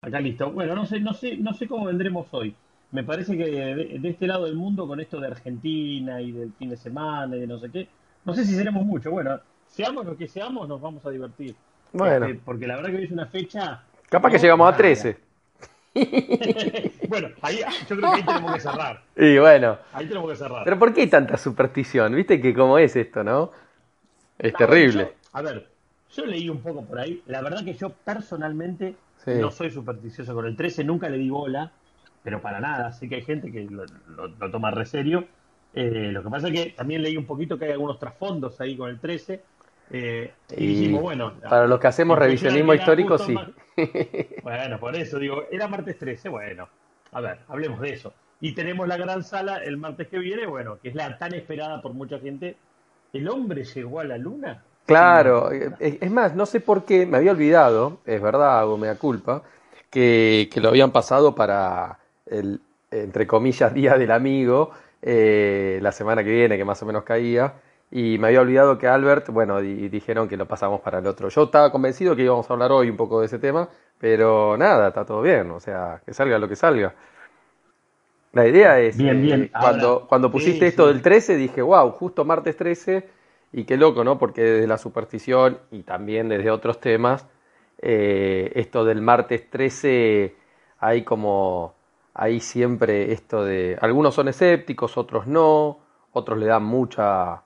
Acá listo. Bueno, no sé, no sé, no sé cómo vendremos hoy. Me parece que de, de este lado del mundo, con esto de Argentina y del fin de semana y de no sé qué, no sé si seremos mucho. Bueno, seamos lo que seamos, nos vamos a divertir. Bueno, Este, porque la verdad que hoy es una fecha capaz que llegamos a rara. 13. Bueno, ahí, yo creo que ahí tenemos que cerrar. Y bueno, Ahí tenemos que cerrar. pero ¿por qué tanta superstición? ¿Viste que cómo es esto, no? Es No, terrible. yo- a ver, yo leí un poco por ahí. La verdad que yo personalmente Sí. no soy supersticioso con el 13, nunca le di bola, pero para nada. Sé que hay gente que lo, lo- lo toma re serio. Eh, lo que pasa es que también leí un poquito que hay algunos trasfondos ahí con el 13. eh, y, Y dijimos, bueno, para los que hacemos revisionismo histórico, sí. mar- Bueno, por eso digo, era martes 13, bueno, a ver, hablemos de eso. Y tenemos la gran sala el martes que viene, bueno, que es la tan esperada por mucha gente. ¿El hombre llegó a la luna? Claro, eh, es es más, no sé por qué, me había olvidado, es verdad, hago mea culpa, que, que lo habían pasado para el, entre comillas, Día del Amigo, eh, la semana que viene, que más o menos caía, y me había olvidado que Albert, bueno, dijeron que lo pasamos para el otro. Yo estaba convencido que íbamos a hablar hoy un poco de ese tema, pero nada, está todo bien, o sea, que salga lo que salga. La idea es, Bien, eh, bien. cuando, Ahora, cuando pusiste esto sí. del 13, dije, wow, justo martes 13, y qué loco, ¿no? Porque desde la superstición y también desde otros temas, eh, esto del martes 13, hay como, hay siempre esto de, algunos son escépticos, otros no, otros le dan mucha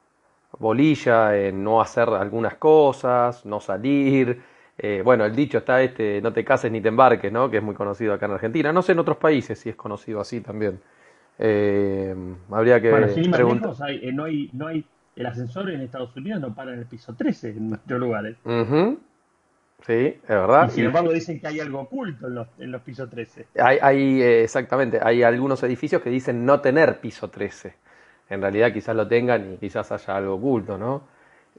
bolilla en no hacer algunas cosas, no salir. Eh, bueno, el dicho está este, no te cases ni te embarques, ¿no? Que es muy conocido acá en Argentina. No sé en otros países si es conocido así también. Eh, habría que Bueno, más preguntar. hay- no hay, no hay, el ascensor en Estados Unidos no para en el piso 13 en muchos lugares. Ujú, Sí, es Y verdad. sin Y embargo dicen que hay algo oculto en los, en los pisos 13. hay, hay, eh, exactamente, hay algunos edificios que dicen no tener piso 13. En realidad quizás lo tengan y quizás haya algo oculto, ¿no?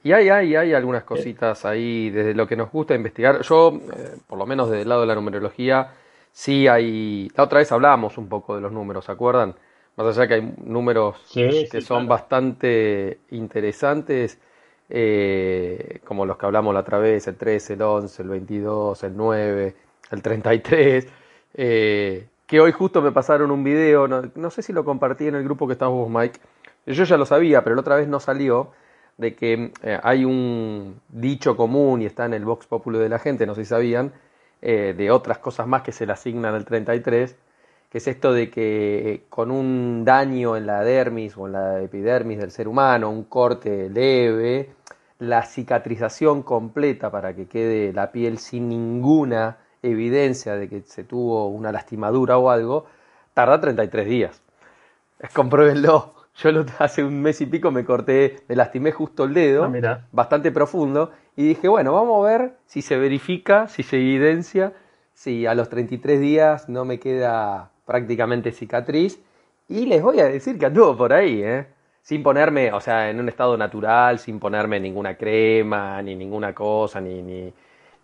Y hay, hay, hay algunas cositas ahí desde lo que nos gusta investigar. Yo, eh, por lo menos desde el lado de la numerología, sí hay... La otra vez hablábamos un poco de los números, ¿se acuerdan? Más allá que hay números Sí, que sí, son claro. bastante interesantes, eh, como los que hablamos la otra vez, el 13, el 11, el 22, el 9, el 33, eh, que hoy justo me pasaron un video, no, no sé si lo compartí en el grupo que estamos vos, Mike, yo ya lo sabía, pero la otra vez no salió, de que eh, hay un dicho común y está en el Vox Populi de la gente, no sé si sabían, eh, de otras cosas más que se le asignan al 33, que es esto de que con un daño en la dermis o en la epidermis del ser humano, un corte leve, la cicatrización completa para que quede la piel sin ninguna evidencia de que se tuvo una lastimadura o algo, tarda 33 días. Compruébenlo. Yo lo- hace un mes y pico me corté, me lastimé justo el dedo, Ah, bastante profundo, y dije, bueno, vamos a ver si se verifica, si se evidencia, si a los 33 días no me queda prácticamente cicatriz, y les voy a decir que anduvo por ahí, ¿eh? Sin ponerme, o sea, en un estado natural, sin ponerme ninguna crema, ni ninguna cosa, ni, ni,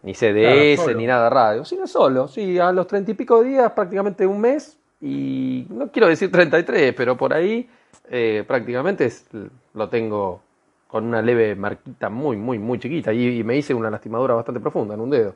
ni CDS, Claro, ni nada raro, sino solo, sí, a los 30 y pico días, prácticamente un mes, y no quiero decir 33, pero por ahí eh, prácticamente es- lo tengo con una leve marquita muy, muy, muy chiquita y, y me hice una lastimadura bastante profunda en un dedo.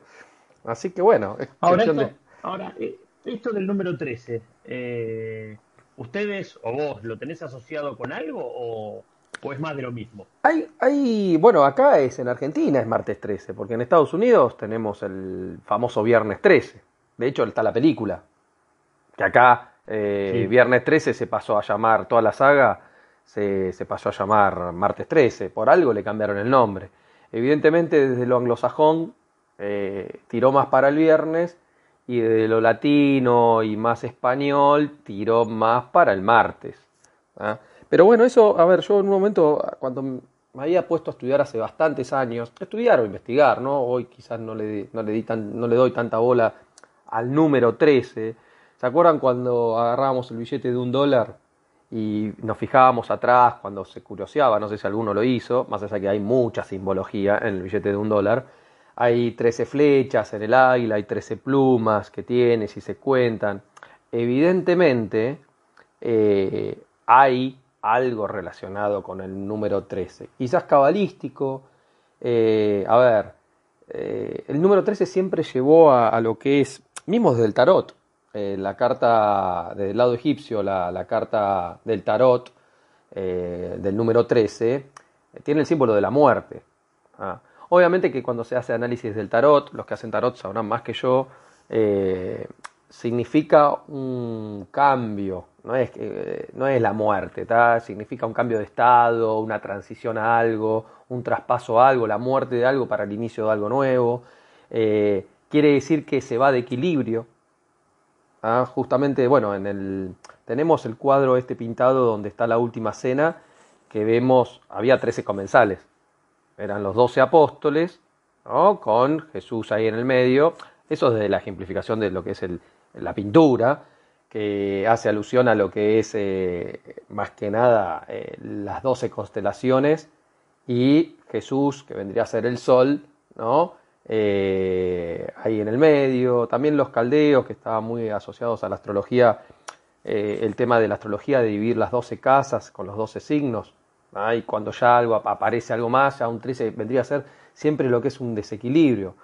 Así que bueno, es Ahora, esto, de... ahora eh, esto del número 13, eh, ¿ustedes o vos lo tenés asociado con algo o, o es más de lo mismo? Hay, hay, bueno, acá es en Argentina es martes 13, porque en Estados Unidos tenemos el famoso viernes 13. De hecho, está la película, que acá eh, Sí. viernes 13 se pasó a llamar, toda la saga se, se pasó a llamar martes 13, por algo le cambiaron el nombre. Evidentemente desde lo anglosajón eh, tiró más para el viernes y desde lo latino y más español tiró más para el martes. ¿ah? Pero bueno, eso, a ver, yo en un momento, cuando me había puesto a estudiar hace bastantes años, estudiar o investigar, ¿no? Hoy quizás no le, no le, di tan, no le doy tanta bola al número 13. ¿Se acuerdan cuando agarrábamos el billete de un dólar y nos fijábamos atrás cuando se curioseaba? No sé si alguno lo hizo, más allá que hay mucha simbología en el billete de un dólar. Hay 13 flechas en el águila, hay 13 plumas que tiene, si se cuentan. Evidentemente, eh, hay algo relacionado con el número 13. Quizás cabalístico. eh, a ver, eh, el número 13 siempre llevó a, lo que es mismo desde el tarot, la carta del lado egipcio, la, carta del tarot del número 13, tiene el símbolo de la muerte. ¿ah? Obviamente que cuando se hace análisis del tarot, los que hacen tarot sabrán más que yo, significa un cambio, no es, no es la muerte, significa un cambio de estado, una transición a algo, un traspaso a algo, la muerte de algo para el inicio de algo nuevo. Eh, quiere decir que se va de equilibrio. Justamente, bueno, en el, tenemos el cuadro este pintado donde está la última cena, que vemos, había 13 comensales, eran los 12 apóstoles, con Jesús ahí en el medio. Eso es la ejemplificación de lo que es la pintura, que hace alusión a lo que es eh, más que nada eh, las doce constelaciones y Jesús, que vendría a ser el sol, ¿no? Eh, ahí en el medio, también los caldeos, que estaban muy asociados a la astrología, el tema de la astrología de dividir las doce casas con los doce signos, y cuando ya algo aparece algo más, ya un 13 vendría a ser siempre lo que es un desequilibrio.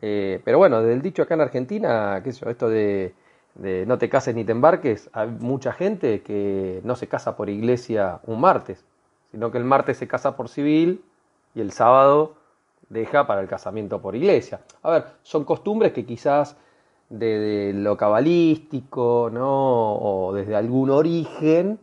pero bueno, del dicho acá en Argentina, qué es esto de de no te cases ni te embarques, hay mucha gente que no se casa por iglesia un martes, sino que el martes se casa por civil y el sábado deja para el casamiento por iglesia. A ver, son costumbres que quizás de, lo cabalístico, ¿no? O desde algún origen,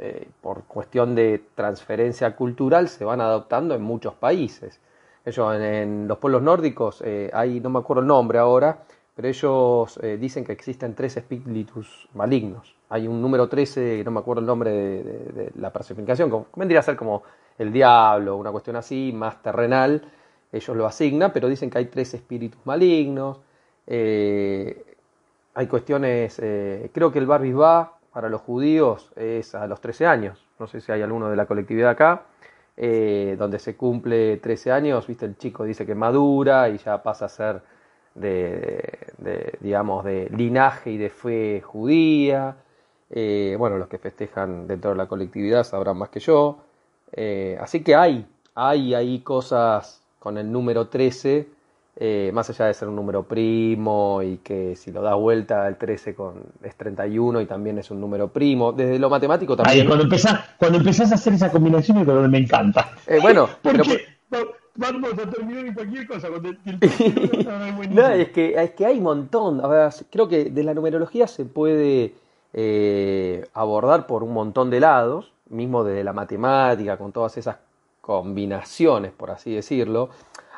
eh, por cuestión de transferencia cultural, se van adoptando en muchos países. Ellos, en, los pueblos nórdicos, eh, hay, no me acuerdo el nombre ahora, pero ellos eh, dicen que existen tres espíritus malignos. Hay un número 13, no me acuerdo el nombre de, la personificación, vendría a ser como el diablo, una cuestión así, más terrenal. Ellos lo asignan, pero dicen que hay tres espíritus malignos. Hay cuestiones, creo que el Bar va para los judíos es a los 13 años. No sé si hay alguno de la colectividad acá. donde se cumple 13 años, viste, el chico dice que madura y ya pasa a ser de, digamos, de linaje y de fe judía. Eh, bueno, los que festejan dentro de la colectividad sabrán más que yo. Eh, así que hay, hay ahí cosas con el número 13, eh, más allá de ser un número primo y que si lo das vuelta el 13 con, es 31 y también es un número primo. Desde lo matemático también. cuando empezás, cuando empezás a hacer esa combinación es cuando me encanta. bueno, vamos a terminar en cualquier cosa. no, es que, es que hay un montón. creo que de la numerología se puede eh, abordar por un montón de lados, mismo desde la matemática, con todas esas combinaciones, por así decirlo.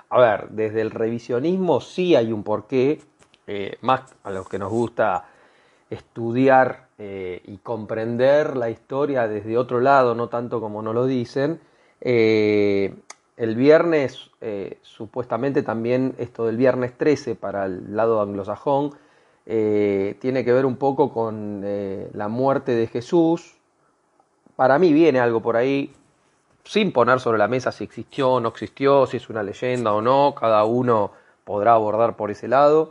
A ver, desde el revisionismo sí hay un porqué, eh, más a los que nos gusta estudiar eh, y comprender la historia desde otro lado, no tanto como nos lo dicen. Eh, el viernes, supuestamente también esto del viernes 13 para el lado anglosajón, tiene que ver un poco con la muerte de Jesús. Para mí viene algo por ahí, sin poner sobre la mesa si existió o no existió, si es una leyenda o no, cada uno podrá abordar por ese lado.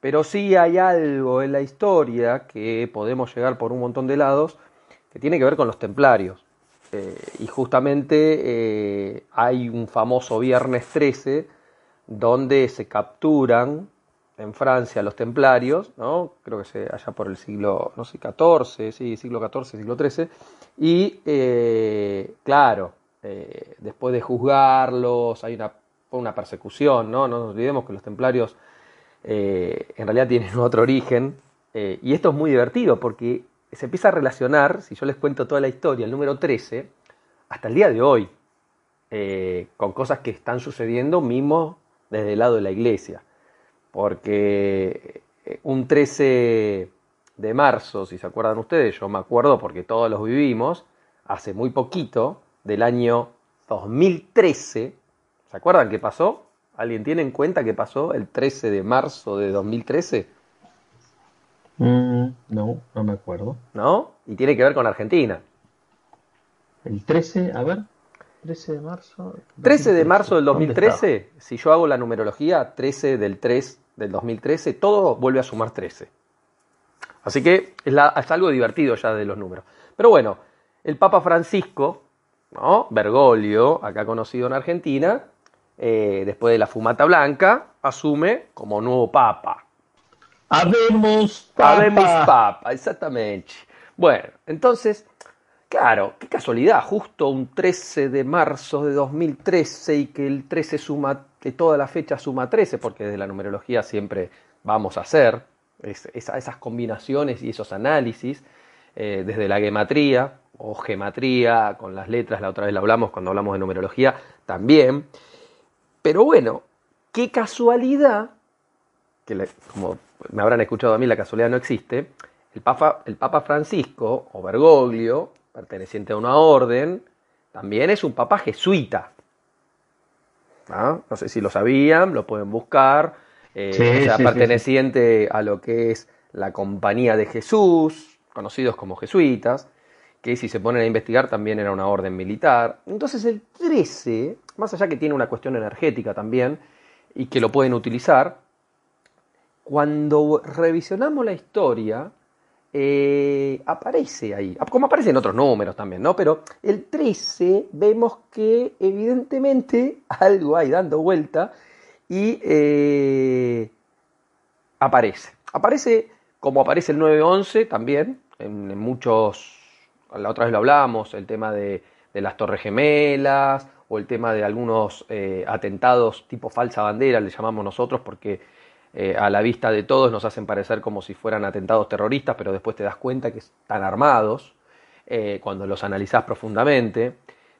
Pero sí hay algo en la historia que podemos llegar por un montón de lados que tiene que ver con los templarios. Eh, y justamente eh, hay un famoso viernes 13 donde se capturan en Francia los templarios, ¿no? creo que se allá por el siglo, no sé, 14, sí, siglo XIV, siglo XIII, y eh, claro, después de juzgarlos hay una, una persecución, ¿no? no nos olvidemos que los templarios en realidad tienen otro origen, y esto es muy divertido porque se empieza a relacionar, si yo les cuento toda la historia, el número 13, hasta el día de hoy, eh, con cosas que están sucediendo mismo desde el lado de la iglesia. Porque eh, un 13 de marzo, si se acuerdan ustedes, yo me acuerdo porque todos los vivimos, hace muy poquito, del año 2013, ¿se acuerdan qué pasó? ¿Alguien tiene en cuenta qué pasó el 13 de marzo de 2013? Mm, no, no me acuerdo. ¿No? Y tiene que ver con Argentina. El 13, a ver. 13 de marzo. 13 de marzo del 2013, si yo hago la numerología, 13 del 3 del 2013, todo vuelve a sumar 13. Así que es, algo divertido ya de los números. Pero bueno, el Papa Francisco, ¿no? Bergoglio, acá conocido en Argentina, eh, después de la fumata blanca, asume como nuevo Papa. Habemos papa. Habemos papa, exactamente. Bueno, entonces, claro, qué casualidad, justo un 13 de marzo de 2013 y que el 13 suma, que toda la fecha suma 13, porque desde la numerología siempre vamos a hacer esas combinaciones y esos análisis, eh, desde la gematría o gematría, con las letras, la otra vez la hablamos cuando hablamos de numerología también. Pero bueno, qué casualidad, que como me habrán escuchado a mí, la casualidad no existe, el Papa, el Papa Francisco, o Bergoglio, perteneciente a una orden, también es un papa jesuita. ¿Ah? ¿No? sé si lo sabían, lo pueden buscar. Eh, o sea, perteneciente a lo que es la Compañía de Jesús, conocidos como jesuitas, que si se ponen a investigar también era una orden militar. Entonces el 13, más allá que tiene una cuestión energética también, y que lo pueden utilizar, cuando revisionamos la historia, eh, aparece ahí, como aparece en otros números también, ¿no? Pero el 13 vemos que evidentemente algo hay dando vuelta y eh, aparece. Aparece como aparece el 911 también, en, muchos, la otra vez lo hablamos, el tema de, las Torres Gemelas o el tema de algunos eh, atentados tipo falsa bandera, le llamamos nosotros, porque eh, a la vista de todos nos hacen parecer como si fueran atentados terroristas, pero después te das cuenta que están armados eh, cuando los analizás profundamente.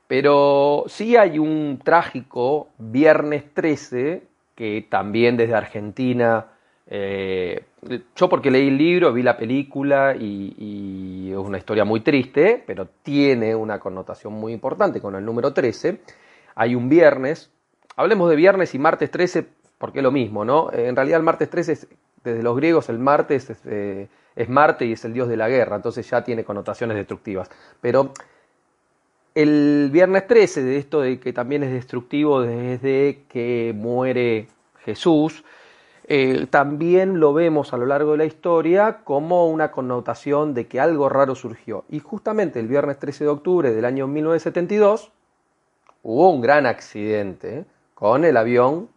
Pero sí hay un trágico viernes 13 que también desde Argentina, eh, yo porque leí el libro, vi la película y, es una historia muy triste, pero tiene una connotación muy importante con el número 13. Hay un viernes, hablemos de viernes y martes 13 porque es lo mismo, ¿no? Eh, en realidad el martes 13 es, desde los griegos el martes eh, es, Marte y es el dios de la guerra, entonces ya tiene connotaciones destructivas. Pero el viernes 13, de esto de que también es destructivo desde que muere Jesús, eh, también lo vemos a lo largo de la historia como una connotación de que algo raro surgió. Y justamente el viernes 13 de octubre del año 1972 hubo un gran accidente con el avión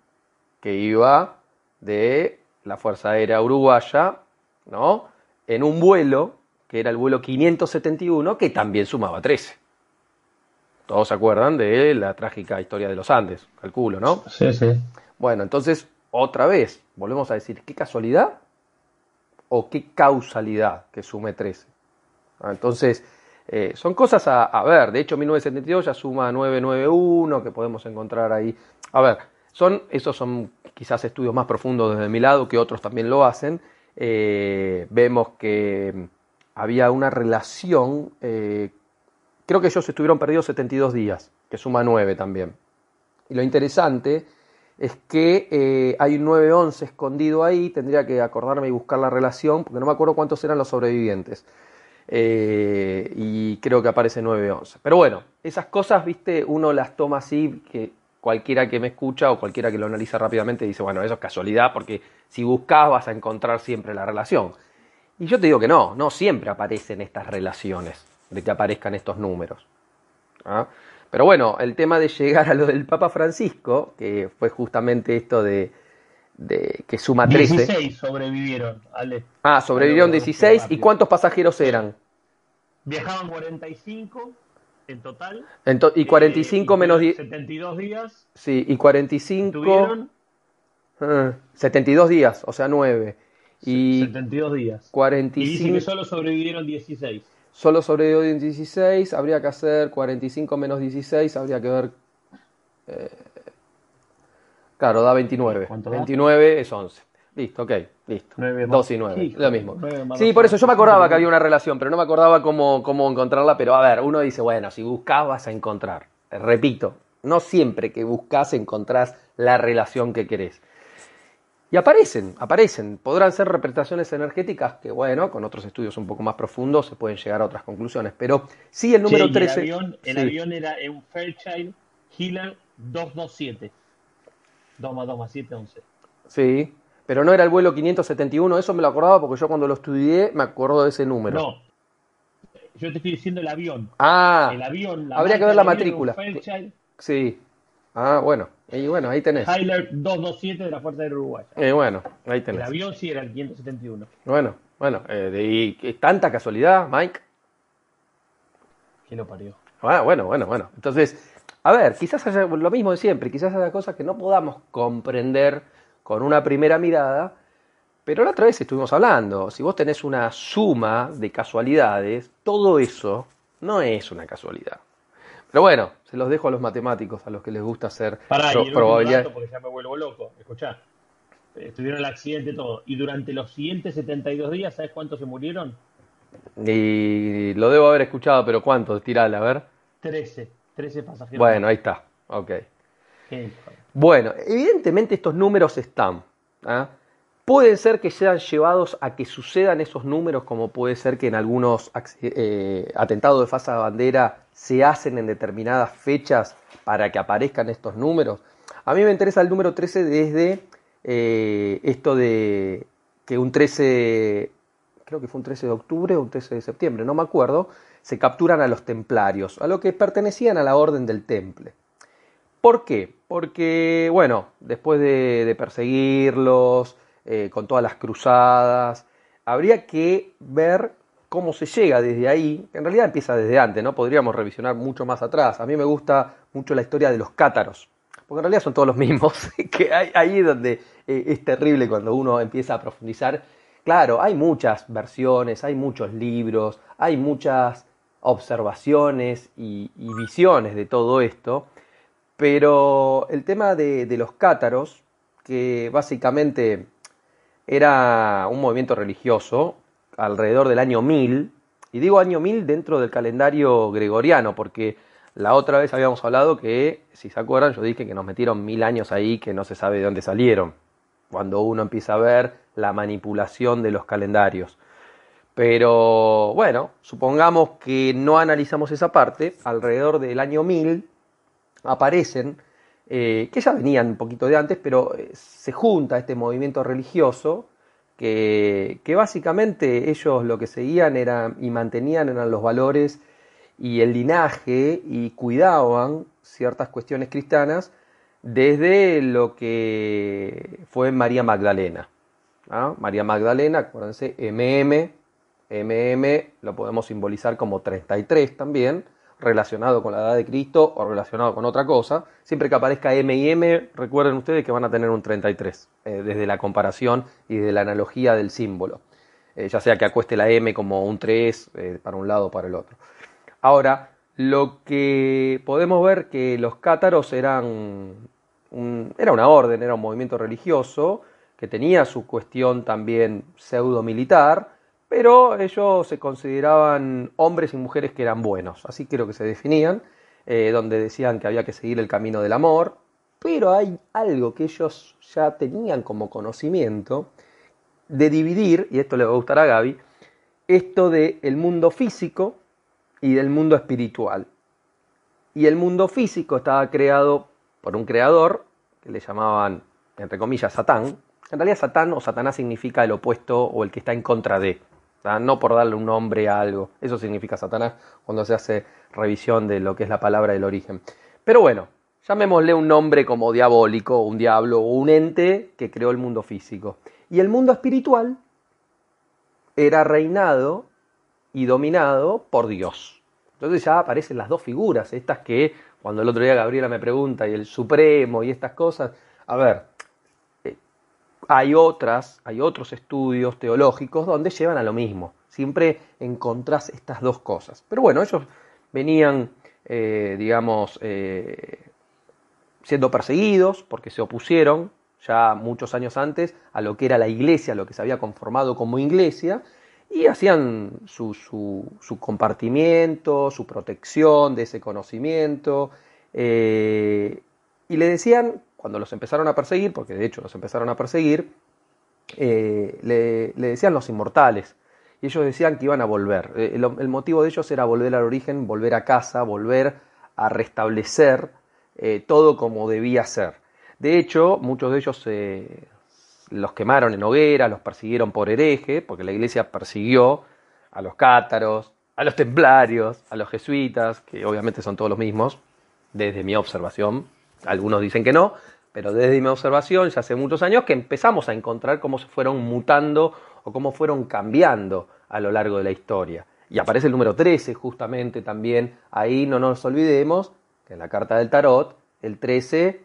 que iba de la Fuerza Aérea Uruguaya, ¿no? En un vuelo, que era el vuelo 571, que también sumaba 13. Todos se acuerdan de la trágica historia de los Andes, calculo, ¿no? Sí, sí. Bueno, entonces, otra vez, volvemos a decir, ¿qué casualidad o qué causalidad que sume 13? Ah, entonces, eh, son cosas a, a, ver. De hecho, 1972 ya suma 991, que podemos encontrar ahí. A ver, son, esos son quizás estudios más profundos desde mi lado, que otros también lo hacen. Eh, vemos que había una relación, eh, creo que ellos estuvieron perdidos 72 días, que suma 9 también. Y lo interesante es que eh, hay un 9-11 escondido ahí, tendría que acordarme y buscar la relación, porque no me acuerdo cuántos eran los sobrevivientes. y creo que aparece 9-11. Pero bueno, esas cosas, viste, uno las toma así, que cualquiera que me escucha o cualquiera que lo analiza rápidamente dice, bueno, eso es casualidad porque si buscas vas a encontrar siempre la relación. Y yo te digo que no, no siempre aparecen estas relaciones, de que aparezcan estos números. ¿ah? Pero bueno, el tema de llegar a lo del Papa Francisco, que fue justamente esto de, que suma 13. 16 sobrevivieron, Ale. Ah, sobrevivieron 16. ¿Y cuántos pasajeros eran? Viajaban 45 en total. y 45 eh, menos 10. 72 días. Sí, y 45. Tuvieron. 72 días, o sea, 9. Y 72 días. 45. Y dice que solo sobrevivieron 16. Solo sobrevivieron 16, habría que hacer 45 menos 16, habría que ver. Eh, claro, da 29. 29 es 11. Listo, ok, listo. 2 y 9, lo mismo. Sí, por eso yo me acordaba que había una relación, pero no me acordaba cómo, cómo encontrarla. Pero a ver, uno dice, bueno, si buscas vas a encontrar. Repito, no siempre que buscas encontrás la relación que querés. Y aparecen, aparecen. Podrán ser representaciones energéticas que, bueno, con otros estudios un poco más profundos se pueden llegar a otras conclusiones. Pero sí, el número 13. El avión, el avión era un Fairchild Hiller 227. 2 más 2 más 7, 11. Sí, pero no era el vuelo 571, eso me lo acordaba porque yo cuando lo estudié me acuerdo de ese número. No, yo te estoy diciendo el avión. Ah, el avión. habría que ver la matrícula. Sí. Ah, bueno. Y bueno, ahí tenés. Tyler 227 de la Fuerza Aérea Uruguaya. Y bueno, ahí El tenés. avión sí era el 571. Bueno, bueno, eh, y, y tanta casualidad, Mike. Que lo parió. Ah, bueno, bueno, bueno. Entonces, a ver, quizás haya lo mismo de siempre, quizás haya cosas que no podamos comprender con una primera mirada, pero la otra vez estuvimos hablando, si vos tenés una suma de casualidades, todo eso no es una casualidad. Pero bueno, se los dejo a los matemáticos, a los que les gusta hacer Pará, pro- y el dato, porque ya me vuelvo loco. Escuchá. Eh, Tuvieron el accidente todo. Y durante los siguientes 72 días, ¿sabes cuántos se murieron? Y lo debo haber escuchado, pero ¿cuánto? Tirala, a ver. 13. 13 pasajeros. Bueno, ahí está. Ok. Bueno, evidentemente estos números están. ¿ah? Pueden ser que sean llevados a que sucedan esos números, como puede ser que en algunos eh, atentados de fasa de bandera se hacen en determinadas fechas para que aparezcan estos números. A mí me interesa el número 13 desde eh, esto de que un 13, creo que fue un 13 de octubre o un 13 de septiembre, no me acuerdo, se capturan a los templarios, a lo que pertenecían a la Orden del Temple. ¿Por qué? Porque, bueno, después de, de perseguirlos, eh, con todas las cruzadas, habría que ver cómo se llega desde ahí. En realidad empieza desde antes, ¿no? Podríamos revisionar mucho más atrás. A mí me gusta mucho la historia de los cátaros, porque en realidad son todos los mismos, que hay, ahí es donde eh, es terrible cuando uno empieza a profundizar. Claro, hay muchas versiones, hay muchos libros, hay muchas observaciones y, visiones de todo esto. Pero el tema de los cátaros, que básicamente era un movimiento religioso alrededor del año 1000, y digo año 1000 dentro del calendario gregoriano, porque la otra vez habíamos hablado que, si se acuerdan, yo dije que nos metieron mil años ahí que no se sabe de dónde salieron, cuando uno empieza a ver la manipulación de los calendarios. Pero bueno, supongamos que no analizamos esa parte, alrededor del año 1000 aparecen, eh, que ya venían un poquito de antes, pero eh, se junta este movimiento religioso que, básicamente ellos lo que seguían era, y mantenían eran los valores y el linaje y cuidaban ciertas cuestiones cristianas desde lo que fue María Magdalena. María Magdalena, acuérdense, MM, MM lo podemos simbolizar como 33 también, relacionado con la edad de Cristo o relacionado con otra cosa. Siempre que aparezca M y M, recuerden ustedes que van a tener un 33, eh, desde la comparación y desde la analogía del símbolo. Eh, ya sea que acueste la M como un 3 eh, para un lado o para el otro. Ahora, lo que podemos ver que los cátaros eran era una orden, era un movimiento religioso que tenía su cuestión también pseudo militar, pero ellos se consideraban hombres y mujeres que eran buenos, así creo que se definían, eh, donde decían que había que seguir el camino del amor, pero hay algo que ellos ya tenían como conocimiento de dividir, y esto le va a gustar a Gaby, esto de el mundo físico y del mundo espiritual. Y el mundo físico estaba creado por un creador que le llamaban, entre comillas, Satán. En realidad Satán o Satanás significa el opuesto o el que está en contra de. No por darle un nombre a algo. Eso significa Satanás cuando se hace revisión de lo que es la palabra del origen. Pero bueno, llamémosle un nombre como diabólico, un diablo o un ente que creó el mundo físico. Y el mundo espiritual era reinado y dominado por Dios. Entonces ya aparecen las dos figuras, estas que cuando el otro día Gabriela me pregunta y el Supremo y estas cosas, a ver, hay otras, hay otros estudios teológicos donde llevan a lo mismo. Siempre encontrás estas dos cosas. Pero bueno, ellos venían, eh, digamos, eh, siendo perseguidos porque se opusieron ya muchos años antes a lo que era la iglesia, a lo que se había conformado como iglesia, y hacían su, su, su compartimiento, su protección de ese conocimiento, eh, y le decían, cuando los empezaron a perseguir, porque de hecho los empezaron a perseguir, eh, le, decían los inmortales, y ellos decían que iban a volver. Eh, el, motivo de ellos era volver al origen, volver a casa, volver a restablecer eh, todo como debía ser. De hecho, muchos de ellos eh, los quemaron en hoguera, los persiguieron por hereje, porque la iglesia persiguió a los cátaros, a los templarios, a los jesuitas, que obviamente son todos los mismos, desde mi observación, Algunos dicen que no, pero desde mi observación ya hace muchos años que empezamos a encontrar cómo se fueron mutando o cómo fueron cambiando a lo largo de la historia. Y aparece el número 13 justamente también. Ahí no nos olvidemos que en la carta del tarot el 13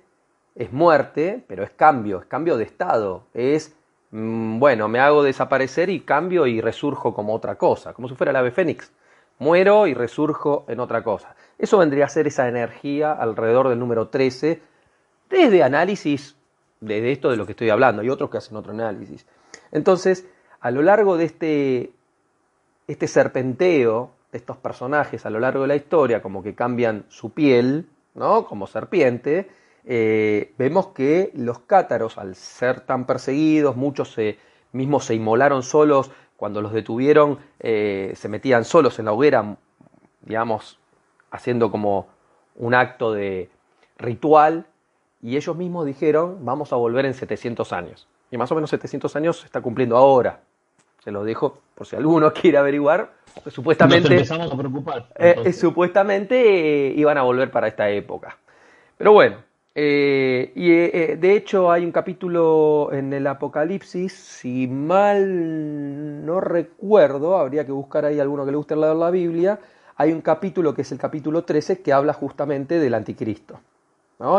es muerte, pero es cambio, es cambio de estado, es, mm, bueno, me hago desaparecer y cambio y resurjo como otra cosa, como si fuera el ave fénix. Muero y resurjo en otra cosa. Eso vendría a ser esa energía alrededor del número 13, desde análisis, de esto de lo que estoy hablando, y otros que hacen otro análisis. Entonces, a lo largo de este, este serpenteo de estos personajes a lo largo de la historia, como que cambian su piel, ¿no? Como serpiente, eh, vemos que los cátaros, al ser tan perseguidos, muchos se, mismos se inmolaron solos, cuando los detuvieron eh, se metían solos en la hoguera, digamos, haciendo como un acto de ritual, y ellos mismos dijeron, vamos a volver en 700 años. Y más o menos 700 años se está cumpliendo ahora. Se lo dejo por si alguno quiere averiguar. Pues supuestamente, empezamos a preocupar. Eh, supuestamente iban a volver para esta época. Pero bueno, eh, y eh, de hecho hay un capítulo en el Apocalipsis, si mal no recuerdo, habría que buscar ahí alguno que le guste leer la Biblia, hay un capítulo que es el capítulo 13 que habla justamente del anticristo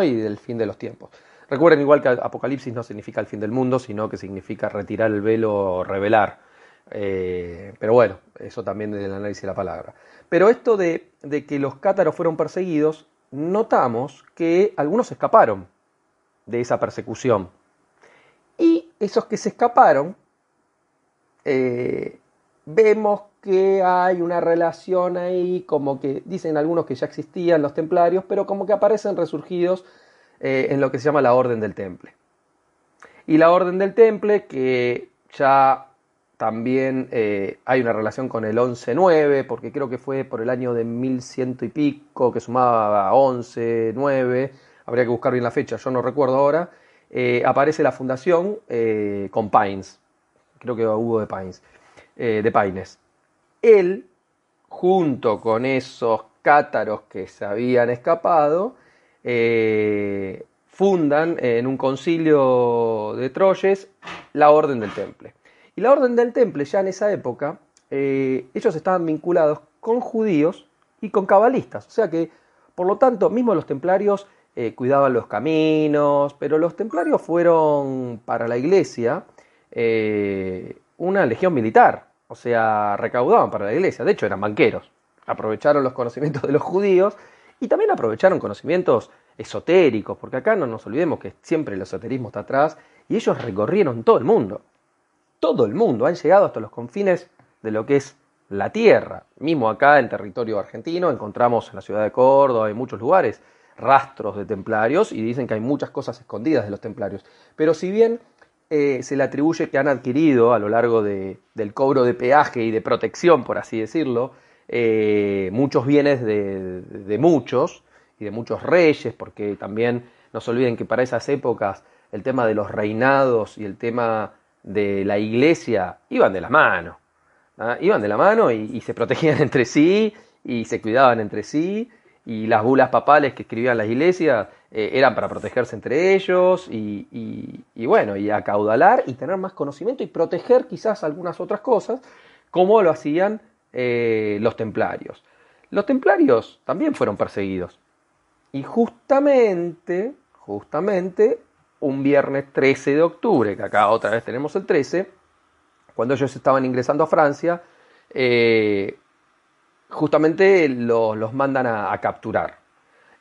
y del fin de los tiempos. Recuerden igual que Apocalipsis no significa el fin del mundo, sino que significa retirar el velo o revelar. Eh, pero bueno, eso también del análisis de la palabra. Pero esto de, de que los cátaros fueron perseguidos notamos que algunos escaparon de esa persecución. Y esos que se escaparon, eh, vemos que hay una relación ahí, como que dicen algunos que ya existían los templarios, pero como que aparecen resurgidos eh, en lo que se llama la Orden del Temple. Y la Orden del Temple, que ya también eh, hay una relación con el 11-9, porque creo que fue por el año de 1100 y pico, que sumaba 11, 9, habría que buscar bien la fecha, yo no recuerdo ahora. Eh, aparece la fundación con Pines, creo que hubo de Pines, de Pines. Él, junto con esos cátaros que se habían escapado, fundan en un concilio de Troyes la Orden del Temple. Y la orden del temple, ya en esa época, eh, ellos estaban vinculados con judíos y con cabalistas. O sea que, por lo tanto, mismo los templarios eh, cuidaban los caminos, pero los templarios fueron para la iglesia eh, una legión militar. O sea, recaudaban para la iglesia. De hecho, eran banqueros. Aprovecharon los conocimientos de los judíos y también aprovecharon conocimientos esotéricos, porque acá no nos olvidemos que siempre el esoterismo está atrás y ellos recorrieron todo el mundo todo el mundo, han llegado hasta los confines de lo que es la tierra. Mismo acá en territorio argentino encontramos en la ciudad de Córdoba, en muchos lugares, rastros de templarios y dicen que hay muchas cosas escondidas de los templarios. Pero si bien eh, se le atribuye que han adquirido a lo largo del cobro de peaje y de protección, por así decirlo, eh, muchos bienes de, de, muchos y de muchos reyes, porque también no se olviden que para esas épocas el tema de los reinados y el tema de la iglesia iban de la mano. ¿ah? Iban de la mano y, se protegían entre sí y se cuidaban entre sí. Y las bulas papales que escribían las iglesias eh, eran para protegerse entre ellos y, bueno, y acaudalar y tener más conocimiento y proteger quizás algunas otras cosas, como lo hacían eh, los templarios. Los templarios también fueron perseguidos. Y justamente, justamente, un viernes 13 de octubre, que acá otra vez tenemos el 13, cuando ellos estaban ingresando a Francia, eh, justamente los mandan a, capturar.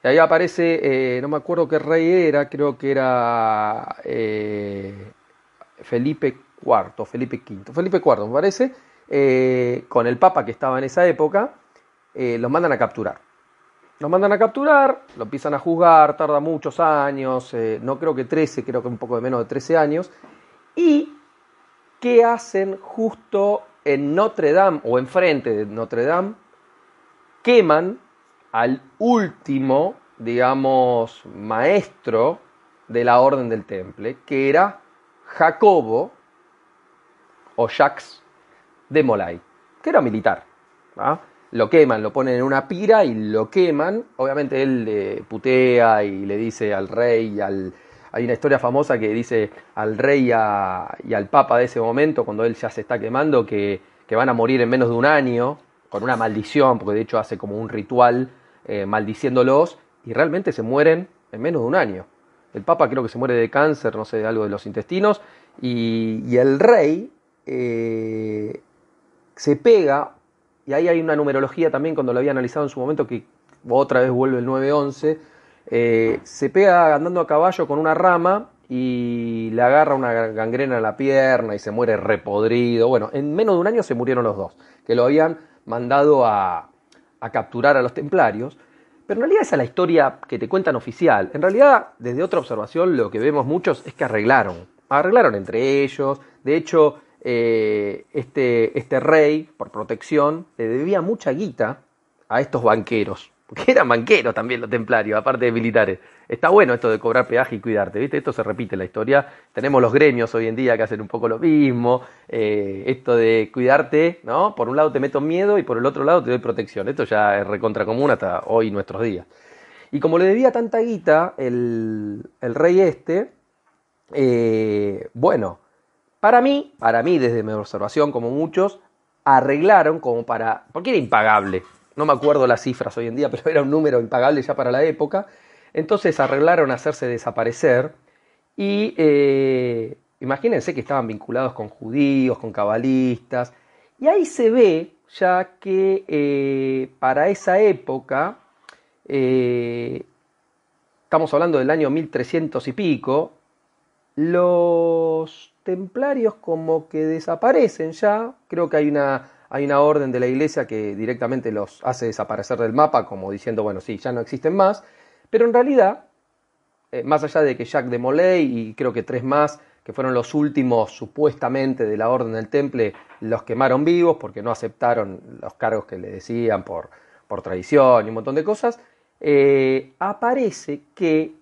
Y ahí aparece, eh, no me acuerdo qué rey era, creo que era eh, Felipe IV, Felipe V, Felipe IV me parece, con el Papa que estaba en esa época, los mandan a capturar. Los mandan a capturar, lo empiezan a juzgar, tarda muchos años, eh, no creo que 13, creo que un poco de menos de 13 años. ¿Y qué hacen justo en Notre Dame o enfrente de Notre Dame? Queman al último, digamos, maestro de la Orden del Temple, que era Jacobo o Jacques de Molay, que era militar. lo queman, lo ponen en una pira y lo queman. Obviamente él le putea y le dice al rey al... Hay una historia famosa que dice al rey y, al papa de ese momento, cuando él ya se está quemando, que, van a morir en menos de un año, con una maldición, porque de hecho hace como un ritual eh, maldiciéndolos, y realmente se mueren en menos de un año. El papa creo que se muere de cáncer, no sé, de algo de los intestinos, y, el rey eh, se pega y ahí hay una numerología también cuando lo había analizado en su momento que otra vez vuelve el 911, eh, se pega andando a caballo con una rama y le agarra una gangrena en la pierna y se muere repodrido. Bueno, en menos de un año se murieron los dos, que lo habían mandado a, a capturar a los templarios. Pero en realidad esa es la historia que te cuentan oficial. En realidad, desde otra observación, lo que vemos muchos es que arreglaron. Arreglaron entre ellos. De hecho, eh, este, este rey, por protección, le debía mucha guita a estos banqueros, porque eran banqueros también los templarios, aparte de militares. Está bueno esto de cobrar peaje y cuidarte, ¿viste? Esto se repite en la historia. Tenemos los gremios hoy en día que hacen un poco lo mismo. Eh, esto de cuidarte, ¿no? Por un lado te meto miedo y por el otro lado te doy protección. Esto ya es recontra común hasta hoy nuestros días. Y como le debía tanta guita el, el rey este, eh, bueno, para mí, para mí, desde mi observación, como muchos, arreglaron como para. porque era impagable. No me acuerdo las cifras hoy en día, pero era un número impagable ya para la época. Entonces arreglaron hacerse desaparecer. Y eh, imagínense que estaban vinculados con judíos, con cabalistas. Y ahí se ve ya que eh, para esa época, eh, estamos hablando del año 1300 y pico, los templarios como que desaparecen ya. Creo que hay una, hay una orden de la iglesia que directamente los hace desaparecer del mapa, como diciendo, bueno, sí, ya no existen más. Pero en realidad, eh, más allá de que Jacques de Molay y creo que tres más, que fueron los últimos supuestamente de la orden del temple, los quemaron vivos porque no aceptaron los cargos que le decían por, por tradición y un montón de cosas, eh, aparece que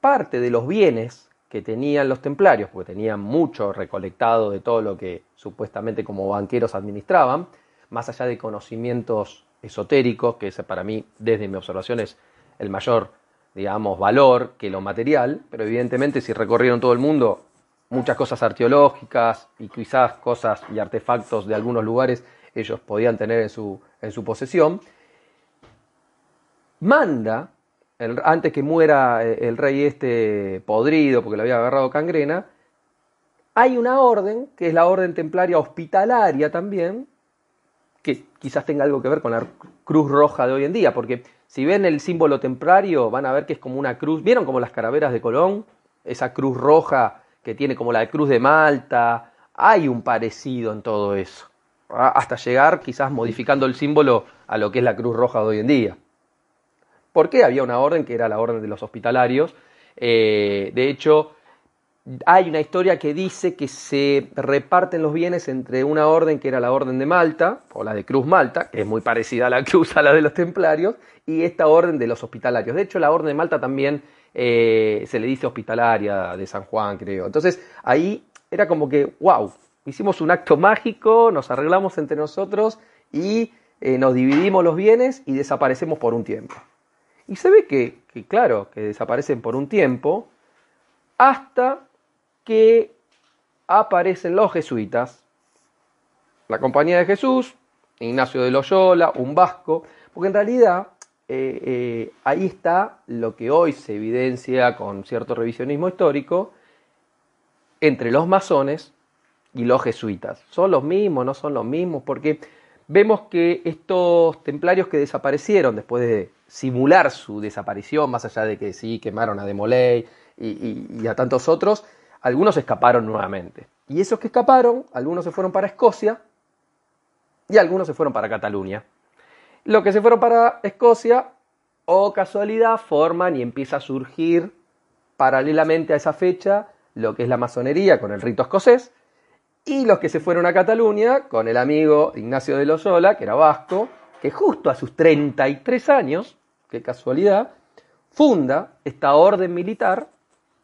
parte de los bienes que tenían los templarios, porque tenían mucho recolectado de todo lo que supuestamente como banqueros administraban, más allá de conocimientos esotéricos, que ese para mí, desde mi observación, es el mayor, digamos, valor que lo material, pero evidentemente si recorrieron todo el mundo, muchas cosas arqueológicas y quizás cosas y artefactos de algunos lugares ellos podían tener en su, en su posesión, manda antes que muera eh, el rey este podrido porque le había agarrado cangrena, hay una orden, que es la orden templaria hospitalaria también, que quizás tenga algo que ver con la cruz roja de hoy en día, porque si ven el símbolo templario van a ver que es como una cruz, ¿vieron como las caraveras de Colón? Esa cruz roja que tiene como la cruz de Malta, hay un parecido en todo eso, hasta llegar quizás modificando el símbolo a lo que es la cruz roja de hoy en día porque había una orden que era la orden de los hospitalarios. Eh, de hecho, hay una historia que dice que se reparten los bienes entre una orden que era la orden de Malta, o la de Cruz Malta, que es muy parecida a la cruz a la de los templarios, y esta orden de los hospitalarios. De hecho, la orden de Malta también eh, se le dice hospitalaria de San Juan, creo. Entonces, ahí era como que, wow, hicimos un acto mágico, nos arreglamos entre nosotros y eh, nos dividimos los bienes y desaparecemos por un tiempo. Y se ve que, claro, que desaparecen por un tiempo, hasta que aparecen los jesuitas, la compañía de Jesús, Ignacio de Loyola, un vasco, porque en realidad eh, eh, ahí está lo que hoy se evidencia con cierto revisionismo histórico entre los masones y los jesuitas. ¿Son los mismos? ¿No son los mismos? Porque vemos que estos templarios que desaparecieron después de simular su desaparición, más allá de que sí quemaron a Demolay y, a tantos otros, algunos escaparon nuevamente. Y esos que escaparon, algunos se fueron para Escocia y algunos se fueron para Cataluña. Los que se fueron para Escocia, o casualidad, forman y empieza a surgir paralelamente a esa fecha lo que es la masonería con el rito escocés, y los que se fueron a Cataluña con el amigo Ignacio de Loyola, que era vasco, que justo a sus 33 años qué casualidad, funda esta orden militar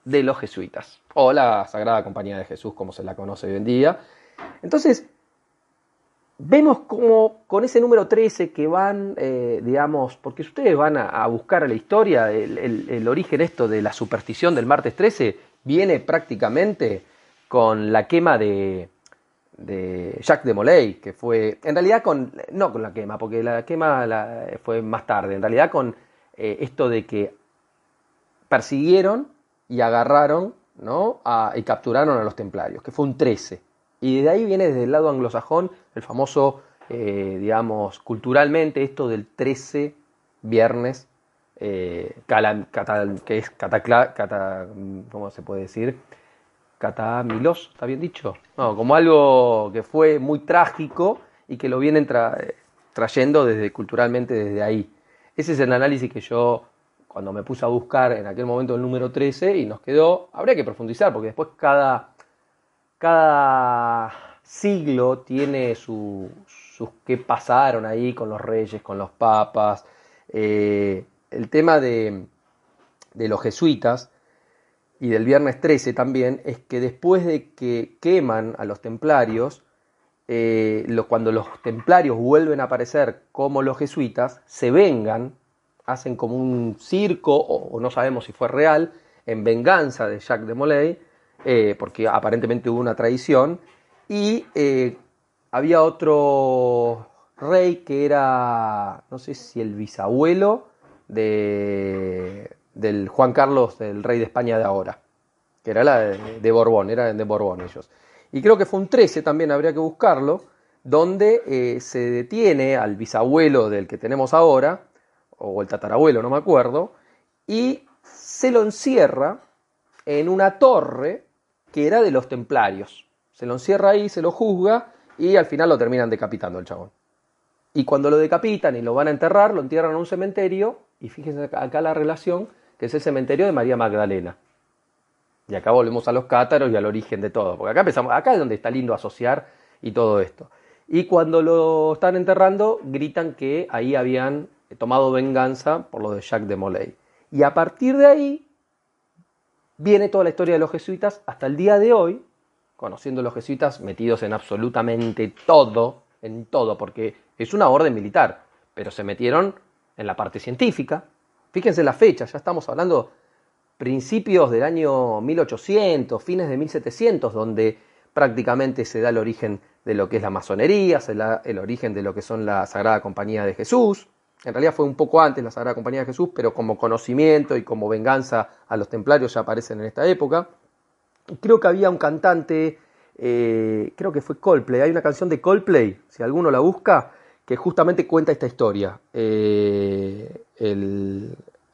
de los jesuitas, o la Sagrada Compañía de Jesús, como se la conoce hoy en día. Entonces, vemos como con ese número 13 que van, eh, digamos, porque si ustedes van a, buscar a la historia, el, origen esto de la superstición del martes 13 viene prácticamente con la quema de, de Jacques de Molay, que fue, en realidad con, no con la quema, porque la quema fue más tarde, en realidad con eh, esto de que persiguieron y agarraron ¿no? y capturaron a los templarios, que fue un 13. Y de ahí viene desde el lado anglosajón el famoso, eh, digamos, culturalmente esto del 13 viernes, eh, que es catacla, cata, ¿cómo se puede decir? Catamilos, ¿está bien dicho? Como algo que fue muy trágico y que lo vienen trayendo desde culturalmente desde ahí. Ese es el análisis que yo cuando me puse a buscar en aquel momento el número 13 y nos quedó, habría que profundizar porque después cada, cada siglo tiene sus qué pasaron ahí con los reyes, con los papas. Eh, el tema de, de los jesuitas y del viernes 13 también es que después de que queman a los templarios, eh, cuando los templarios vuelven a aparecer como los jesuitas, se vengan hacen como un circo, o, no sabemos si fue real, en venganza de Jacques de Molay, eh, porque aparentemente hubo una traición, y eh, había otro rey que era, no sé si el bisabuelo de, del Juan Carlos, del rey de España de ahora, que era la de, Borbón, era de Borbón ellos. Y creo que fue un 13, también habría que buscarlo, donde eh, se detiene al bisabuelo del que tenemos ahora, o el tatarabuelo, no me acuerdo, y se lo encierra en una torre que era de los templarios. Se lo encierra ahí, se lo juzga y al final lo terminan decapitando el chabón. Y cuando lo decapitan y lo van a enterrar, lo entierran en un cementerio, y fíjense acá la relación, que es el cementerio de María Magdalena. Y acá volvemos a los cátaros y al origen de todo, porque acá empezamos, acá es donde está lindo asociar y todo esto. Y cuando lo están enterrando, gritan que ahí habían tomado venganza por lo de Jacques de Molay. Y a partir de ahí viene toda la historia de los jesuitas hasta el día de hoy, conociendo a los jesuitas metidos en absolutamente todo, en todo, porque es una orden militar, pero se metieron en la parte científica. Fíjense la fecha, ya estamos hablando principios del año 1800, fines de 1700, donde prácticamente se da el origen de lo que es la masonería, se da el origen de lo que son la Sagrada Compañía de Jesús, en realidad fue un poco antes la Sagrada Compañía de Jesús, pero como conocimiento y como venganza a los templarios ya aparecen en esta época. Creo que había un cantante, eh, creo que fue Coldplay, hay una canción de Coldplay, si alguno la busca, que justamente cuenta esta historia. Eh,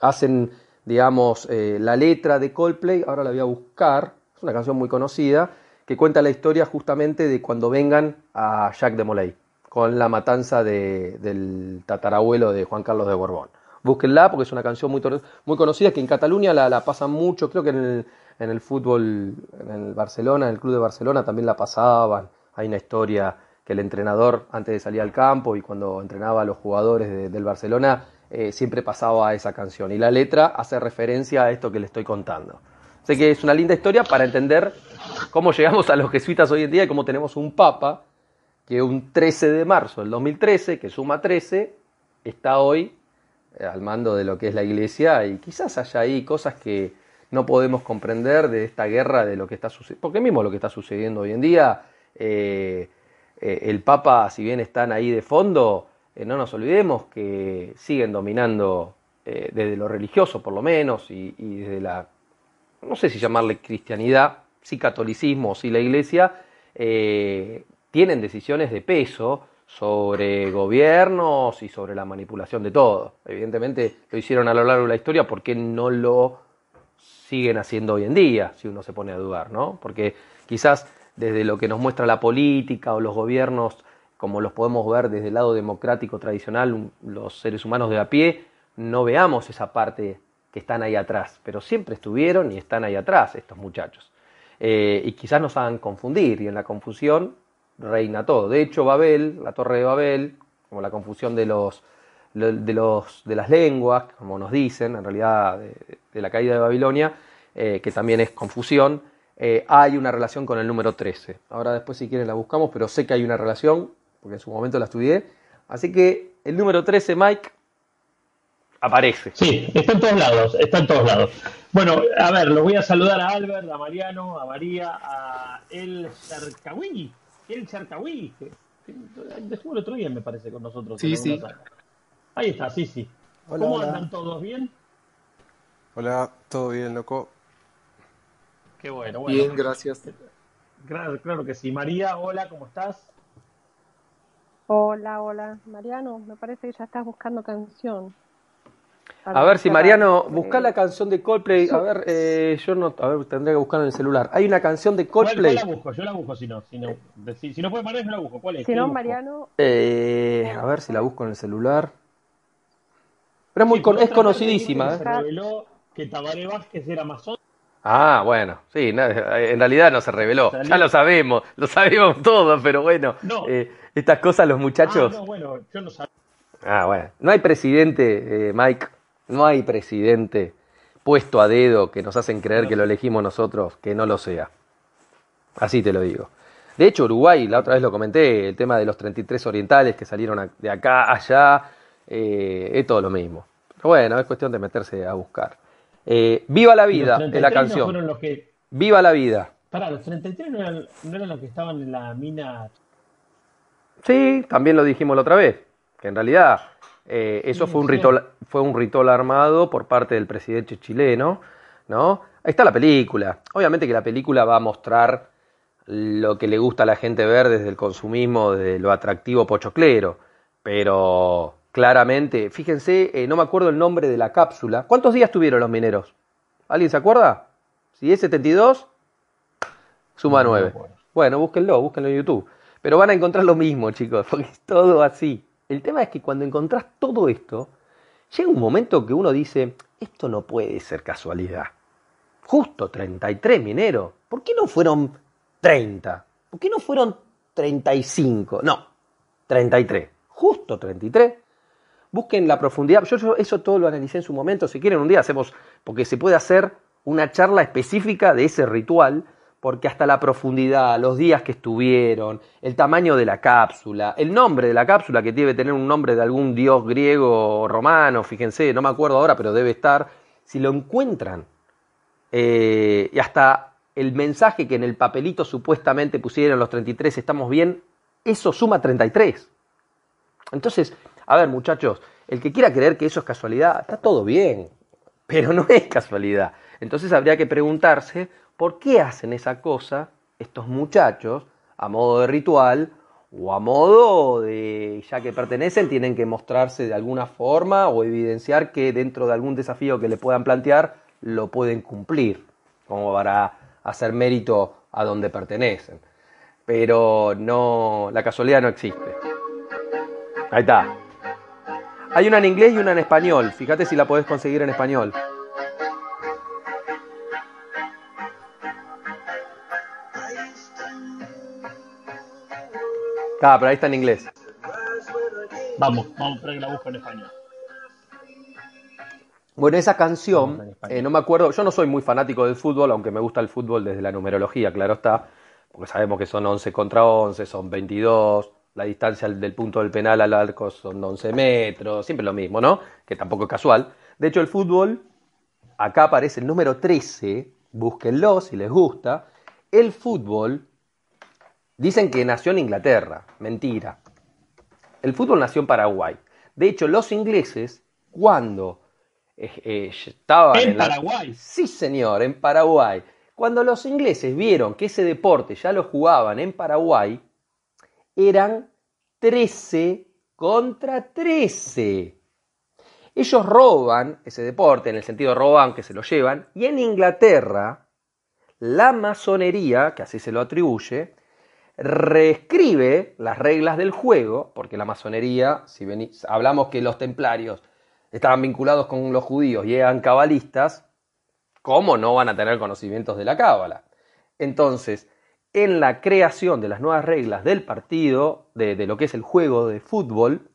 hacen, digamos, eh, la letra de Coldplay, ahora la voy a buscar, es una canción muy conocida, que cuenta la historia justamente de cuando vengan a Jacques de Molay con la matanza del tatarabuelo de Juan Carlos de Borbón. Búsquenla porque es una canción muy, conocida que en Cataluña la, pasan mucho, creo que en el, en el fútbol, en el Barcelona, en el club de Barcelona también la pasaban. Hay una historia que el entrenador antes de salir al campo y cuando entrenaba a los jugadores del Barcelona eh, siempre pasaba esa canción y la letra hace referencia a esto que le estoy contando. Sé que es una linda historia para entender cómo llegamos a los jesuitas hoy en día y cómo tenemos un papa que un 13 de marzo del 2013, que suma 13, está hoy eh, al mando de lo que es la iglesia y quizás haya ahí cosas que no podemos comprender de esta guerra, de lo que está sucediendo, porque mismo lo que está sucediendo hoy en día, eh, eh, el Papa, si bien están ahí de fondo, no nos olvidemos que siguen dominando desde lo religioso por lo menos y, y, desde la, no sé si llamarle cristianidad, sí catolicismo, sí la iglesia, tienen decisiones de peso sobre gobiernos y sobre la manipulación de todo. Evidentemente lo hicieron a lo largo de la historia, ¿por qué no lo siguen haciendo hoy en día, si uno se pone a dudar, ¿no? Porque quizás desde lo que nos muestra la política o los gobiernos, como los podemos ver desde el lado democrático tradicional, los seres humanos de a pie, no veamos esa parte que están ahí atrás, pero siempre estuvieron y están ahí atrás estos muchachos. Eh, y quizás nos hagan confundir, y en la confusión reina todo. De hecho, Babel, la torre de Babel, como la confusión de los de, los, de las lenguas, como nos dicen, en realidad de, la caída de Babilonia, eh, que también es confusión, eh, hay una relación con el número 13. Ahora después si quieren la buscamos, pero sé que hay una relación porque en su momento la estudié. Así que el número 13, Mike, aparece. Sí, está en todos lados, está en todos lados. Bueno, a ver, los voy a saludar a Albert, a Mariano, a María, a El Charcahui. El Charcahui, que, estuvo el otro día, me parece, con nosotros. Sí, sí. Ahí está, sí, sí. ¿Cómo andan todos? ¿Bien? Hola, todo bien, loco. Qué bueno, bueno. Bien, gracias. Claro, claro que sí. María, hola, ¿cómo estás? Hola, hola. Mariano, me parece que ya estás buscando canción. A ver si Mariano, busca la canción de Coldplay. A ver, eh, yo no, a ver, tendría que buscarla en el celular. Hay una canción de Coldplay. ¿Cuál, la busco? Yo la busco si no. Si no, si, no puede Mariano, yo la busco. ¿Cuál es? Si no, Mariano. Eh, a ver si la busco en el celular. Pero es, muy es conocidísima. ¿eh? Se reveló que Tabaré Vázquez era masón. Ah, bueno, sí, en realidad no se reveló. Ya lo sabemos, lo sabemos todos, pero bueno, eh, estas cosas los muchachos. Ah, no, bueno, yo no sabía. Ah, bueno, no hay presidente, eh, Mike, no hay presidente puesto a dedo que nos hacen creer que lo elegimos nosotros, que no lo sea. Así te lo digo. De hecho, Uruguay, la otra vez lo comenté, el tema de los 33 orientales que salieron de acá allá, eh, es todo lo mismo. Pero bueno, es cuestión de meterse a buscar. Eh, Viva la vida de la canción. Viva la vida. Pará, los 33 no eran, no eran los que estaban en la mina. Sí, también lo dijimos la otra vez. Que en realidad eh, eso fue un, ritual, fue un ritual armado por parte del presidente chileno, ¿no? Ahí está la película. Obviamente que la película va a mostrar lo que le gusta a la gente ver desde el consumismo, de lo atractivo pochoclero, pero claramente, fíjense, eh, no me acuerdo el nombre de la cápsula. ¿Cuántos días tuvieron los mineros? ¿Alguien se acuerda? Si es 72, suma 9. Bueno, búsquenlo, búsquenlo en YouTube. Pero van a encontrar lo mismo, chicos, porque es todo así. El tema es que cuando encontrás todo esto, llega un momento que uno dice, esto no puede ser casualidad. Justo 33 mineros. ¿Por qué no fueron 30? ¿Por qué no fueron 35? No, 33. Justo 33. Busquen la profundidad. Yo, eso todo lo analicé en su momento. Si quieren, un día hacemos, porque se puede hacer una charla específica de ese ritual porque hasta la profundidad, los días que estuvieron, el tamaño de la cápsula, el nombre de la cápsula que debe tener un nombre de algún dios griego o romano, fíjense, no me acuerdo ahora, pero debe estar, si lo encuentran, eh, y hasta el mensaje que en el papelito supuestamente pusieron los 33, estamos bien, eso suma 33. Entonces, a ver muchachos, el que quiera creer que eso es casualidad, está todo bien, pero no es casualidad. Entonces habría que preguntarse ¿Por qué hacen esa cosa estos muchachos a modo de ritual o a modo de, ya que pertenecen, tienen que mostrarse de alguna forma o evidenciar que dentro de algún desafío que le puedan plantear, lo pueden cumplir, como para hacer mérito a donde pertenecen. Pero no, la casualidad no existe. Ahí está. Hay una en inglés y una en español. Fíjate si la podés conseguir en español. Ah, pero ahí está en inglés. Vamos, vamos a que la busco en español. Bueno, esa canción, eh, no me acuerdo, yo no soy muy fanático del fútbol, aunque me gusta el fútbol desde la numerología, claro está, porque sabemos que son 11 contra 11, son 22, la distancia del punto del penal al arco son 11 metros, siempre lo mismo, ¿no? Que tampoco es casual. De hecho, el fútbol, acá aparece el número 13, búsquenlo si les gusta. El fútbol Dicen que nació en Inglaterra. Mentira. El fútbol nació en Paraguay. De hecho, los ingleses, cuando eh, eh, estaban en, Paraguay. Sí, señor, en Paraguay. Cuando los ingleses vieron que ese deporte ya lo jugaban en Paraguay, eran 13 contra 13. Ellos roban ese deporte, en el sentido roban que se lo llevan, y en Inglaterra, la masonería, que así se lo atribuye, reescribe las reglas del juego, porque la masonería, si hablamos que los templarios estaban vinculados con los judíos y eran cabalistas, ¿cómo no van a tener conocimientos de la cábala? Entonces, en la creación de las nuevas reglas del partido, de, lo que es el juego de fútbol,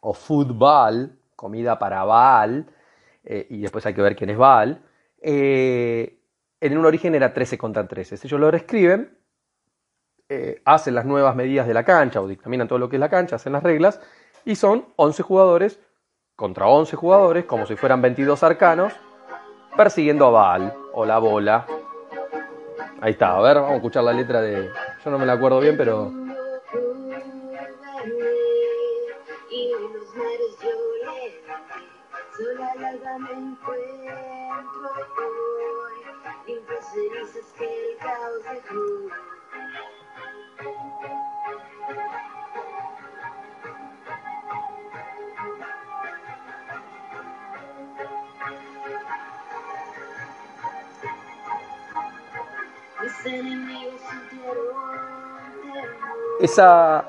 o fútbol, comida para Baal, eh, y después hay que ver quién es Baal, eh, en un origen era 13 contra 13. Ellos lo reescriben eh, hacen las nuevas medidas de la cancha o dictaminan todo lo que es la cancha, hacen las reglas, y son 11 jugadores contra 11 jugadores, como si fueran 22 arcanos, persiguiendo a Baal o la bola. Ahí está, a ver, vamos a escuchar la letra de... Yo no me la acuerdo bien, pero... Y los mares Esa...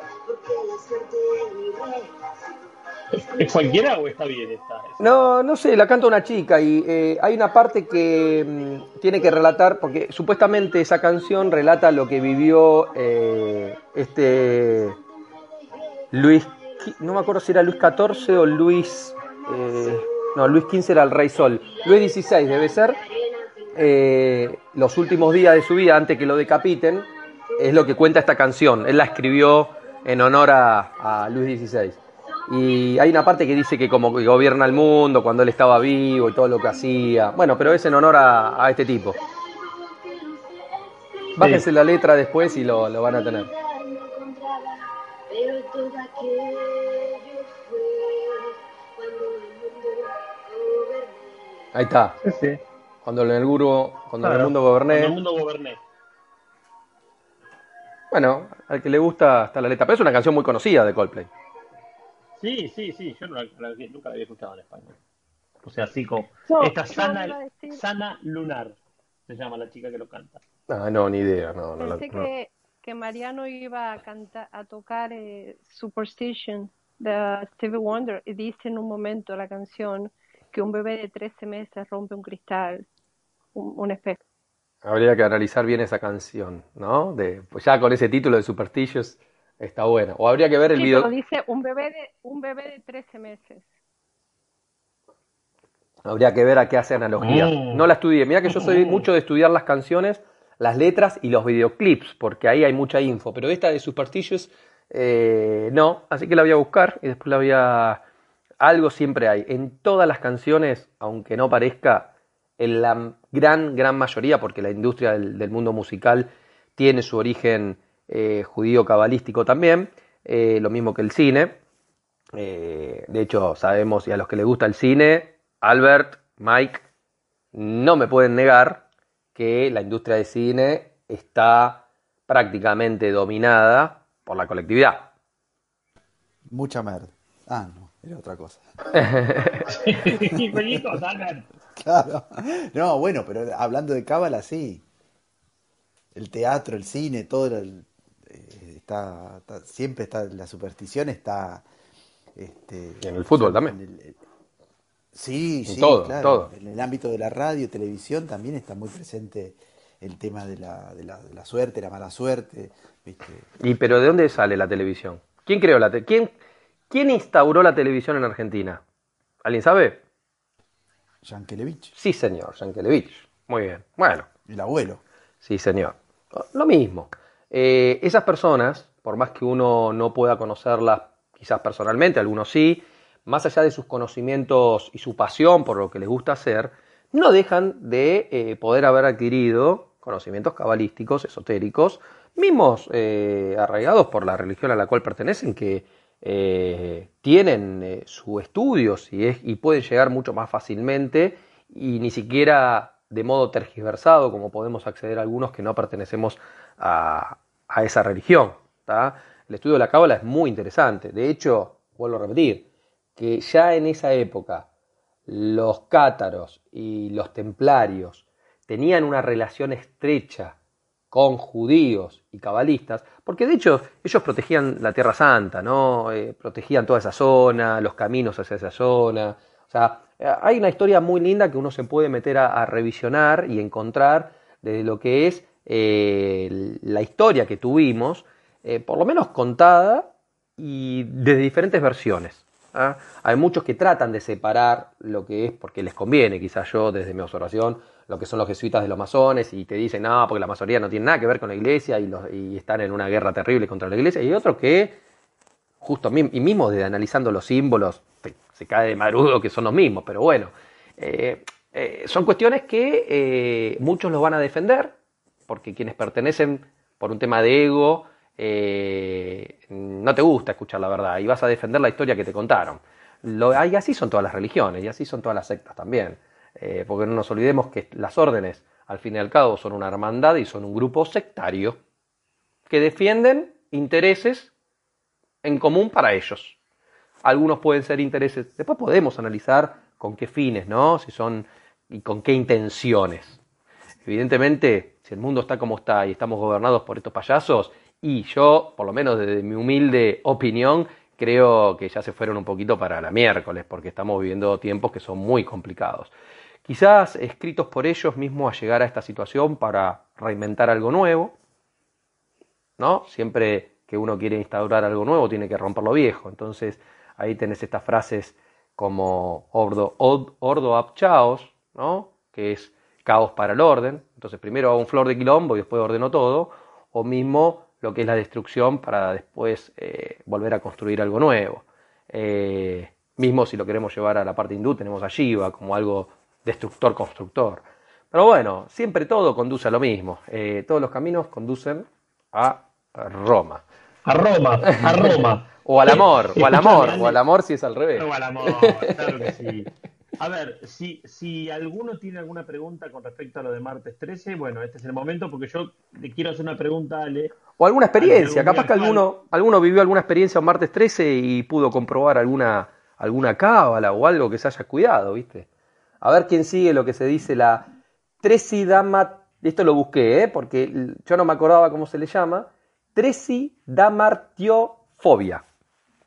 ¿Es cualquiera o está bien esta? No, no sé, la canta una chica y eh, hay una parte que mm, tiene que relatar, porque supuestamente esa canción relata lo que vivió eh, este Luis, no me acuerdo si era Luis XIV o Luis, eh, no, Luis XV era el Rey Sol, Luis XVI debe ser, eh, los últimos días de su vida antes que lo decapiten, es lo que cuenta esta canción, él la escribió en honor a, a Luis XVI. Y hay una parte que dice que como que gobierna el mundo cuando él estaba vivo y todo lo que hacía. Bueno, pero es en honor a, a este tipo. Bájense la letra después y lo, lo van a tener. Ahí está. Sí, sí. Cuando en el cuando en el Claro, mundo Cuando goberné. el mundo goberné. Bueno, al que le gusta está la letra. Pero es una canción muy conocida de Coldplay. Sí, sí, sí, yo no la- la- nunca la había escuchado en español. O sea, así como... Yo- Esta Sana, Sana Lunar se llama la chica que lo canta. Ah, no, ni idea. No, no, la- Pensé no. que, que Mariano iba a cantar, a tocar eh, Superstition de Stevie Wonder y dice en un momento la canción que un bebé de 13 meses rompe un cristal, un, un espejo. Habría que analizar bien esa canción, ¿no? De, pues ya con ese título de Superstitious está bueno. O habría que ver el Sí, video. pero dice un bebé de un bebé de 13 meses. Habría que ver a qué hace analogía. Mm. No la estudié. Mira que yo soy mucho de estudiar las canciones, las letras y los videoclips, porque ahí hay mucha info. Pero esta de Superstitious, eh, no. Así que la voy a buscar y después la voy a... Algo siempre hay. En todas las canciones, aunque no parezca, en la gran, gran mayoría, porque la industria del, del mundo musical tiene su origen eh, judío cabalístico también, eh, lo mismo que el cine. Eh, de hecho, sabemos, y a los que les gusta el cine, Albert, Mike, no me pueden negar que la industria de cine está prácticamente dominada por la colectividad. Mucha merda. Ah, no, era otra cosa. Sí. Claro. No, bueno, pero hablando de cábala, sí. El teatro, el cine, todo el- eh, está, está- siempre está, la superstición está, este, Y en el fútbol también. en el- sí, En sí, todo, claro. todo. En el ámbito de la radio, televisión también está muy presente el tema de la, de la, de la suerte, la mala suerte, ¿viste? ¿Y pero de dónde sale la televisión? ¿Quién creó la te- ¿Quién, ¿Quién instauró la televisión en Argentina? ¿Alguien sabe? Yankelevich, Sí, señor, Yankelevich. Muy bien. Bueno, el abuelo. Sí, señor. Lo mismo. Eh, esas personas, por más que uno no pueda conocerlas quizás personalmente, algunos sí, más allá de sus conocimientos y su pasión por lo que les gusta hacer, no dejan de eh, poder haber adquirido conocimientos cabalísticos, esotéricos, mismos eh, arraigados por la religión a la cual pertenecen, que eh, tienen eh, su estudio y, pueden llegar mucho más fácilmente y ni siquiera de modo tergiversado, como podemos acceder a algunos que no pertenecemos a, esa religión. El estudio de la cábala es muy interesante. De hecho, vuelvo a repetir, que ya en esa época los cátaros y los templarios tenían una relación estrecha con judíos y cabalistas, porque de hecho ellos protegían la Tierra Santa, ¿no? Eh, protegían toda esa zona, los caminos hacia esa zona. O sea, eh, hay una historia muy linda que uno se puede meter a, revisionar y encontrar de lo que es eh, la historia que tuvimos, por lo menos contada y de diferentes versiones. ¿ah? Hay muchos que tratan de separar lo que es, porque les conviene, quizás yo desde mi observación, lo que son los jesuitas de los masones y te dicen, no, porque la masonería no tiene nada que ver con la iglesia y, los- y están en una guerra terrible contra la iglesia. Y hay otros que, justo y mismo de analizando los símbolos, se cae de marudo que son los mismos, pero bueno, eh, eh, son cuestiones que eh, muchos los van a defender, porque quienes pertenecen por un tema de ego, no te gusta escuchar la verdad y vas a defender la historia que te contaron. Lo, y así son todas las religiones y así son todas las sectas también. Eh, porque no nos olvidemos que las órdenes, al fin y al cabo, son una hermandad y son un grupo sectario que defienden intereses en común para ellos. Algunos pueden ser intereses. Después podemos analizar con qué fines, ¿no? Si son y con qué intenciones. Evidentemente, si el mundo está como está y estamos gobernados por estos payasos, y yo, por lo menos desde mi humilde opinión, creo que ya se fueron un poquito para la miércoles, porque estamos viviendo tiempos que son muy complicados. Quizás escritos por ellos mismos a llegar a esta situación para reinventar algo nuevo, ¿no? Siempre que uno quiere instaurar algo nuevo tiene que romper lo viejo. Entonces ahí tenés estas frases como ordo, ordo chaos, ¿no? Que es caos para el orden. Entonces primero hago un flor de quilombo y después ordeno todo. O mismo lo que es la destrucción para después eh, volver a construir algo nuevo. Eh, mismo si lo queremos llevar a la parte hindú, tenemos a Shiva como algo destructor-constructor. Pero bueno, siempre todo conduce a lo mismo. Eh, todos los caminos conducen a Roma. A Roma, a Roma. O al amor, o al amor, o al amor si es al revés. O al amor, claro que sí. A ver, si, si alguno tiene alguna pregunta con respecto a lo de martes 13, bueno, este es el momento porque yo le quiero hacer una pregunta a Ale. O alguna experiencia, capaz que alguno, alguno vivió alguna experiencia en martes 13 y pudo comprobar alguna, alguna cábala o algo que se haya cuidado, ¿viste? A ver quién sigue lo que se dice la tresidama, esto lo busqué, ¿eh? porque yo no me acordaba cómo se le llama, tresidamartiofobia.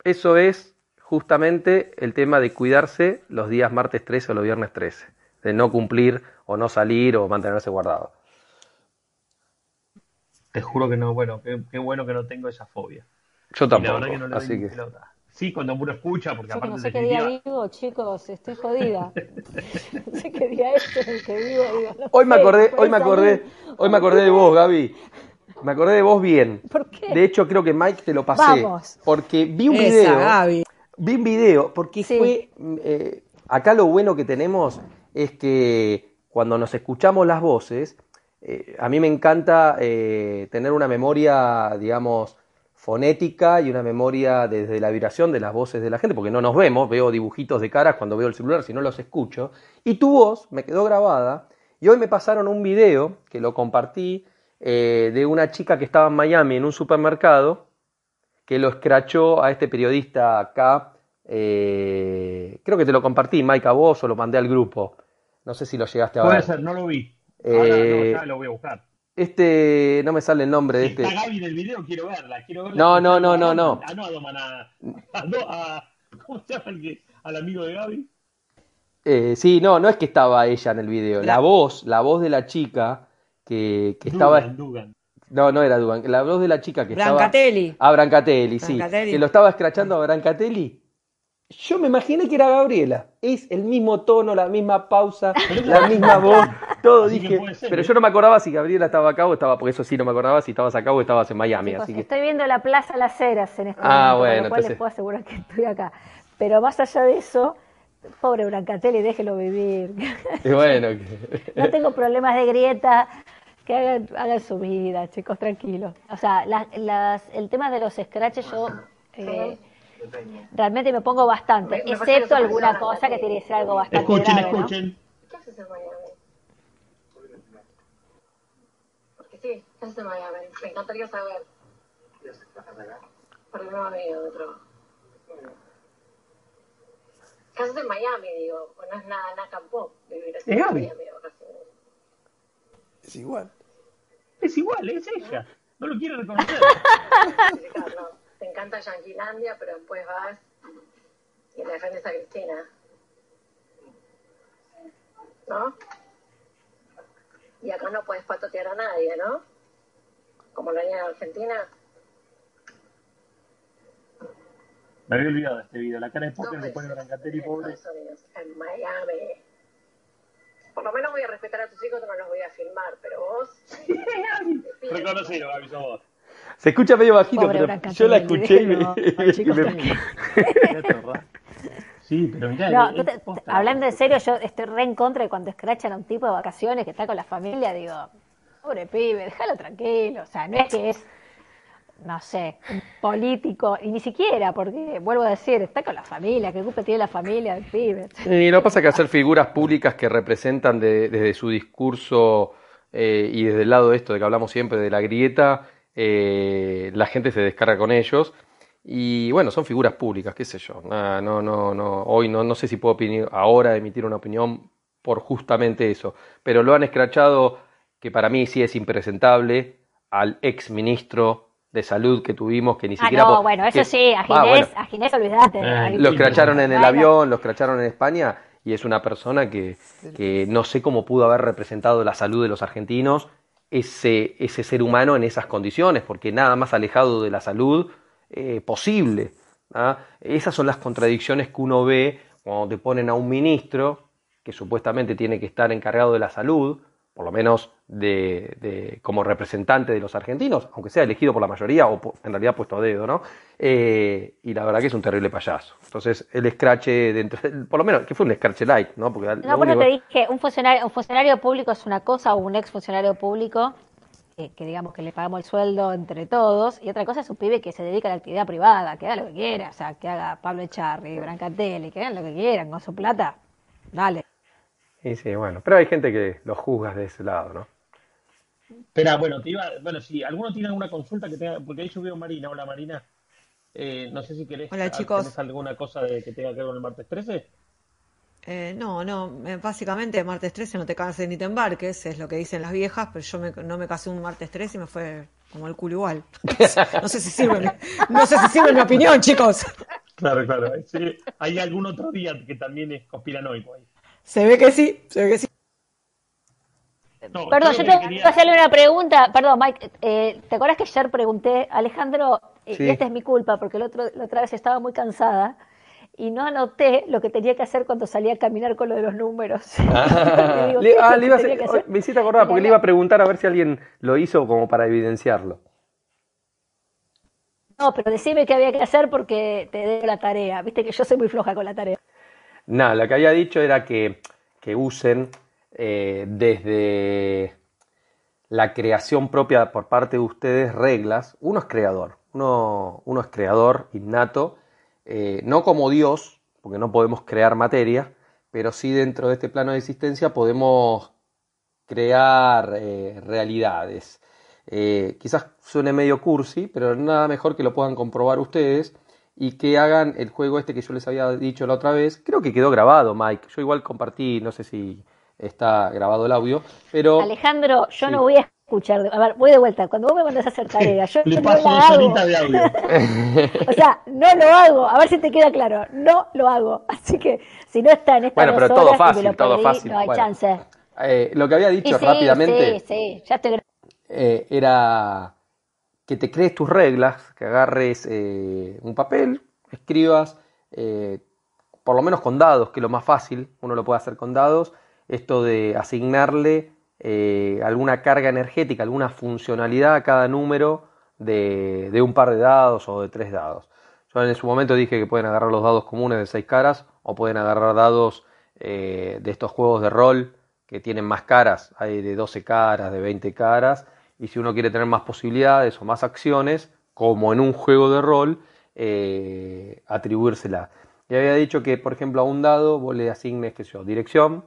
Eso es justamente el tema de cuidarse los días martes 13 o los viernes 13, de no cumplir o no salir o mantenerse guardado. Te juro que no, bueno, qué, qué bueno que no tengo esa fobia. Yo Y la tampoco, verdad que no le doy así que... pelota. Sí, cuando uno escucha, porque Yo que aparte no sé qué día vivo, chicos, estoy jodida. No sé qué día es en el que vivo, digo, no Hoy me acordé, hoy me acordé, hoy me acordé de vos, Gaby. Me acordé de vos bien. ¿Por qué? De hecho, creo que Mike te lo pasé. Vamos. Porque vi un Esa, video. Gaby. Vi un video, porque Sí. fue. eh, acá lo bueno que tenemos es que cuando nos escuchamos las voces, eh, a mí me encanta eh, tener una memoria, digamos, fonética y una memoria desde la vibración de las voces de la gente, porque no nos vemos, veo dibujitos de caras cuando veo el celular, si no los escucho. Y tu voz me quedó grabada, y hoy me pasaron un video que lo compartí eh, de una chica que estaba en Miami en un supermercado que lo escrachó a este periodista acá. eh, creo que te lo compartí, Mike, a vos o lo mandé al grupo. No sé si lo llegaste a puede ver. ser, no lo vi. Ahora Eh, no, ya lo voy a buscar. Este, no me sale el nombre de este. está Gaby en el video, quiero verla, quiero verla. No, no, no, no, no. Ah, no, a Doman, a, a, Do- a- ¿cómo se llama el que, al amigo de Gaby? Eh, sí, no, no es que estaba ella en el video. La La- voz, la voz de la chica que, que estaba. Dugan, Dugan. No, no era Dugan. La voz de la chica que estaba. Brancatelli. A Brancatelli, sí. Brancatelli. Que lo estaba escrachando a Brancatelli. Yo me imaginé que era Gabriela. Es el mismo tono, la misma pausa, la misma voz, todo Así dije. ser, Pero ¿eh? yo no me acordaba si Gabriela estaba acá o estaba, porque eso sí no me acordaba si estabas acá o estabas en Miami. Chicos, Así que Estoy viendo la Plaza Las Heras en este Ah, momento, bueno, con lo cual entonces- les puedo asegurar que estoy acá. Pero más allá de eso, pobre Brancatelli, déjelo vivir. y bueno, que- No tengo problemas de grieta, que hagan, hagan su vida, chicos, tranquilos. O sea, las- las- el tema de los scratches yo eh, realmente me pongo bastante, Me- me excepto alguna cosa que tiene que ser algo bastante Escuchen, grave, ¿no? escuchen. ¿Qué haces en Miami? Porque sí, ¿qué haces en Miami? Me encantaría saber. Por el nuevo amigo de trabajo. ¿Qué haces en Miami? Digo, o no es nada, nada campo vivir así Es en Gaby. Miami de vacaciones. Es igual. Es igual, es ella. No lo quiere reconocer. No, te encanta Yanquilandia, pero después vas y le defendes a Cristina. ¿No? Y acá no puedes patotear a nadie, ¿no? Como lo harían en Argentina. Me había olvidado de este video. La cara de póker Dos que pone veces Brancatelli, pobre. En Miami. por lo menos voy a respetar a tus hijos, no los voy a filmar, pero vos... Reconocido, Gaby, sos vos. Se escucha medio bajito, Pobre pero Branca yo la escuché y me. Ay, chicos, me- tranquilos. Sí, pero mirá, No, es- tú te- es posta. hablando en serio, yo estoy re en contra de cuando escrachan a un tipo de vacaciones que está con la familia, digo, pobre pibe, déjalo tranquilo. O sea, no es que es, no sé, un político, y ni siquiera, porque vuelvo a decir, está con la familia, que culpa tiene la familia del pibe. Y lo pasa que hacer figuras públicas que representan de- desde su discurso eh, y desde el lado de esto de que hablamos siempre de la grieta, eh, la gente se descarga con ellos. Y bueno, son figuras públicas, qué sé yo. No, no, no, hoy no, no sé si puedo opini- ahora emitir una opinión por justamente eso. Pero lo han escrachado, que para mí sí es impresentable, al ex ministro de salud que tuvimos, que ni Ah, siquiera... no, bueno, eso que- sí, a Ah, Ginés, bueno. a Ginés olvidate. Ah, ahí Lo sí. escracharon en el avión, lo escracharon en España y es una persona que, que no sé cómo pudo haber representado la salud de los argentinos, ese, ser humano en esas condiciones, porque nada más alejado de la salud eh, posible. ¿ah? Esas son las contradicciones que uno ve cuando te ponen a un ministro que supuestamente tiene que estar encargado de la salud, por lo menos de, de- como representante de los argentinos, aunque sea elegido por la mayoría o en realidad puesto a dedo, ¿no? Eh, y la verdad que es un terrible payaso. Entonces, el escrache, dentro, por lo menos, que fue un escrache light, ¿no? Porque No, bueno, te dije, un funcionario, un funcionario público es una cosa, o un ex funcionario público, eh, que digamos que le pagamos el sueldo entre todos, y otra cosa es un pibe que se dedica a la actividad privada, que haga lo que quiera, o sea, que haga Pablo Echarri, Brancatelli, que hagan lo que quieran con su plata, dale. Sí, sí, bueno, pero hay gente que lo juzga de ese lado, ¿no? Espera, bueno, te iba, bueno, si alguno tiene alguna consulta que tenga, porque ahí subió Marina, hola Marina, Eh, no sé si querés, Hola, chicos. ¿tenés alguna cosa de, que tenga que ver con el martes 13? Eh, no, no, eh, básicamente martes 13 no te cases ni te embarques, es lo que dicen las viejas, pero yo me- no me casé un martes 13 y me fue como el culo igual. No sé si sirve, mi- no sé si sirve mi opinión, chicos. Claro, claro. Sí, hay algún otro día que también es conspiranoico ahí. Se ve que sí, se ve que sí. No, Perdón, yo que te quería- quiero hacerle una pregunta, perdón, Mike, eh, ¿te acuerdas que ayer pregunté, Alejandro, eh, Sí. y esta es mi culpa, porque el otro, la otra vez estaba muy cansada, y no anoté lo que tenía que hacer cuando salía a caminar con lo de los números. Le digo, Le- ¿qué es ah, le que iba a hacer- que hacer? me hiciste acordar, porque le iba a preguntar a ver si alguien lo hizo como para evidenciarlo. No, pero decime qué había que hacer porque te debo la tarea. Viste que yo soy muy floja con la tarea. Nada, lo que había dicho era que, que usen eh, desde la creación propia por parte de ustedes reglas. Uno es creador, uno, es creador innato, eh, no como Dios, porque no podemos crear materia, pero sí dentro de este plano de existencia podemos crear eh, realidades. Quizás suene medio cursi, pero nada mejor que lo puedan comprobar ustedes y que hagan el juego este que yo les había dicho la otra vez. Creo que quedó grabado, Mike. Yo igual compartí, no sé si está grabado el audio, pero Alejandro, yo Sí. no voy a escuchar. A ver, voy de vuelta. Cuando vos me mandas a hacer tarea, yo Le no paso la hago. de audio. O sea, no lo hago. A ver si te queda claro. No lo hago. Así que si no está en estas Bueno, pero dos todo fácil, lo todo perdí, fácil. no hay Bueno. chance. eh, lo que había Y dicho sí, rápidamente sí, sí, ya estoy eh, era que te crees tus reglas, que agarres eh, un papel, escribas, eh, por lo menos con dados, que es lo más fácil, uno lo puede hacer con dados, esto de asignarle eh, alguna carga energética, alguna funcionalidad a cada número de, de un par de dados o de tres dados. Yo en su momento dije que pueden agarrar los dados comunes de seis caras o pueden agarrar dados de estos juegos de rol que tienen más caras, hay de 12 caras, de 20 caras, y si uno quiere tener más posibilidades o más acciones, como en un juego de rol, eh, atribuírsela. Y había dicho que, por ejemplo, a un dado vos le asignes, qué dirección,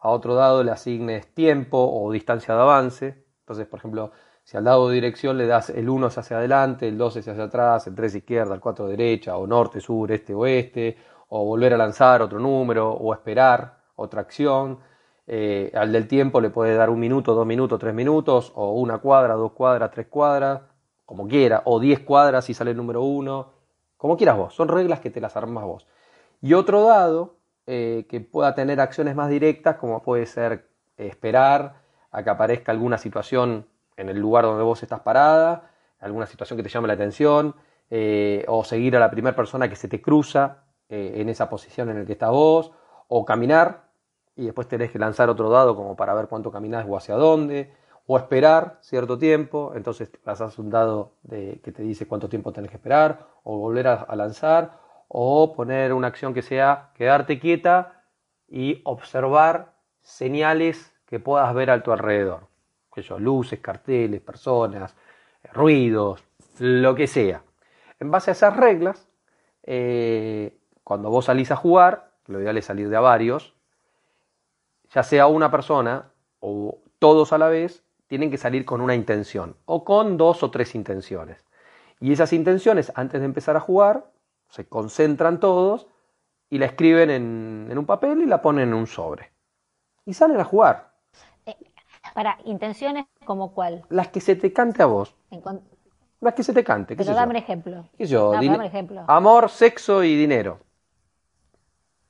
a otro dado le asignes tiempo o distancia de avance. Entonces, por ejemplo, si al dado de dirección le das el 1 es hacia adelante, el 2 es hacia atrás, el 3 izquierda, el 4 derecha, o norte, sur, este, oeste, o volver a lanzar otro número, o esperar otra acción. Eh, al del tiempo le puede dar un minuto, dos minutos, tres minutos, o una cuadra, dos cuadras, tres cuadras, como quiera, o 10 cuadras si sale el número 1, como quieras vos, son reglas que te las armas vos. Y otro dado eh, que pueda tener acciones más directas, como puede ser esperar a que aparezca alguna situación en el lugar donde vos estás parada, alguna situación que te llame la atención, eh, o seguir a la primera persona que se te cruza en esa posición en la que estás vos, o caminar, y después tenés que lanzar otro dado como para ver cuánto caminás o hacia dónde, o esperar cierto tiempo, entonces lanzás un dado de, que te dice cuánto tiempo tenés que esperar, o volver a, lanzar, o poner una acción que sea quedarte quieta y observar señales que puedas ver a tu alrededor. Que luces, carteles, personas, ruidos, lo que sea. En base a esas reglas, eh, cuando vos salís a jugar, lo ideal es salir de a varios, ya sea una persona o todos a la vez, tienen que salir con una intención o con dos o tres intenciones. Y esas intenciones, antes de empezar a jugar, se concentran todos y la escriben en, en un papel y la ponen en un sobre. Y salen a jugar. Eh, para intenciones como cuál. Las que se te cante a vos. En Las que se te cante. ¿qué Pero dame un ejemplo. ¿Qué yo? No, dame un ejemplo. Amor, sexo y dinero.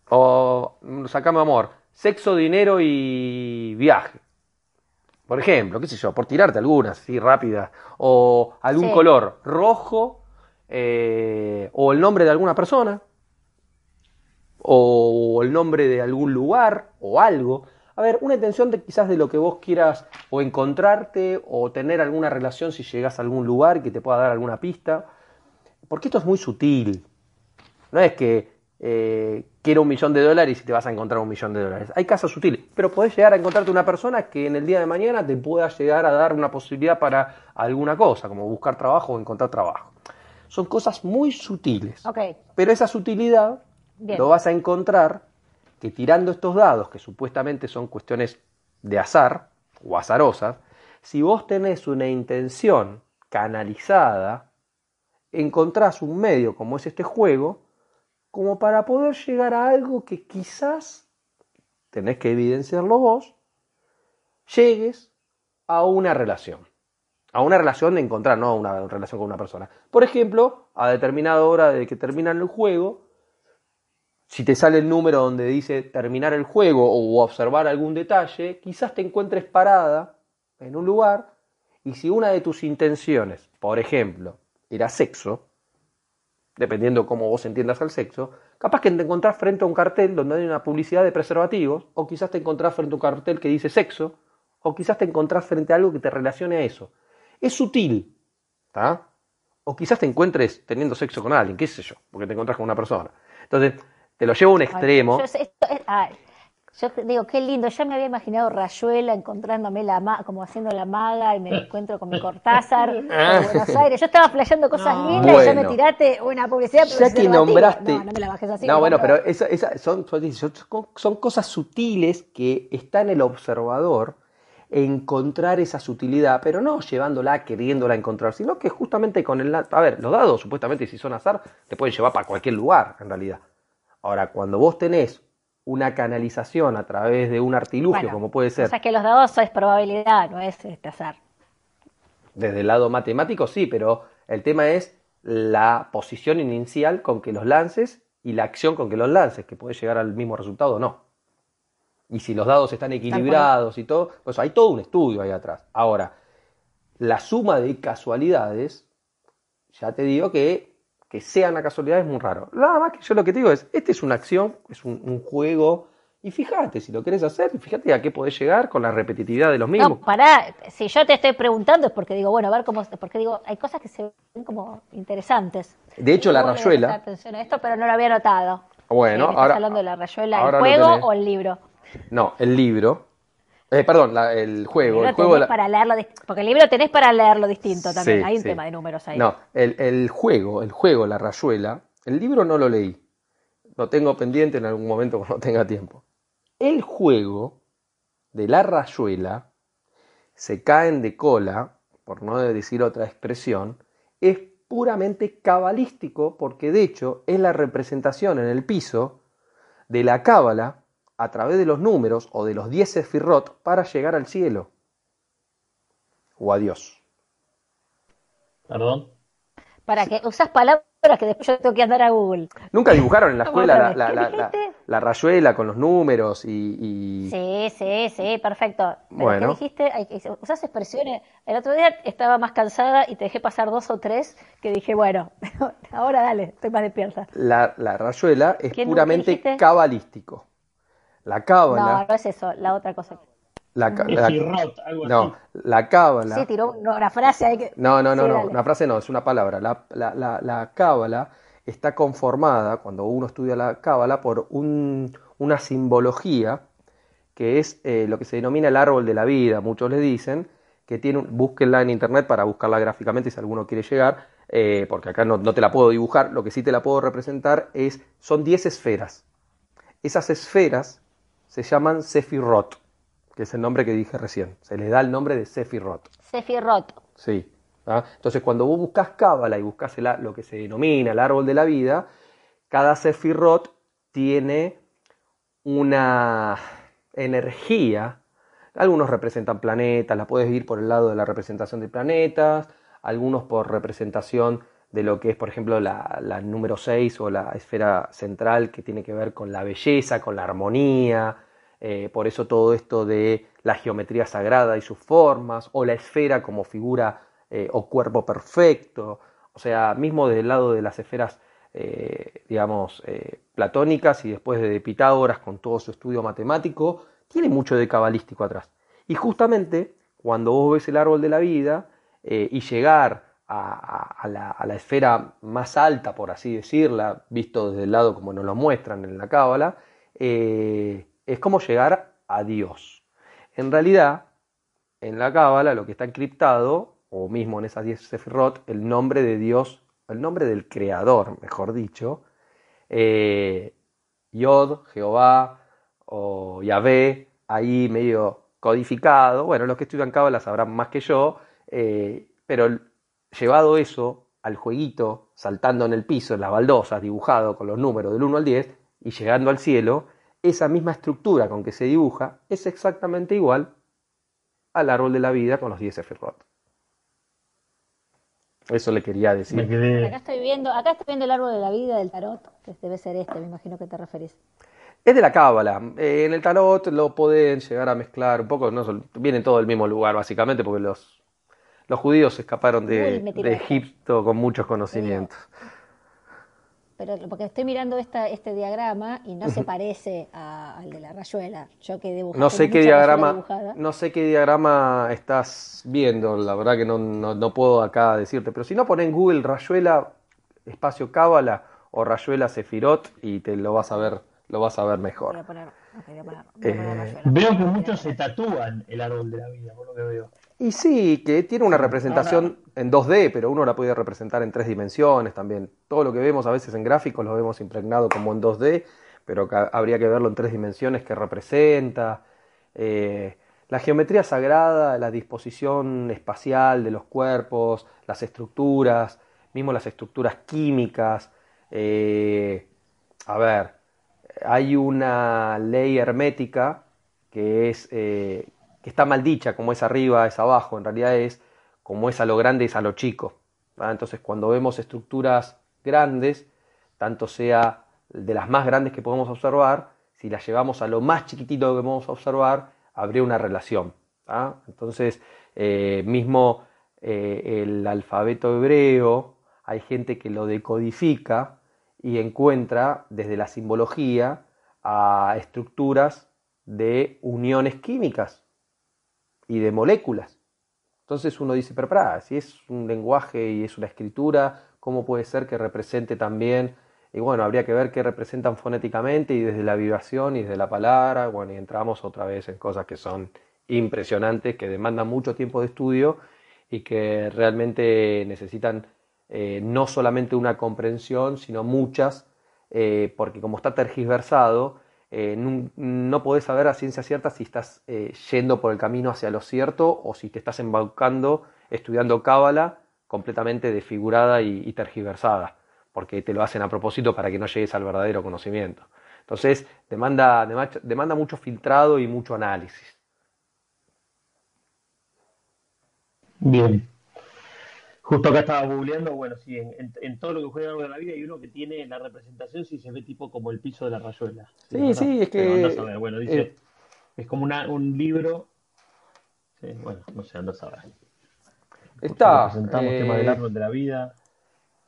O mm, sacame amor, sexo, dinero y viaje. Por ejemplo, qué sé yo, por tirarte algunas, así rápidas. O algún Sí. color rojo, eh, o el nombre de alguna persona, o el nombre de algún lugar, o algo. A ver, una intención de quizás de lo que vos quieras o encontrarte o tener alguna relación si llegas a algún lugar que te pueda dar alguna pista. Porque esto es muy sutil. No es que eh, quiero un millón de dólares y te vas a encontrar un millón de dólares. Hay casos sutiles, pero podés llegar a encontrarte una persona que en el día de mañana te pueda llegar a dar una posibilidad para alguna cosa, como buscar trabajo o encontrar trabajo. Son cosas muy sutiles. Pero esa sutilidad Bien. lo vas a encontrar que tirando estos dados, que supuestamente son cuestiones de azar o azarosas, si vos tenés una intención canalizada, encontrás un medio como es este juego, como para poder llegar a algo que quizás, tenés que evidenciarlo vos, llegues a una relación. A una relación de encontrar, no a una relación con una persona. Por ejemplo, a determinada hora de que terminan el juego, si te sale el número donde dice terminar el juego o observar algún detalle, quizás te encuentres parada en un lugar y si una de tus intenciones, por ejemplo, era sexo, dependiendo cómo vos entiendas al sexo, capaz que te encontrás frente a un cartel donde hay una publicidad de preservativos, o quizás te encontrás frente a un cartel que dice sexo, o quizás te encontrás frente a algo que te relacione a eso. Es sutil, ¿está? O quizás te encuentres teniendo sexo con alguien, qué sé yo, porque te encontrás con una persona. Entonces, te lo llevo a un extremo. Yo, sé- esto es- ay, yo digo, qué lindo. Ya me había imaginado Rayuela encontrándome la ma- como haciendo la maga y me encuentro con mi Cortázar en Buenos Aires. Yo estaba flasheando cosas No. lindas y ya me tiraste una publicidad. Ya que nombraste. No, no me la bajes así. No, bueno, pero esa- son, son cosas sutiles que está en el observador encontrar esa sutilidad, pero no llevándola, queriéndola encontrar, sino que justamente con el... A ver, los dados, supuestamente, si son azar, te pueden llevar para cualquier lugar, en realidad. Ahora, cuando vos tenés una canalización a través de un artilugio, Bueno, como puede O ser sea que los dados es probabilidad, no es este azar. desde el lado matemático, sí, pero el tema es la posición inicial con que los lances y la acción con que los lances, que puede llegar al mismo resultado o no. Y si los dados están equilibrados y todo, pues hay todo un estudio ahí atrás. Ahora, la suma de casualidades, ya te digo que que sean a casualidad es muy raro. Nada más que yo lo que te digo es, este es una acción, es un, un juego, y fíjate, si lo querés hacer, fíjate a qué podés llegar con la repetitividad de los mismos. No, pará, si yo te estoy preguntando es porque digo, bueno, a ver cómo, porque digo, hay cosas que se ven como interesantes. De hecho, la rayuela- atención a esto, pero no lo había notado. Bueno, Eh, ¿me estás ahora- hablando de la rayuela, el juego tenés. o el libro? No, el libro. Eh, perdón, la- el juego. El juego tenés la- para leerlo, dis- porque el libro tenés para leerlo distinto también. Sí, Hay un sí. tema de números ahí. No, el, el juego, el juego, la rayuela, el libro no lo leí. Lo tengo pendiente en algún momento cuando tenga tiempo. El juego de la rayuela, se caen de cola, por no decir otra expresión, es puramente cabalístico porque de hecho es la representación en el piso de la cábala a través de los números o de los 10 sefirot para llegar al cielo o a Dios. Perdón. Para que usas palabras que después yo tengo que andar a Google. ¿Nunca dijugaron en la ¿Cómo escuela la, rayuela con los números y... y- Sí, sí, sí, perfecto. Pero Bueno. ¿qué dijiste? Usas expresiones. El otro día estaba más cansada y te dejé pasar dos o tres que dije, bueno, ahora dale, estoy más despierta. La, la rayuela es ¿Qué nu- qué puramente dijiste? cabalístico. La No, cábala, no es eso, la otra cosa. la, la- algo no, así. la cábala, Sí, tiró no, una frase ahí que... no, no, no, Sí, no, dale. una frase no, es una palabra. La, la, la, la cábala está conformada, cuando uno estudia la cábala, por un- una simbología que es eh, lo que se denomina el árbol de la vida, muchos le dicen, que tiene, un- búsquenla en internet para buscarla gráficamente si alguno quiere llegar, eh, porque acá no, no te la puedo dibujar, lo que sí te la puedo representar es, son 10 esferas. Esas esferas se llaman Sefirot, que es el nombre que dije recién, se les da el nombre de Sefirot. Sefirot. Sí. ¿ah? Entonces, cuando vos buscas Cábala y buscas el lo que se denomina el árbol de la vida, cada Sefirot tiene una energía. Algunos representan planetas, la puedes ir por el lado de la representación de planetas, algunos por representación de lo que es, por ejemplo, la, número 6 o la esfera central que tiene que ver con la belleza, con la armonía, eh, por eso todo esto de la geometría sagrada y sus formas, o la esfera como figura eh, o cuerpo perfecto, o sea, mismo del lado de las esferas, eh, digamos, platónicas y después de Pitágoras con todo su estudio matemático, tiene mucho de cabalístico atrás. Y justamente cuando vos ves el árbol de la vida y llegar a, la esfera más alta, por así decirla, visto desde el lado como nos lo muestran en la Cábala, eh, es como llegar a Dios. En realidad, en la Cábala lo que está encriptado, o mismo en esas 10 Sefirot, el nombre de Dios, el nombre del Creador, mejor dicho, eh, Yod, Jehová o Yahvé, ahí medio codificado. Bueno, los que estudian Cábala sabrán más que yo, eh, pero llevado eso al jueguito, saltando en el piso, en las baldosas, dibujado con los números del 1 al 10 y llegando al cielo, esa misma estructura con que se dibuja es exactamente igual al árbol de la vida con los 10 Sefirot. Eso le quería Me decir. Acá estoy viendo, acá estoy viendo el árbol de la vida del tarot, que debe ser este, me imagino que te referís. Es de la cábala. Eh, en el tarot lo pueden llegar a mezclar un poco, no son- vienen todo del mismo lugar básicamente porque los, los judíos escaparon de. Egipto con muchos conocimientos. Pero porque estoy mirando esta, este diagrama y no se parece a- al de la rayuela. Yo que dibujo No sé qué diagrama, no sé qué diagrama estás viendo, la verdad que no, no, no puedo acá decirte, pero si no pones en Google Rayuela espacio Cábala o Rayuela Sefirot y te lo vas a ver, lo vas a ver Voy mejor. a poner, ok, voy a poner, voy a poner Eh, rayuela. Veo que muchos se tatúan el árbol de la vida, por lo que veo. Y sí, que tiene una representación en 2D, pero uno la puede representar en tres dimensiones también. Todo lo que vemos a veces en gráficos lo vemos impregnado como en 2D, pero habría que verlo en tres dimensiones que representa. Eh, la geometría sagrada, la disposición espacial de los cuerpos, las estructuras, mismo las estructuras químicas. eh, a ver, hay una ley hermética que es eh, que está mal dicha, como es arriba, es abajo, en realidad es como es a lo grande, es a lo chico. Entonces, cuando vemos estructuras grandes, tanto sea de las más grandes que podemos observar, si las llevamos a lo más chiquitito que podemos observar, habría una relación. Entonces, eh, mismo eh, el alfabeto hebreo, hay gente que lo decodifica y encuentra desde la simbología a estructuras de uniones químicas y de moléculas. Entonces uno dice, pero pará, si es un lenguaje y es una escritura, ¿cómo puede ser que represente también? Y bueno, habría que ver qué representan fonéticamente y desde la vibración y desde la palabra, bueno, y entramos otra vez en cosas que son impresionantes, que demandan mucho tiempo de estudio y que realmente necesitan eh, no solamente una comprensión, sino muchas, eh, porque como está tergiversado, eh, no podés saber a ciencia cierta si estás eh, yendo por el camino hacia lo cierto o si te estás embaucando estudiando cábala completamente desfigurada y, y tergiversada, porque te lo hacen a propósito para que no llegues al verdadero conocimiento. Entonces, demanda, demanda mucho filtrado y mucho análisis. Bien. Justo acá estaba googleando, bueno, sí, en, todo lo que juega algo de la vida hay uno que tiene la representación si se ve tipo como el piso de la rayuela. Sí, Sí, es verdad. sí, es Pero andás a que ver, bueno, dice, eh, es como una, un libro. Sí, bueno, no sé, andás a ver. Está. representamos tema del eh, árbol de la vida.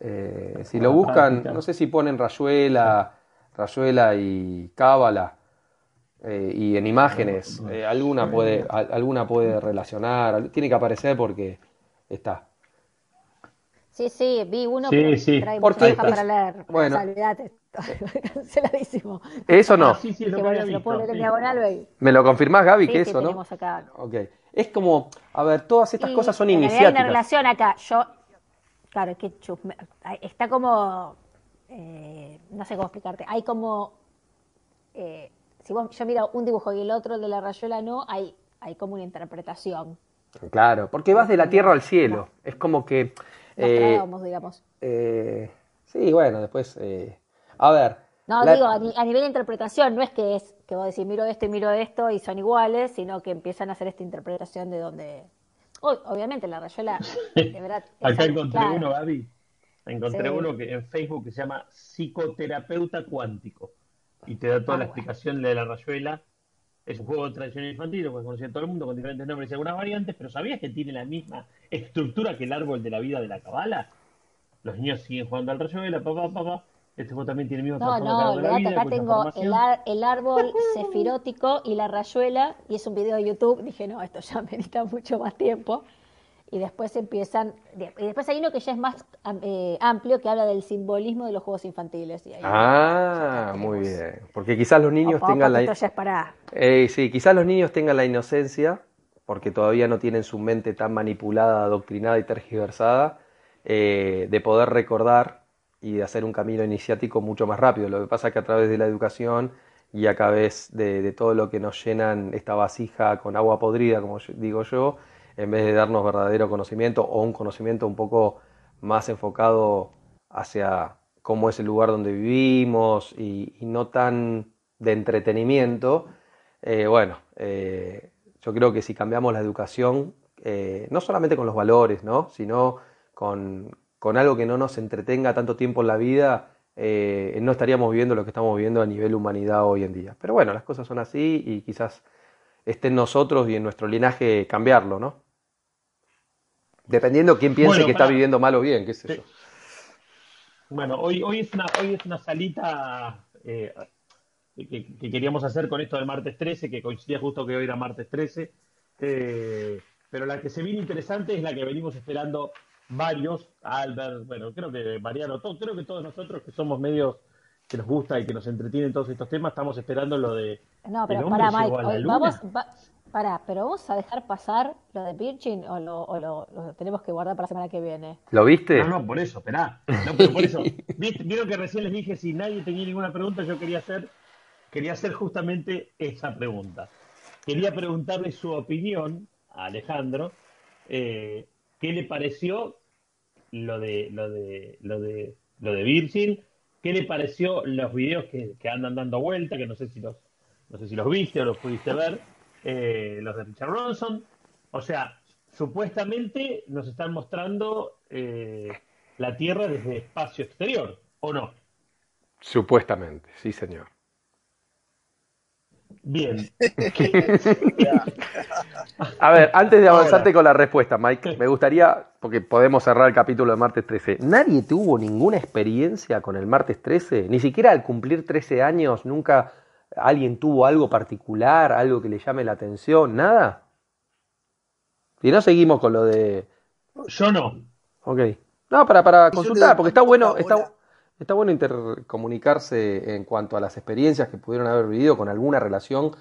Eh, si lo buscan, práctica. no sé si ponen Rayuela, Rayuela y Cábala, eh, y en imágenes, eh, alguna puede, al- alguna puede relacionar, tiene que aparecer porque está. Sí, sí, vi uno, Sí, pero sí. trae hoja es- para leer. bueno. Canceladísimo. Eso no. Sí, sí, es lo Que que bueno, había se lo puedo visto. leer en sí. diagonal, ve. ¿Me lo confirmás, Gaby, Sí, que sí, eso, no? acá. Ok. Es como, a ver, todas estas Y cosas son realidad hay una relación acá. Yo, claro, es que chusme- está como, eh, no sé cómo explicarte. Hay como, eh, si vos, yo miro un dibujo y el otro, el de la rayuela no, hay, hay como una interpretación. Claro, porque vas de la tierra al cielo. Es como que... Nos eh, digamos. eh, sí, bueno, después... eh, a ver. No, la- digo, a, ni- a nivel de interpretación, no es que es que vos decís miro esto y miro esto y son iguales, sino que empiezan a hacer esta interpretación de donde. Obviamente la rayuela, de verdad. Acá encontré claro. uno, Gaby. Encontré Sí. uno que en Facebook que se llama psicoterapeuta cuántico. Y te da toda Ah, la bueno. explicación de la rayuela. Es un juego tradicional infantil, lo conocer todo el mundo con diferentes nombres y algunas variantes, pero ¿sabías que tiene la misma estructura que el árbol de la vida de la cabala? Los niños siguen jugando al rayuela, papá, papá. Este juego también tiene el mismo No, no, de la olvidate, vida, acá tengo el, ar- el árbol cefirótico y la rayuela, y es un video de YouTube. Dije, no, esto ya merita mucho más tiempo. Y después empiezan. Y después hay uno que ya es más eh, amplio que habla del simbolismo de los juegos infantiles. Y ahí, Ah, muy bien. Porque quizás los niños tengan la... que esto ya es para. Eh, sí, quizás los niños tengan la inocencia, porque todavía no tienen su mente tan manipulada, adoctrinada y tergiversada, eh, de poder recordar y de hacer un camino iniciático mucho más rápido. Lo que pasa es que a través de la educación y a través de, de todo lo que nos llenan esta vasija con agua podrida, como yo- digo yo, en vez de darnos verdadero conocimiento o un conocimiento un poco más enfocado hacia cómo es el lugar donde vivimos y, no tan de entretenimiento, eh, bueno, eh, yo creo que si cambiamos la educación, eh, no solamente con los valores, ¿no? sino con, con algo que no nos entretenga tanto tiempo en la vida, no estaríamos viviendo lo que estamos viviendo a nivel humanidad hoy en día. Pero bueno, las cosas son así y quizás esté en nosotros y en nuestro linaje cambiarlo, ¿no? Dependiendo quién piense Bueno, que está viviendo mal o bien, qué sé Sí. yo. Bueno, hoy, hoy es una, hoy es una salita eh, que, que queríamos hacer con esto del martes 13, que coincidía justo que hoy era martes 13. eh, pero la que se viene interesante es la que venimos esperando varios, Albert, bueno, creo que Mariano, todo, creo que todos nosotros que somos medios que nos gusta y que nos entretienen todos estos temas, estamos esperando lo de No, ¿el pero llegó Mike. hoy? Vamos, va- pará, pero vamos a dejar pasar lo de Virgin o lo, o lo, lo tenemos que guardar para la semana que viene. ¿Lo viste? No, no, por eso, esperá. No, pero por eso. Vieron que recién les dije si nadie tenía ninguna pregunta, yo quería hacer, quería hacer justamente esa pregunta. Quería preguntarle su opinión a Alejandro, eh, ¿qué le pareció lo de lo de lo de lo de Virgin? ¿Qué le pareció los videos que, que andan dando vuelta, que no sé si los no sé si los viste o los pudiste ver, eh, los de Richard Bronson? O sea, supuestamente nos están mostrando eh, la Tierra desde espacio exterior, ¿o no? Supuestamente, sí, señor. Bien. A ver, antes de avanzarte Ahora. con la respuesta, Mike, me gustaría, porque podemos cerrar el capítulo de martes 13, ¿nadie tuvo ninguna experiencia con el martes 13? Ni siquiera al cumplir 13 años, nunca alguien tuvo algo particular, algo que le llame la atención, nada. Si no, seguimos con lo de... Yo no. Ok. No, para, para consultar, porque está bueno, está, está bueno intercomunicarse en cuanto a las experiencias que pudieron haber vivido con alguna relación,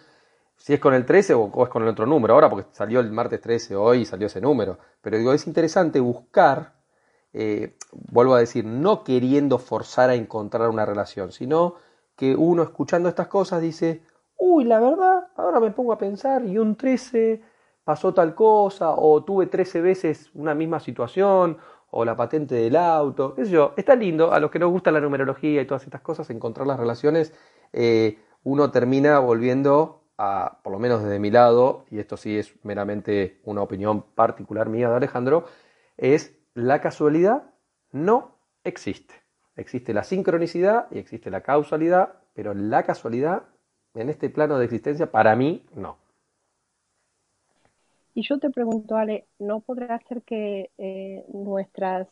si es con el 13 o, o es con el otro número. Ahora, porque salió el martes 13 hoy y salió ese número. Pero digo, es interesante buscar, eh, vuelvo a decir, no queriendo forzar a encontrar una relación, sino que uno escuchando estas cosas dice, uy, la verdad, ahora me pongo a pensar y un 13 pasó tal cosa, o tuve 13 veces una misma situación, o la patente del auto, qué sé yo. Está lindo, a los que nos gusta la numerología y todas estas cosas, encontrar las relaciones, eh, uno termina volviendo a, por lo menos desde mi lado, y esto sí es meramente una opinión particular mía de Alejandro, es la casualidad no existe. Existe la sincronicidad y existe la causalidad, pero la casualidad en este plano de existencia, para mí, no. Y yo te pregunto, Ale, ¿no podrá ser que eh, nuestras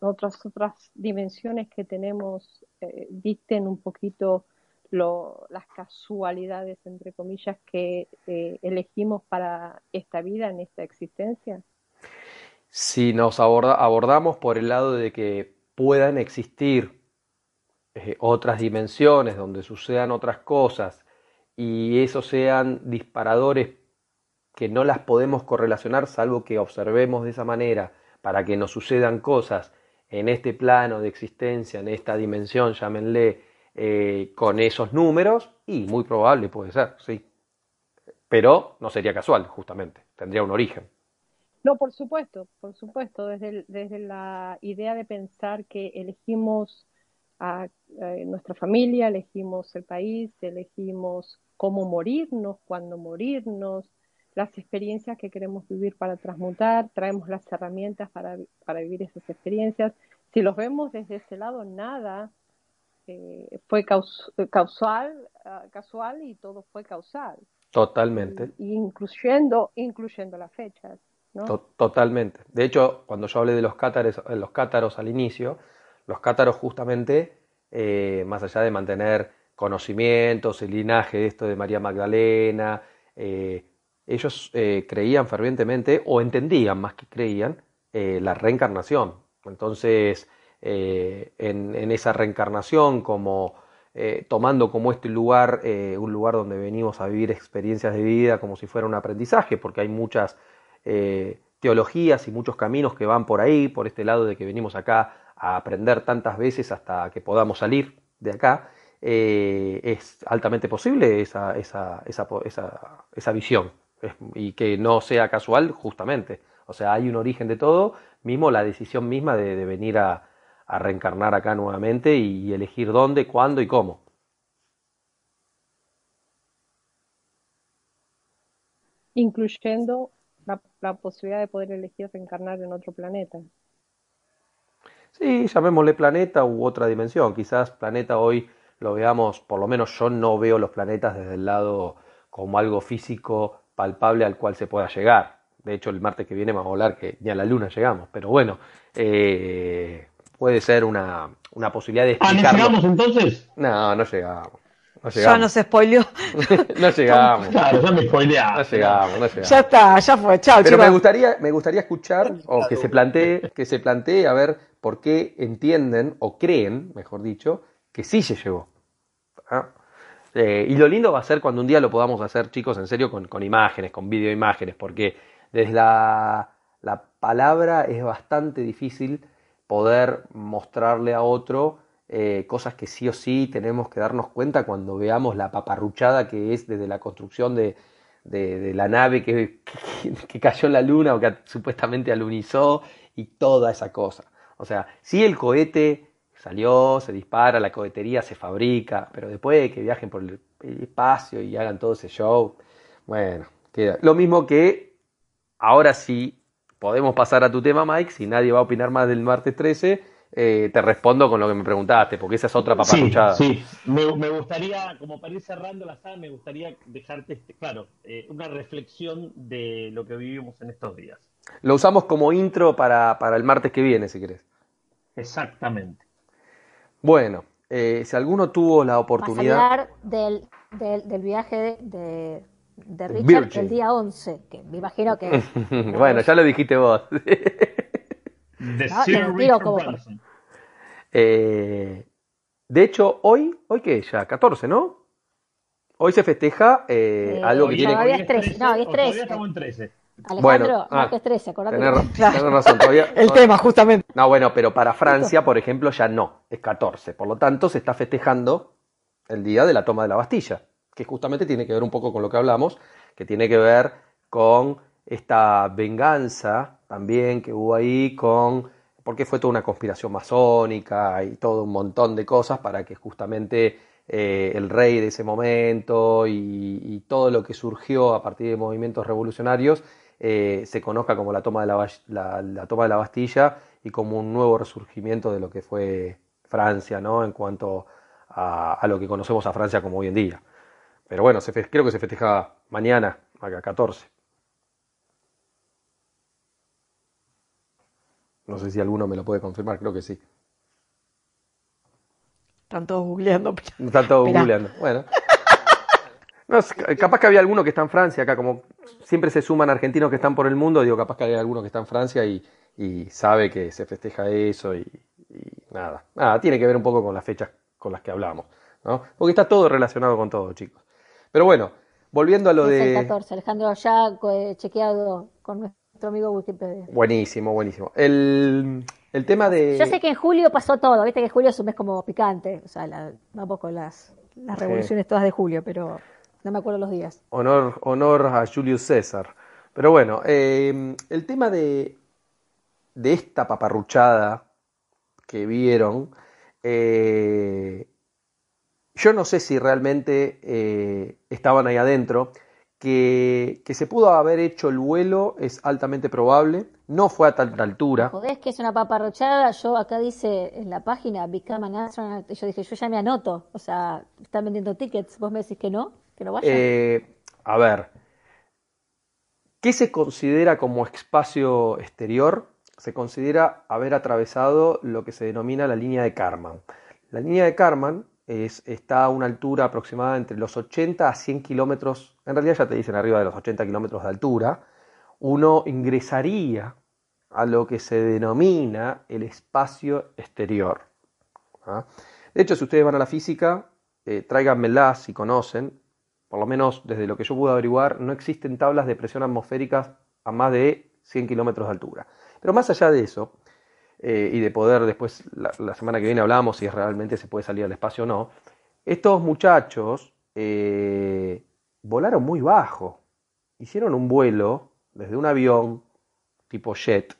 otras otras dimensiones que tenemos eh, dicten un poquito lo, las casualidades, entre comillas, que eh, elegimos para esta vida, en esta existencia? Si nos aborda- abordamos por el lado de que puedan existir eh, otras dimensiones donde sucedan otras cosas y esos sean disparadores que no las podemos correlacionar salvo que observemos de esa manera para que nos sucedan cosas en este plano de existencia, en esta dimensión, llámenle, eh, con esos números, y muy probable puede ser, sí. Pero no sería casual, justamente, tendría un origen. No, por supuesto, por supuesto, desde, el- desde la idea de pensar que elegimos a, nuestra familia, elegimos el país, elegimos cómo morirnos, cuándo morirnos, las experiencias que queremos vivir para transmutar, traemos las herramientas para, para vivir esas experiencias. Si los vemos desde ese lado, nada eh, fue caus- causal, ah, casual y todo fue causal, Totalmente. y- incluyendo, incluyendo las fechas, Totalmente. De hecho, cuando yo hablé de los cátaros, eh, los cátaros al inicio, los cátaros justamente, eh, más allá de mantener conocimientos, el linaje de esto de María Magdalena, eh, ellos creían fervientemente, o entendían más que creían, la reencarnación. Entonces, en, esa reencarnación, como tomando como este lugar, un lugar donde venimos a vivir experiencias de vida como si fuera un aprendizaje, porque hay muchas eh, teologías y muchos caminos que van por ahí, por este lado de que venimos acá a aprender tantas veces hasta que podamos salir de acá, eh, es altamente posible esa, esa, esa, esa, visión y que no sea casual justamente. O sea, hay un origen de todo, mismo la decisión misma de, venir a reencarnar acá nuevamente y elegir dónde, cuándo y cómo. incluyendo la, la posibilidad de poder elegir reencarnar en otro planeta. Sí, llamémosle planeta u otra dimensión. Quizás planeta hoy lo veamos, por lo menos yo no veo los planetas desde el lado como algo físico palpable al cual se pueda llegar. De hecho, el martes que viene vamos a hablar que ni a la luna llegamos, pero bueno, eh, puede ser una, una posibilidad de Ah, ¿no explicarlo. llegamos entonces? No, no llegamos. No Ya nos spoileó. No llegamos. Claro, ya me No spoileaste. llegamos, no llegamos. Ya está, ya fue. Chao, Pero me gustaría, me gustaría escuchar o que se plantee, que se plantee a ver por qué entienden o creen, mejor dicho, que sí se llegó. ¿Ah? Eh, y lo lindo va a ser cuando un día lo podamos hacer, chicos, en serio, con, con imágenes, con videoimágenes, porque desde la, la palabra es bastante difícil poder mostrarle a otro eh, cosas que sí o sí tenemos que darnos cuenta cuando veamos la paparruchada que es desde la construcción de, de, la nave que, que, cayó en la luna o que supuestamente alunizó y toda esa cosa. O sea, si el cohete salió, se dispara, la cohetería se fabrica, pero después de que viajen por el espacio y hagan todo ese show, bueno, queda. Lo mismo que ahora sí podemos pasar a tu tema, Mike, si nadie va a opinar más del martes 13, eh, te respondo con lo que me preguntaste, porque esa es otra Sí, paparruchada. sí. Me, me gustaría, como para ir cerrando la saga, me gustaría dejarte, este, claro, eh, una reflexión de lo que vivimos en estos días. Lo usamos como intro para, para el martes que viene, si querés. Exactamente. Bueno, eh, si alguno tuvo la Vas a oportunidad... hablar del, del, del viaje de, de, Richard Virgin. el día 11, que me imagino que... bueno, ya lo dijiste vos. The No, Richard como-. Eh, de hecho, hoy, hoy que es ya 14, ¿no? Hoy se festeja eh, Eh, algo que tiene... todavía hoy es 13, no, hoy es o todavía 13. estamos en 13. Alejandro, Bueno, ah, martes 13, acordate. Tenés, Claro. tenés razón, todavía... El tema, justamente. No, bueno, pero para Francia, por ejemplo, ya no, es 14. Por lo tanto, se está festejando el día de la toma de la Bastilla, que justamente tiene que ver un poco con lo que hablamos, que tiene que ver con esta venganza también que hubo ahí con porque fue toda una conspiración masónica y todo un montón de cosas para que justamente eh, el rey de ese momento y, todo lo que surgió a partir de movimientos revolucionarios eh, se conozca como la toma, de la, la- toma de la Bastilla y como un nuevo resurgimiento de lo que fue Francia, ¿no? En cuanto a, lo que conocemos a Francia como hoy en día. Pero bueno, creo que se festeja mañana, acá 14. No sé si alguno me lo puede confirmar, creo que sí. Están todos googleando. Están todos Esperá. googleando. Bueno. No, capaz que había alguno que está en Francia, acá como siempre se suman argentinos que están por el mundo, digo, capaz que hay alguno que está en Francia y, y sabe que se festeja eso y, y nada. Nada, tiene que ver un poco con las fechas con las que hablamos, ¿no? Porque está todo relacionado con todo, chicos. Pero bueno, volviendo a lo Es el de... 14, Alejandro, ya eh, chequeado con nuestro amigo Wikipedia. Buenísimo, buenísimo. El, el tema de... Yo sé que en julio pasó todo, viste que julio es un mes como picante, o sea, la- vamos con las, las Sí. revoluciones todas de julio, pero no me acuerdo los días. Honor, honor a Julius César. Pero bueno, eh, el tema de, de esta paparruchada que vieron, eh, yo no sé si realmente eh, estaban ahí adentro, que, que se pudo haber hecho el vuelo es altamente probable, no fue a tal altura. Jodés que es una paparrochada, yo acá dice en la página Become an Astronaut, y yo dije, yo ya me anoto, o sea, están vendiendo tickets, vos me decís que no, que no vaya. Eh, a ver, ¿qué se considera como espacio exterior? Se considera haber atravesado lo que se denomina la línea de Karman. La línea de Karman es, está a una altura aproximada entre los 80 a 100 kilómetros, en realidad ya te dicen arriba de los 80 kilómetros de altura, uno ingresaría a lo que se denomina el espacio exterior. ¿ah? De hecho, si ustedes van a la física, eh, tráiganmela si conocen, por lo menos desde lo que yo pude averiguar, no existen tablas de presión atmosféricas a más de 100 kilómetros de altura. Pero más allá de eso, eh, y de poder después, la, semana que viene hablamos si realmente se puede salir al espacio o no, estos muchachos eh, volaron muy bajo. Hicieron un vuelo desde un avión tipo jet,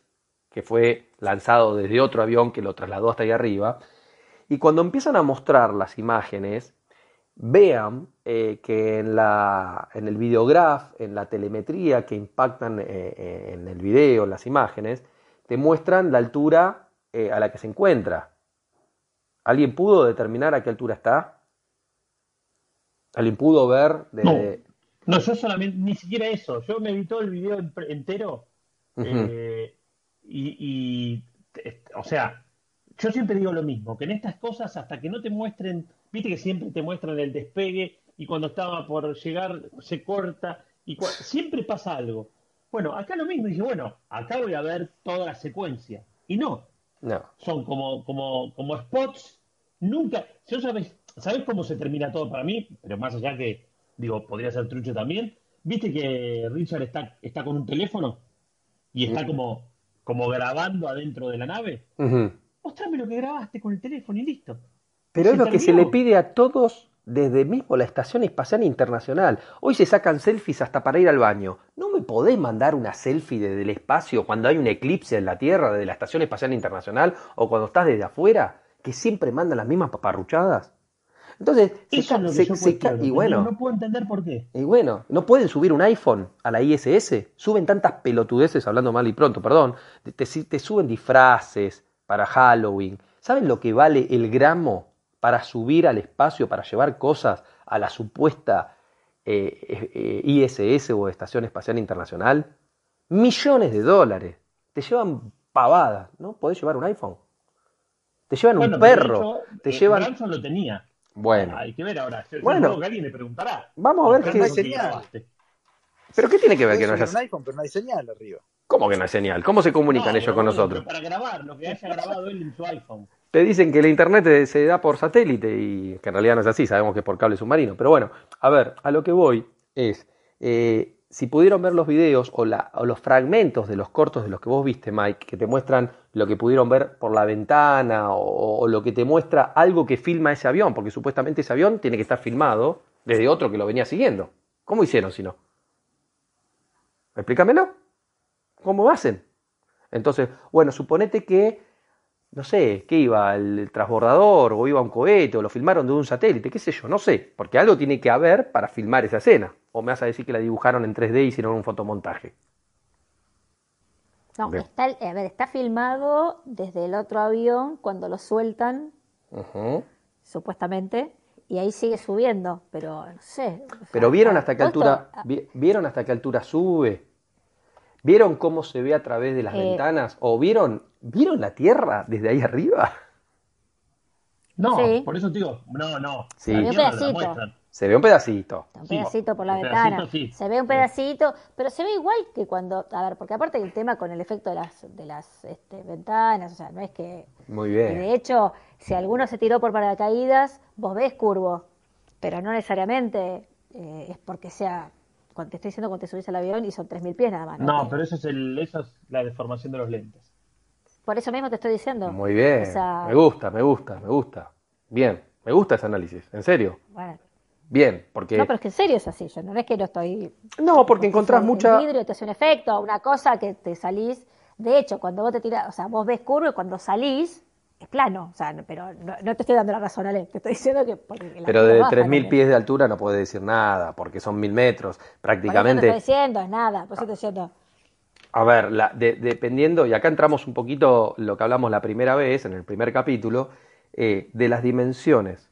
que fue lanzado desde otro avión que lo trasladó hasta ahí arriba, y cuando empiezan a mostrar las imágenes, vean eh, que en, la, en el videograph, en la telemetría que impactan en el video, en las imágenes, te muestran la altura eh, a la que se encuentra. ¿Alguien pudo determinar a qué altura está? ¿Alguien pudo ver? De... No, yo solamente, ni siquiera eso. Yo me vi todo el video en- entero eh, y, y, o sea, yo siempre digo lo mismo, que en estas cosas hasta que no te muestren, viste que siempre te muestran el despegue y cuando estaba por llegar se corta y siempre pasa algo. Bueno, acá lo mismo, dije, bueno, acá voy a ver toda la secuencia. Y no, No. son como, como, como spots. Nunca, yo sabes, ¿sabes cómo se termina todo para mí? Pero más allá que, digo, podría ser trucho también. ¿Viste que Richard está, está con un teléfono y está como, como grabando adentro de la nave? Ujú. Mostrame lo que grabaste con el teléfono y listo. Pero es lo que se le pide a todos desde mismo la Estación Espacial Internacional. Hoy se sacan selfies hasta para ir al baño. ¿No me podés mandar una selfie desde el espacio cuando hay un eclipse en la Tierra, desde la Estación Espacial Internacional, o cuando estás desde afuera, que siempre mandan las mismas paparruchadas? Entonces, se Eso es lo que se- yo se ca- cuestiono. y bueno, No puedo entender por qué. y bueno, no pueden subir un iPhone a la ISS. Suben tantas pelotudeces, hablando mal y pronto, perdón. Te, te- te suben disfraces para Halloween. ¿Saben lo que vale el gramo para subir al espacio, para llevar cosas a la supuesta eh, eh, ISS o Estación Espacial Internacional? Millones de dólares. Te llevan pavadas, ¿no? Podés llevar un iPhone. Te llevan Bueno, un perro. hecho, te eh, llevan. Branson lo tenía. Bueno, Hay que ver ahora. Yo, Bueno. que alguien le preguntará. vamos a ver qué. no señal. grabaste. ¿Pero qué tiene que ver que no haya un iPhone, pero no hay señal arriba. ¿Cómo que no hay señal? ¿Cómo se comunican No, ellos con nosotros? Para grabar lo que haya grabado él en su iPhone. Te dicen que la internet te- se da por satélite y que en realidad no es así, sabemos que es por cable submarino. Pero bueno, a ver, a lo que voy es, eh, si pudieron ver los videos o los fragmentos de los cortos de los que vos viste, Mike, que te muestran lo que pudieron ver por la ventana o, o lo que te muestra algo que filma ese avión, porque supuestamente ese avión tiene que estar filmado desde otro que lo venía siguiendo. ¿Cómo hicieron si no? Explícamelo. ¿Cómo hacen? Entonces, bueno, suponete que, no sé, que iba el transbordador o iba un cohete o lo filmaron de un satélite, qué sé yo, no sé, porque algo tiene que haber para filmar esa escena. O me vas a decir que la dibujaron en 3D y hicieron un fotomontaje. No, Bien. está, a ver, está filmado desde el otro avión cuando lo sueltan, supuestamente, y ahí sigue subiendo, pero no sé. o sea, Pero vieron hasta qué altura, vi- vieron hasta qué altura sube. ¿Vieron cómo se ve a través de las Eh. ventanas? ¿O vieron, vieron la Tierra desde ahí arriba? No, Sí. por eso te digo, no, no. Sí. la Se ve un pedacito. Se ve un pedacito. Un Sí, pedacito por la un ventana. pedacito, sí. Se ve un Sí. pedacito, pero se ve igual que cuando, a ver, porque aparte el tema con el efecto de las, de las este, ventanas, o sea, no es que Muy Y bien. de hecho, si alguno se tiró por paracaídas, vos ves curvo, pero no necesariamente eh, es porque sea, cuando te estoy diciendo cuando te subís al avión y son 3.000 pies nada más. No, pero eso es, el, eso es la deformación de los lentes. Por eso mismo te estoy diciendo. Muy bien. O sea, Me gusta, me gusta, me gusta. Bien, me gusta ese análisis, en serio. bueno. Bien, porque... No, pero es que en serio es así, yo no es que lo estoy... No, porque encontrás mucha... vidrio te hace un efecto, una cosa que te salís... De hecho, cuando vos te tirás, o sea, vos ves curvo y cuando salís es plano, o sea, no- pero no, no te estoy dando la razón, Ale, te estoy diciendo que... porque la Pero de baja 3.000 también. pies de altura no puede decir nada, porque son 1.000 metros. Por eso te Prácticamente... estoy diciendo, es nada, por eso te estoy diciendo... A ver, la- de- dependiendo, y acá entramos un poquito lo que hablamos la primera vez, en el primer capítulo, eh, de las dimensiones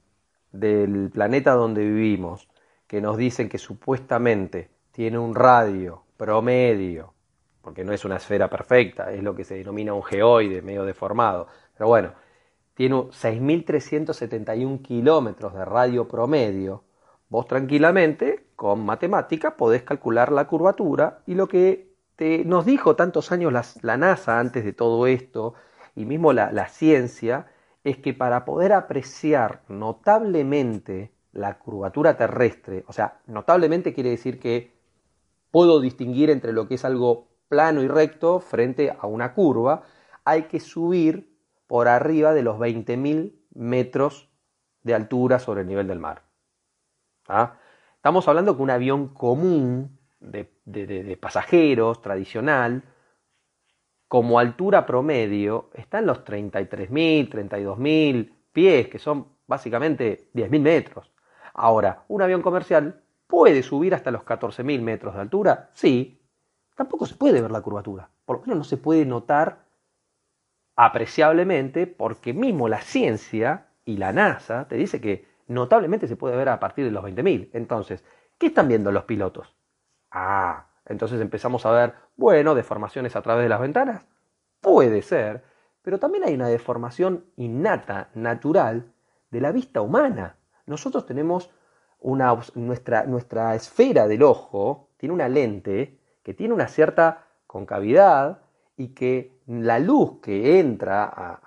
del planeta donde vivimos, que nos dicen que supuestamente tiene un radio promedio, porque no es una esfera perfecta, es lo que se denomina un geoide medio deformado, pero bueno, tiene un 6.371 kilómetros de radio promedio, vos tranquilamente, con matemática, podés calcular la curvatura y lo que te, nos dijo tantos años las- la NASA antes de todo esto, y mismo la, la ciencia, es que para poder apreciar notablemente la curvatura terrestre, o sea, notablemente quiere decir que puedo distinguir entre lo que es algo plano y recto frente a una curva, hay que subir por arriba de los 20.000 metros de altura sobre el nivel del mar. ¿Ah? Estamos hablando que un avión común de, de- de- pasajeros, tradicional, como altura promedio, está en los 33.000, 32.000 pies, que son básicamente 10.000 metros. Ahora, un avión comercial puede subir hasta los 14.000 metros de altura, sí, tampoco se puede ver la curvatura, por lo menos no se puede notar apreciablemente porque mismo la ciencia y la NASA te dice que notablemente se puede ver a partir de los 20.000. Entonces, ¿qué están viendo los pilotos? Ah, entonces empezamos a ver, bueno, deformaciones a través de las ventanas. Puede ser, pero también hay una deformación innata, natural, de la vista humana. Nosotros tenemos una, nuestra, nuestra esfera del ojo, tiene una lente que tiene una cierta concavidad y que la luz que entra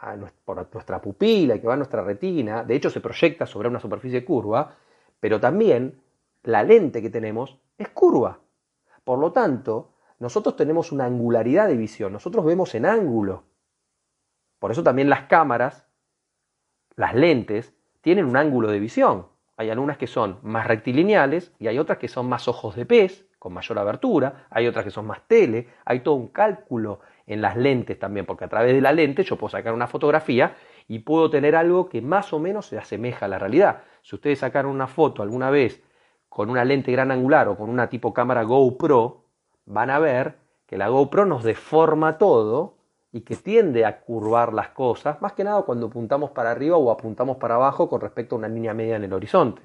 por nuestra pupila y que va a nuestra retina, de hecho se proyecta sobre una superficie curva, pero también la lente que tenemos es curva. Por lo tanto, nosotros tenemos una angularidad de visión, nosotros vemos en ángulo. Por eso también las cámaras, las lentes, tienen un ángulo de visión. Hay algunas que son más rectilineales y hay otras que son más ojos de pez, con mayor abertura, hay otras que son más tele, hay todo un cálculo en las lentes también, porque a través de la lente yo puedo sacar una fotografía y puedo tener algo que más o menos se asemeja a la realidad. Si ustedes sacaron una foto alguna vez con una lente gran angular o con una tipo cámara GoPro, van a ver que la GoPro nos deforma todo y que tiende a curvar las cosas, más que nada cuando apuntamos para arriba o apuntamos para abajo con respecto a una línea media en el horizonte.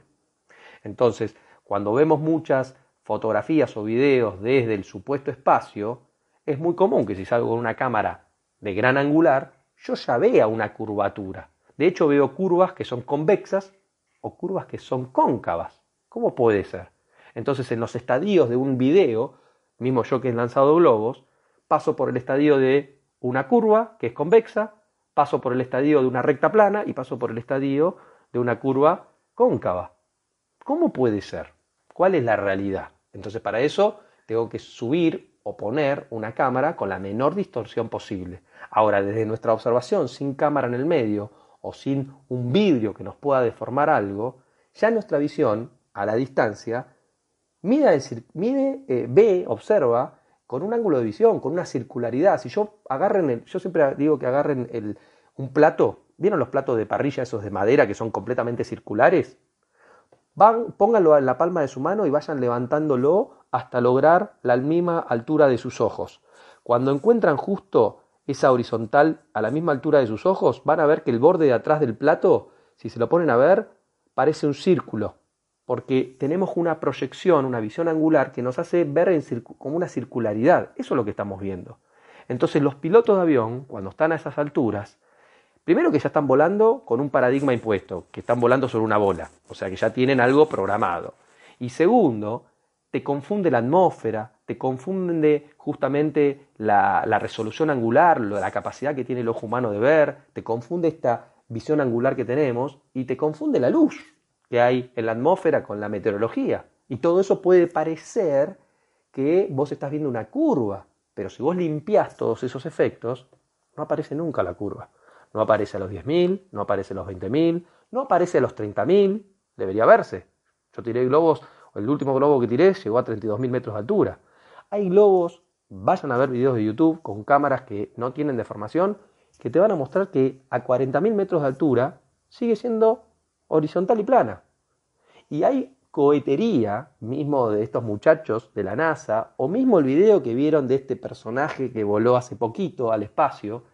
Entonces, cuando vemos muchas fotografías o videos desde el supuesto espacio, es muy común que si salgo con una cámara de gran angular, yo ya vea una curvatura. De hecho, veo curvas que son convexas o curvas que son cóncavas. ¿Cómo puede ser? Entonces, en los estadios de un video, mismo yo que he lanzado globos, paso por el estadio de una curva que es convexa, paso por el estadio de una recta plana y paso por el estadio de una curva cóncava. ¿Cómo puede ser? ¿Cuál es la realidad? Entonces, para eso tengo que subir o poner una cámara con la menor distorsión posible. Ahora, desde nuestra observación, sin cámara en el medio o sin un vidrio que nos pueda deformar algo, ya nuestra visión a la distancia mide, mide, eh, ve, observa con un ángulo de visión, con una circularidad. Si yo agarren, el- yo siempre digo que agarren el- un plato, ¿vieron los platos de parrilla esos de madera que son completamente circulares? Van, pónganlo en la palma de su mano y vayan levantándolo hasta lograr la misma altura de sus ojos. Cuando encuentran justo esa horizontal a la misma altura de sus ojos, van a ver que el borde de atrás del plato, si se lo ponen a ver, parece un círculo, porque tenemos una proyección, una visión angular que nos hace ver en como una circularidad. Eso es lo que estamos viendo. Entonces los pilotos de avión, cuando están a esas alturas, Primero que ya están volando con un paradigma impuesto, que están volando sobre una bola, o sea que ya tienen algo programado. Y segundo, te confunde la atmósfera, te confunde justamente la, resolución angular, la capacidad que tiene el ojo humano de ver, te confunde esta visión angular que tenemos y te confunde la luz que hay en la atmósfera con la meteorología. Y todo eso puede parecer que vos estás viendo una curva, pero si vos limpiás todos esos efectos, no aparece nunca la curva. No aparece a los 10.000, no aparece a los 20.000, no aparece a los 30.000, debería verse. Yo tiré globos, el último globo que tiré llegó a 32.000 metros de altura. Hay globos, vayan a ver videos de YouTube con cámaras que no tienen deformación, que te van a mostrar que a 40.000 metros de altura sigue siendo horizontal y plana. Y hay cohetería mismo de estos muchachos de la NASA, o mismo el video que vieron de este personaje que voló hace poquito al espacio,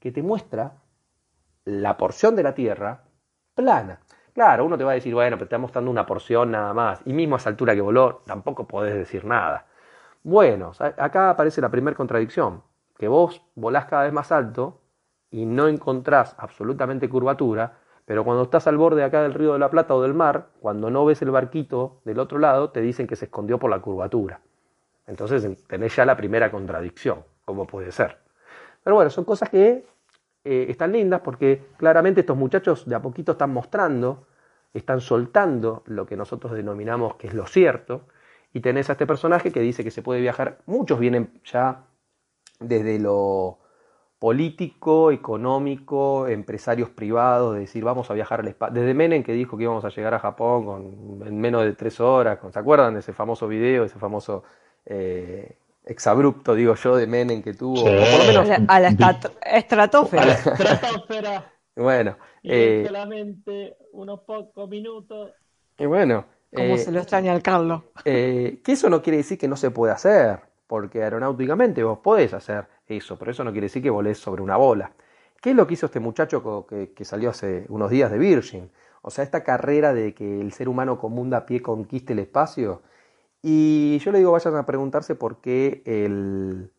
que te muestra la porción de la Tierra plana. Claro, uno te va a decir, bueno, pero te está mostrando una porción nada más, y mismo a esa altura que voló, tampoco podés decir nada. Bueno, acá aparece la primera contradicción, que vos volás cada vez más alto y no encontrás absolutamente curvatura, pero cuando estás al borde acá del río de la Plata o del mar, cuando no ves el barquito del otro lado, te dicen que se escondió por la curvatura. Entonces tenés ya la primera contradicción, ¿cómo puede ser? Pero bueno, son cosas que eh, están lindas porque claramente estos muchachos de a poquito están mostrando, están soltando lo que nosotros denominamos que es lo cierto, y tenés a este personaje que dice que se puede viajar, muchos vienen ya desde lo político, económico, empresarios privados, de decir vamos a viajar al espacio. Desde Menem que dijo que íbamos a llegar a Japón con, en menos de tres horas, ¿se acuerdan de ese famoso video, ese famoso eh, exabrupto, digo yo, de Menem que tuvo? por lo menos... A la, estratosfera. A la estratosfera. bueno. Y eh, solamente unos pocos minutos. Y bueno. Como eh, se lo extraña al Carlos. que eso no quiere decir que no se pueda hacer, porque aeronáuticamente vos podés hacer eso, pero eso no quiere decir que volés sobre una bola. ¿Qué es lo que hizo este muchacho que, salió hace unos días de Virgin? O sea, esta carrera de que el ser humano común a pie conquiste el espacio. Y yo le digo, vayan a preguntarse por qué el,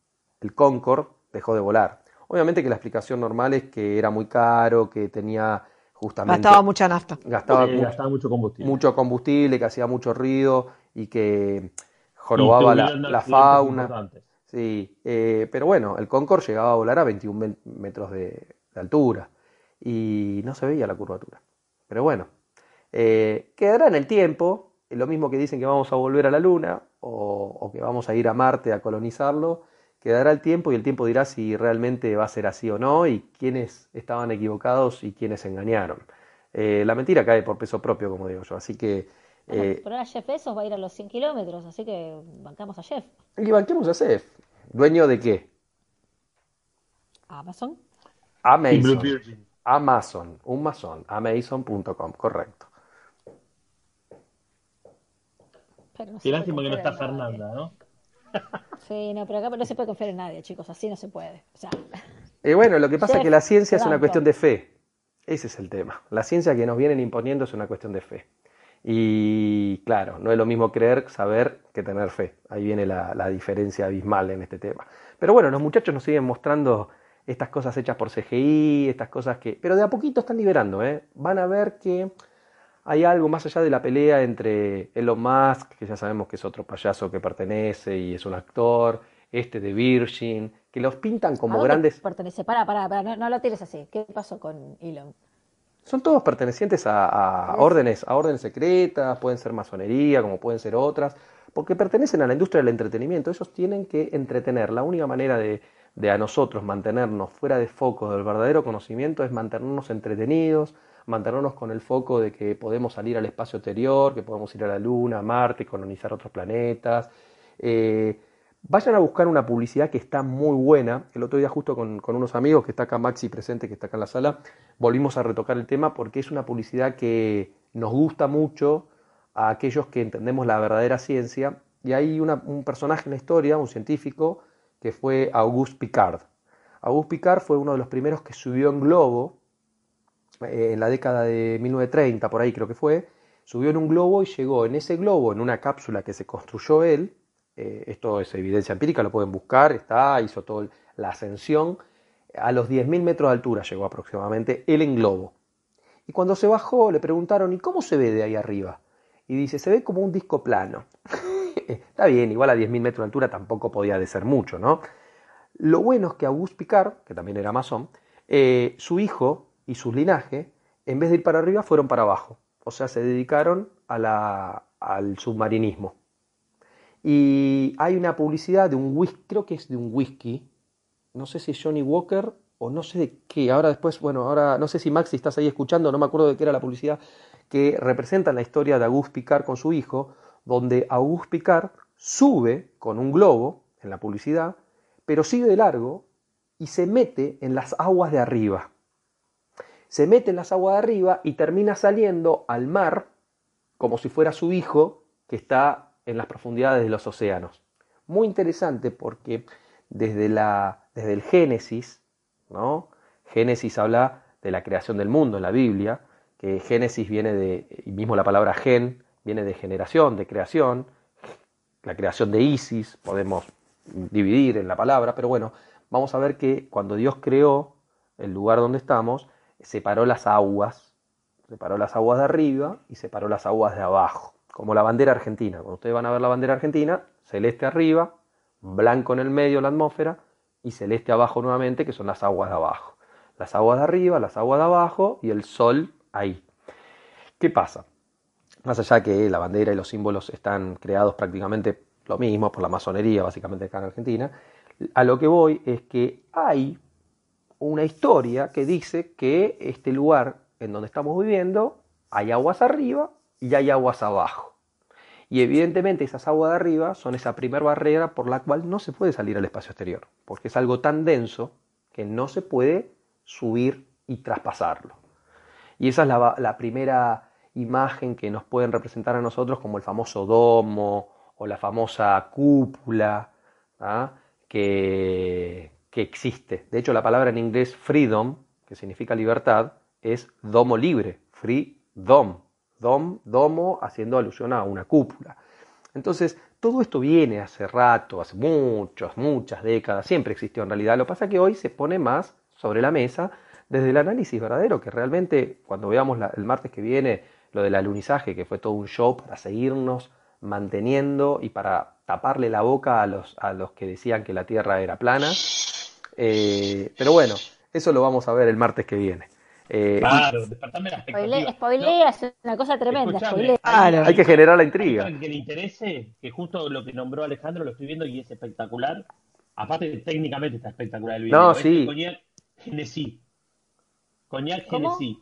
el Concorde dejó de volar. Obviamente que la explicación normal es que era muy caro, que tenía justamente... Gastaba mucha nafta. Gastaba, mucho combustible. Mucho combustible, que hacía mucho ruido y que jorobaba la, fauna. Sí, eh, pero bueno, el Concorde llegaba a volar a 21 metros de, altura y no se veía la curvatura. Pero bueno, eh, quedará en el tiempo, lo mismo que dicen que vamos a volver a la Luna o, que vamos a ir a Marte a colonizarlo, quedará el tiempo y el tiempo dirá si realmente va a ser así o no y quiénes estaban equivocados y quiénes engañaron. Eh, la mentira cae por peso propio, como digo yo, así que eh, pero ahora Jeff Bezos va a ir a los 100 kilómetros, así que bancamos a Jeff. Y banquemos a Jeff. ¿Dueño de qué? Amazon. Amazon. Amazon, un masón, amazon.com, correcto. Qué lástima que no está Fernanda, ¿no? Sí, no, pero acá no se puede confiar en nadie, chicos, así no se puede. O sea, eh, bueno, lo que pasa es que la ciencia es una cuestión de fe. Ese es el tema. La ciencia que nos vienen imponiendo es una cuestión de fe. Y claro, no es lo mismo creer, saber que tener fe. Ahí viene la, diferencia abismal en este tema. Pero bueno, los muchachos nos siguen mostrando estas cosas hechas por CGI, estas cosas que... Pero de a poquito están liberando, ¿eh? Van a ver que hay algo más allá de la pelea entre Elon Musk, que ya sabemos que es otro payaso que pertenece y es un actor, este de Virgin, que los pintan como grandes... Pertenece, para, para, para, no, no lo tires así. ¿Qué pasó con Elon? son todos pertenecientes a, órdenes, a órdenes secretas, pueden ser masonería, como pueden ser otras, porque pertenecen a la industria del entretenimiento. Ellos tienen que entretener. La única manera de, a nosotros mantenernos fuera de foco del verdadero conocimiento es mantenernos entretenidos, mantenernos con el foco de que podemos salir al espacio exterior, que podemos ir a la Luna, a Marte, colonizar otros planetas. Eh, Vayan a buscar una publicidad que está muy buena. El otro día justo con, unos amigos, que está acá Maxi presente, que está acá en la sala, volvimos a retocar el tema porque es una publicidad que nos gusta mucho a aquellos que entendemos la verdadera ciencia. Y hay un personaje en la historia, un científico, que fue Auguste Picard. Auguste Picard fue uno de los primeros que subió en globo, eh, en la década de 1930, por ahí creo que fue, subió en un globo y llegó en ese globo, en una cápsula que se construyó él, eh, esto es evidencia empírica, lo pueden buscar, está, hizo toda la ascensión, a los 10.000 metros de altura llegó aproximadamente, él en globo. Y cuando se bajó le preguntaron, ¿y cómo se ve de ahí arriba? Y dice, se ve como un disco plano. Está bien, igual a 10.000 metros de altura tampoco podía de ser mucho, ¿no? Lo bueno es que Auguste Picard, que también era masón, eh, su hijo y su linaje, en vez de ir para arriba, fueron para abajo. O sea, se dedicaron al submarinismo. Y hay una publicidad de un whisky, creo que es de un whisky, no sé si Johnny Walker o no sé de qué, ahora después, bueno, ahora no sé si Maxi estás ahí escuchando, no me acuerdo de qué era la publicidad, que representa la historia de Auguste Picard con su hijo, donde Auguste Picard sube con un globo en la publicidad, pero sigue de largo y se mete en las aguas de arriba. Se mete en las aguas de arriba y termina saliendo al mar como si fuera su hijo que está en las profundidades de los océanos. Muy interesante porque desde, la, desde el Génesis, ¿no? Génesis habla de la creación del mundo en la Biblia, que Génesis viene de, y mismo la palabra gen, viene de generación, de creación, la creación de Isis, podemos dividir en la palabra, pero bueno, vamos a ver que cuando Dios creó el lugar donde estamos, separó las aguas, separó las aguas de arriba y separó las aguas de abajo como la bandera argentina. Cuando ustedes van a ver la bandera argentina, celeste arriba, blanco en el medio la atmósfera y celeste abajo nuevamente, que son las aguas de abajo. Las aguas de arriba, las aguas de abajo y el sol ahí. ¿Qué pasa? Más allá que la bandera y los símbolos están creados prácticamente lo mismo por la masonería, básicamente acá en Argentina, a lo que voy es que hay una historia que dice que este lugar en donde estamos viviendo hay aguas arriba y hay aguas abajo. Y evidentemente esas aguas de arriba son esa primera barrera por la cual no se puede salir al espacio exterior, porque es algo tan denso que no se puede subir y traspasarlo. Y esa es la, primera imagen que nos pueden representar a nosotros como el famoso domo o la famosa cúpula ¿ah? que, que existe. De hecho, la palabra en inglés freedom, que significa libertad, es domo libre, free dom, dom, domo, haciendo alusión a una cúpula. Entonces, todo esto viene hace rato, hace muchas, muchas décadas, siempre existió en realidad. Lo que pasa es que hoy se pone más sobre la mesa desde el análisis verdadero, que realmente cuando veamos el martes que viene lo del alunizaje, que fue todo un show para seguirnos manteniendo y para taparle la boca a los, a los que decían que la Tierra era plana. Eh, pero bueno, eso lo vamos a ver el martes que viene. Eh, claro, despertarme la expectativa. Spoilea, es una cosa tremenda. Hay, que generar la intriga. que le interese, que justo lo que nombró Alejandro lo estoy viendo y es espectacular. Aparte, técnicamente está espectacular el video. No, sí. Coñac Genesí. Coñac Genesí.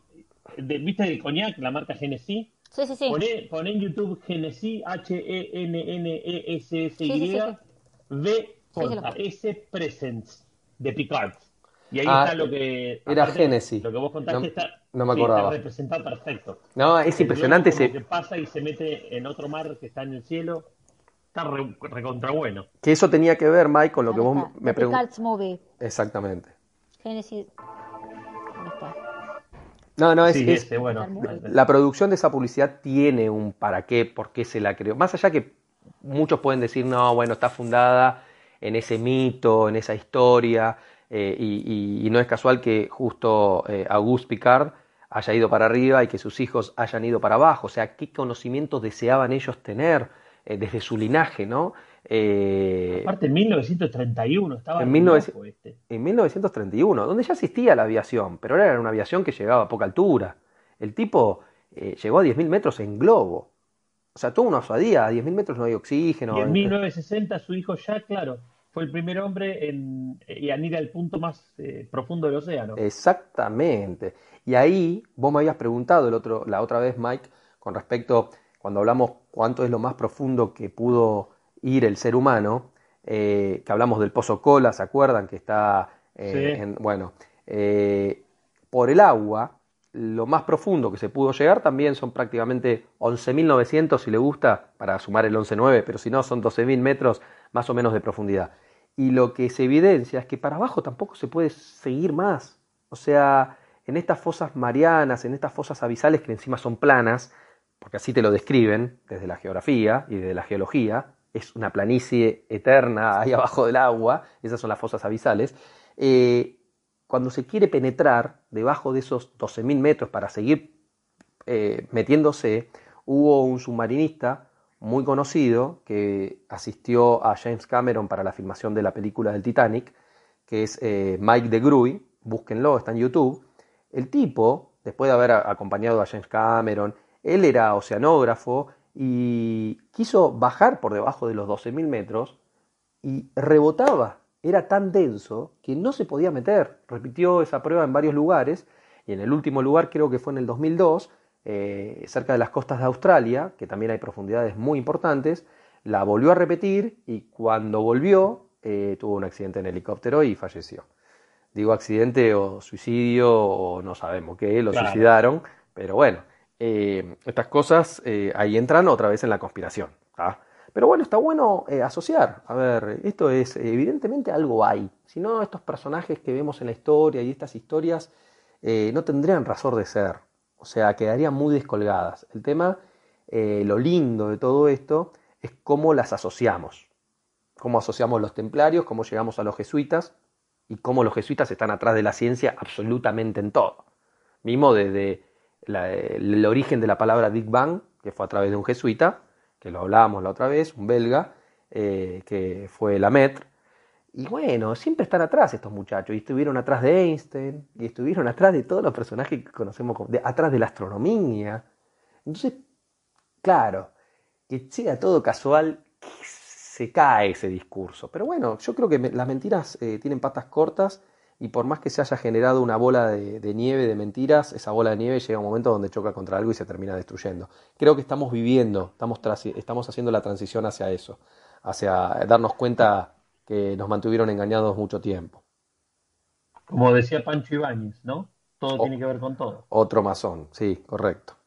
¿Viste el coñac, la marca Genesí? Sí, sí, sí. Poné, en YouTube Genesí, H-E-N-N-E-S-S-Y, V J S Presents, de Picard. Y ahí ah, está lo que. Era Génesis. Lo que vos contaste no, está, no me acordaba. está representado perfecto. No, es impresionante ese. que pasa y se mete en otro mar que está en el cielo. Está recontra bueno. Que eso tenía que ver, Mike, con lo que vos me preguntaste. Movie. Exactamente. Génesis. No, no, es, es bueno. la producción de esa publicidad tiene un para qué, por qué se la creó. Más allá que muchos pueden decir, no, bueno, está fundada en ese mito, en esa historia, eh, y, no es casual que justo eh, Auguste Picard haya ido para arriba y que sus hijos hayan ido para abajo. O sea, qué conocimientos deseaban ellos tener eh, desde su linaje, ¿no? Aparte, en 1931 estaba en, este. en 1931, donde ya existía la aviación, pero era una aviación que llegaba a poca altura. El tipo llegó a 10.000 metros en globo. O sea, toda una osadía, a 10.000 metros no hay oxígeno. Y en 1960 su hijo ya, claro, fue el primer hombre en, en ir al punto más eh, profundo del océano. Exactamente. Y ahí vos me habías preguntado el otro, la otra vez, Mike, con respecto, cuando hablamos cuánto es lo más profundo que pudo ir el ser humano, eh, que hablamos del pozo cola, ¿se acuerdan? Que está, eh, en, bueno, por el agua, lo más profundo que se pudo llegar también son prácticamente 11.900, si le gusta, para sumar el 11.9, pero si no, son 12.000 metros más o menos de profundidad. Y lo que se evidencia es que para abajo tampoco se puede seguir más. O sea, en estas fosas marianas, en estas fosas abisales que encima son planas, porque así te lo describen desde la geografía y desde la geología, es una planicie eterna ahí abajo del agua, esas son las fosas abisales, eh, cuando se quiere penetrar debajo de esos 12.000 metros para seguir eh, metiéndose, hubo un submarinista muy conocido que asistió a James Cameron para la filmación de la película del Titanic, que es eh, Mike de Gruy, búsquenlo, está en YouTube. El tipo, después de haber acompañado a James Cameron, él era oceanógrafo y quiso bajar por debajo de los 12.000 metros y rebotaba. Era tan denso que no se podía meter. Repitió esa prueba en varios lugares y en el último lugar creo que fue en el 2002, eh, cerca de las costas de Australia, que también hay profundidades muy importantes, la volvió a repetir y cuando volvió eh, tuvo un accidente en helicóptero y falleció. Digo accidente o suicidio o no sabemos qué, lo Claro. suicidaron, pero bueno, eh, estas cosas ahí entran otra vez en la conspiración. ¿tá? Pero bueno, está bueno eh, asociar. A ver, esto es, evidentemente algo hay. Si no, estos personajes que vemos en la historia y estas historias eh, no tendrían razón de ser. O sea, quedarían muy descolgadas. El tema, eh, lo lindo de todo esto, es cómo las asociamos. Cómo asociamos los templarios, cómo llegamos a los jesuitas y cómo los jesuitas están atrás de la ciencia absolutamente en todo. Mismo desde el origen de la palabra Big Bang, que fue a través de un jesuita, que lo hablábamos la otra vez, un belga, eh, que fue Lamaitre. Y bueno, siempre están atrás estos muchachos, y estuvieron atrás de Einstein, y estuvieron atrás de todos los personajes que conocemos, de- atrás de la astronomía. Entonces, claro, que sea todo casual, se cae ese discurso. Pero bueno, yo creo que las mentiras eh, tienen patas cortas y por más que se haya generado una bola de, de nieve de mentiras, esa bola de nieve llega a un momento donde choca contra algo y se termina destruyendo. Creo que estamos viviendo, estamos, estamos haciendo la transición hacia eso, hacia darnos cuenta que nos mantuvieron engañados mucho tiempo. Como decía Pancho Ibáñez, ¿no? Todo tiene que ver con todo. Otro masón, sí, correcto.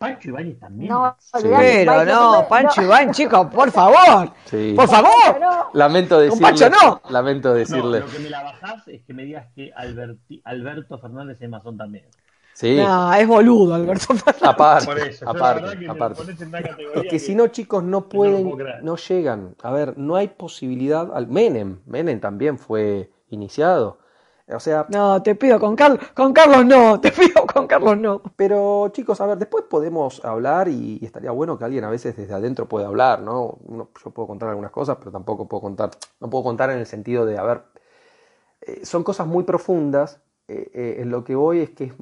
Pancho Ibáñez también. No, Sí. Pero Pancho, no, Pancho no. Iván, chicos, por favor. Sí. Por favor. no. Lamento Con decirle, Pancho no. lamento No, decirle. lo que me la bajás es que me digas que Alberti- Alberto Fernández es masón también. Sí, No, es boludo, Alberto Fernández. aparte, Por eso, aparte, que aparte. pones en una categoría Es que si no, chicos, no que pueden, no llegan. A ver, no hay posibilidad. Al Menem, Menem también fue iniciado. O sea, No, te pido, con, Carlos, con Carlos no, te pido, con Carlos no. pero chicos, a ver, después podemos hablar y, y estaría bueno que alguien a veces desde adentro pueda hablar, ¿no? Uno- yo puedo contar algunas cosas, pero tampoco puedo contar, no puedo contar en el sentido de, a ver, eh, son cosas muy profundas. eh, eh, en lo que voy es que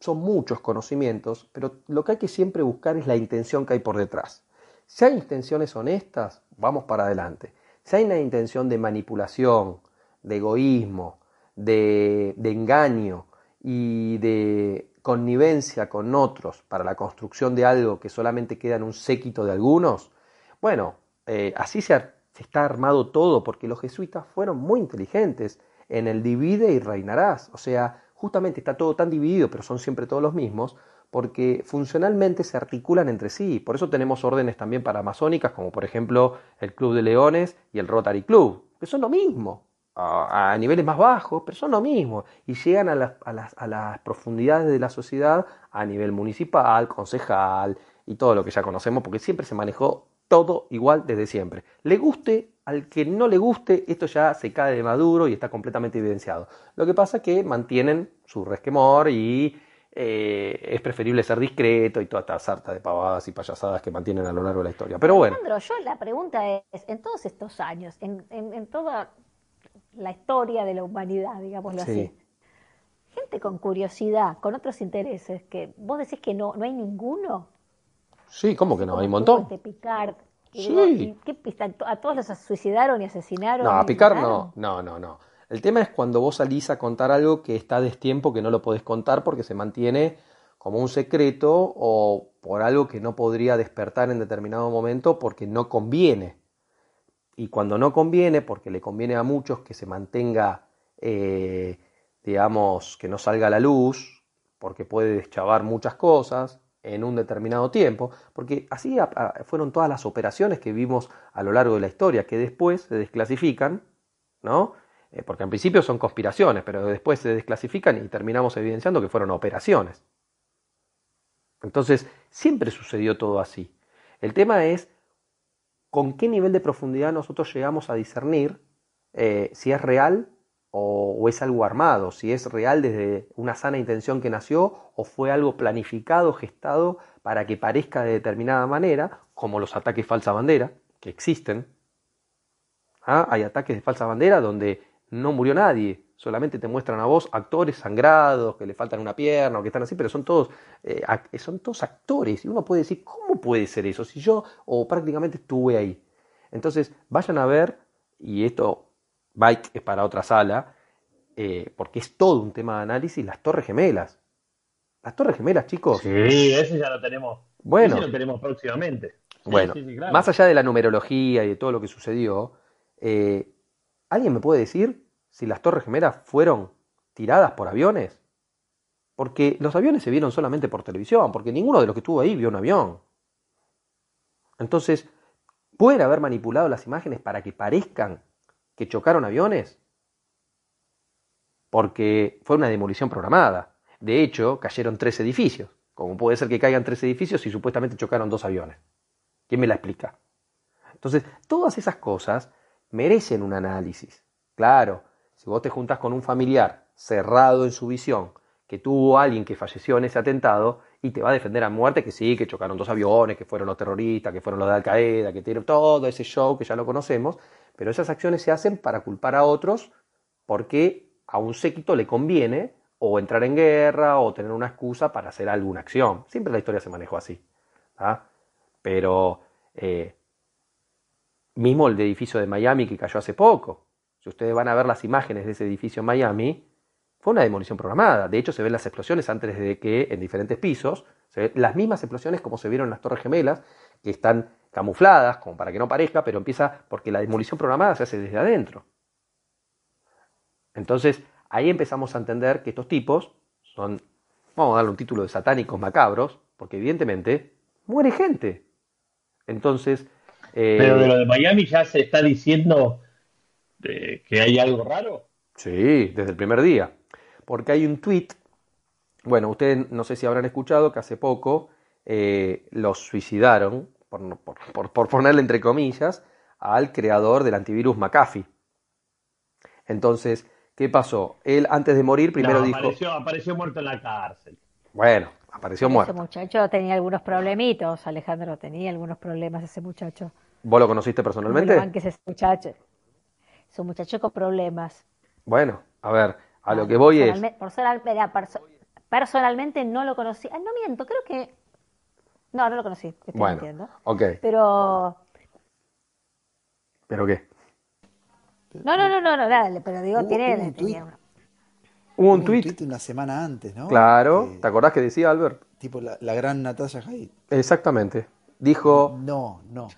son muchos conocimientos, pero lo que hay que siempre buscar es la intención que hay por detrás. Si hay intenciones honestas, vamos para adelante. Si hay una intención de manipulación, de egoísmo, de, engaño y de connivencia con otros para la construcción de algo que solamente queda en un séquito de algunos, bueno, eh, así se, se está armado todo, porque los jesuitas fueron muy inteligentes en el divide y reinarás. O sea, justamente está todo tan dividido, pero son siempre todos los mismos, porque funcionalmente se articulan entre sí. Por eso tenemos órdenes también paramasónicas, como por ejemplo el Club de Leones y el Rotary Club, que son lo mismo, a, niveles más bajos, pero son lo mismo, y llegan a las, a las- a las profundidades de la sociedad a nivel municipal, concejal y todo lo que ya conocemos, porque siempre se manejó todo igual desde siempre. Le guste al que no le guste, esto ya se cae de maduro y está completamente evidenciado. Lo que pasa es que mantienen su resquemor y eh, es preferible ser discreto y toda esta sarta de pavadas y payasadas que mantienen a lo largo de la historia. Pero bueno, Alejandro, yo la pregunta es, en todos estos años, en, en- en toda la historia de la humanidad, digámoslo Sí. así, gente con curiosidad, con otros intereses, que vos decís que no, no hay ninguno. sí, ¿cómo que no? ¿Cómo Hay un montón. Este Picard. Sí. digo, ¿y qué pista? ¿A todos los suicidaron y asesinaron? No, a picar mataron? no, no, no, no. El tema es cuando vos salís a contar algo que está destiempo, que no lo podés contar porque se mantiene como un secreto o por algo que no podría despertar en determinado momento porque no conviene. Y cuando no conviene, porque le conviene a muchos que se mantenga, eh, digamos, que no salga a la luz, porque puede deschavar muchas cosas en un determinado tiempo, porque así fueron todas las operaciones que vimos a lo largo de la historia, que después se desclasifican, ¿no? Eh, porque en principio son conspiraciones, pero después se desclasifican y terminamos evidenciando que fueron operaciones. Entonces, siempre sucedió todo así. El tema es con qué nivel de profundidad nosotros llegamos a discernir eh, si es real o, es algo armado, si es real desde una sana intención que nació o fue algo planificado, gestado para que parezca de determinada manera, como los ataques falsa bandera, que existen. ¿Ah? Hay ataques de falsa bandera donde no murió nadie, solamente te muestran a vos actores sangrados, que le faltan una pierna o que están así, pero son todos, eh, son todos actores. Y uno puede decir, ¿cómo puede ser eso? Si yo o prácticamente estuve ahí. Entonces, vayan a ver, y esto, Bike es para otra sala, eh, porque es todo un tema de análisis, las Torres Gemelas. Las Torres Gemelas, chicos. Sí, ese ya lo tenemos. Bueno. Ese lo tenemos próximamente. Sí, Bueno, sí, sí, claro. más allá de la numerología y de todo lo que sucedió, eh, ¿alguien me puede decir si las Torres Gemelas fueron tiradas por aviones? Porque los aviones se vieron solamente por televisión, porque ninguno de los que estuvo ahí vio un avión. Entonces, ¿pueden haber manipulado las imágenes para que parezcan que chocaron aviones? Porque fue una demolición programada. De hecho, cayeron tres edificios. Como puede ser que caigan tres edificios si supuestamente chocaron dos aviones? ¿Quién me la explica? Entonces, todas esas cosas merecen un análisis. Claro, si vos te juntás con un familiar cerrado en su visión, que tuvo alguien que falleció en ese atentado, y te va a defender a muerte que sí, que chocaron dos aviones, que fueron los terroristas, que fueron los de Al Qaeda, que tiene todo ese show que ya lo conocemos, pero esas acciones se hacen para culpar a otros porque a un séquito le conviene o entrar en guerra o tener una excusa para hacer alguna acción. Siempre la historia se manejó así. ¿ah? Pero eh, mismo el edificio de Miami que cayó hace poco. Si ustedes van a ver las imágenes de ese edificio en Miami, fue una demolición programada. De hecho, se ven las explosiones antes de que en diferentes pisos, se ven las mismas explosiones como se vieron en las Torres Gemelas, que están camufladas, como para que no parezca, pero empieza porque la demolición programada se hace desde adentro. Entonces, ahí empezamos a entender que estos tipos son, vamos a darle un título de satánicos macabros, porque evidentemente muere gente. Entonces, eh, Pero de lo de Miami ya se está diciendo eh, que hay algo raro. Sí, desde el primer día. Porque hay un tweet, bueno, ustedes no sé si habrán escuchado que hace poco eh, los suicidaron, por, no- por, por- por ponerle entre comillas, al creador del antivirus McAfee. Entonces, ¿qué pasó? Él antes de morir primero No, dijo, apareció, apareció muerto en la cárcel. bueno, apareció Ese muerto. muchacho tenía algunos problemitos, Alejandro, tenía algunos problemas ese muchacho. ¿Vos lo conociste personalmente? ese muchacho. Es un muchacho con problemas. Bueno, a ver, a lo que voy es, personal- mira, perso- personalmente no lo conocí. Ah, no miento, creo que. No, no lo conocí, te estoy bueno, mintiendo. ok, Pero. ¿pero qué? No, no, no, no, no, nada, pero digo, Hubo- tiene. hubo un tuit. una- Hubo un Hubo tweet, una semana antes, ¿no? claro, Que- ¿te acordás que decía Albert? tipo la, la gran Natasha Hyde. Exactamente. Dijo, No, no.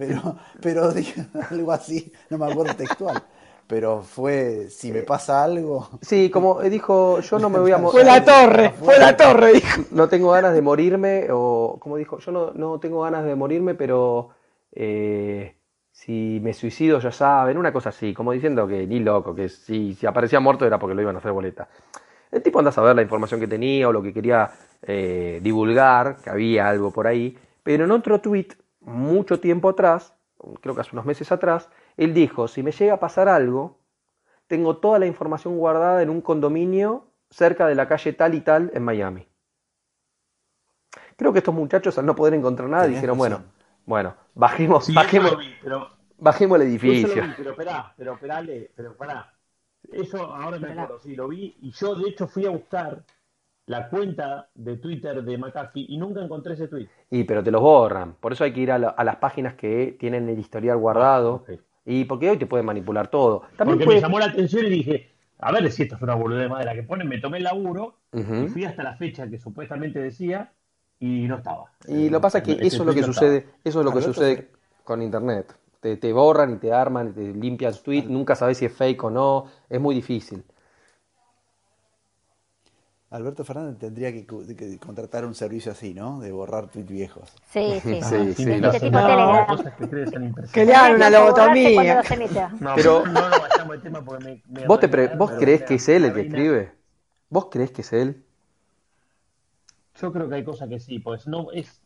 Pero, pero algo así, no me acuerdo textual. Pero fue, si me pasa algo, Sí, como eh, dijo, yo no me voy a Fue morir. la torre, fue la torre, dijo. No tengo ganas de morirme, o como dijo, yo no, no tengo ganas de morirme, pero eh, si me suicido ya saben, una cosa así, como diciendo que ni loco, que si, si aparecía muerto era porque lo iban a hacer boleta. El tipo anda a saber la información que tenía o lo que quería eh, divulgar, que había algo por ahí, pero en otro tweet, mucho tiempo atrás, creo que hace unos meses atrás, él dijo, si me llega a pasar algo, tengo toda la información guardada en un condominio cerca de la calle tal y tal en Miami. Creo que estos muchachos al no poder encontrar nada Tenés dijeron, razón. bueno, bueno, bajemos, Sí, bajemos, vi, pero bajemos el Eso edificio. lo vi, pero esperá, pero esperale, pero pará. Eso ahora me acuerdo, sí, lo vi. Y yo, de hecho, fui a buscar la cuenta de Twitter de McAfee y nunca encontré ese tweet. Y pero te los borran. Por eso hay que ir a, la- a las páginas que tienen el historial guardado. Ok. Y porque hoy te pueden manipular todo. También Porque puede- me llamó la atención y dije, a ver si esto es una boludez más de la que ponen. Me tomé el laburo y fui hasta la fecha que supuestamente decía y no estaba. Y lo que pasa es que eso es lo que no sucede, estaba. eso es lo que Alberto, sucede con internet. Te, te borran y te arman y te limpian tweet, nunca sabes si es fake o no, es muy difícil. Alberto Fernández tendría que, que contratar un servicio así, ¿no? De borrar tweets viejos. Sí, sí. Sí, sí, Este lo tipo. No, cosas que crees son Que impresionantes. le hagan una lobotomía. No, Pero- no, no de tema porque me, me ¿Vos, te pre- reina, ¿Vos creés que es él el que escribe? ¿Vos creés que es él? Yo creo que hay cosas que sí, pues no es,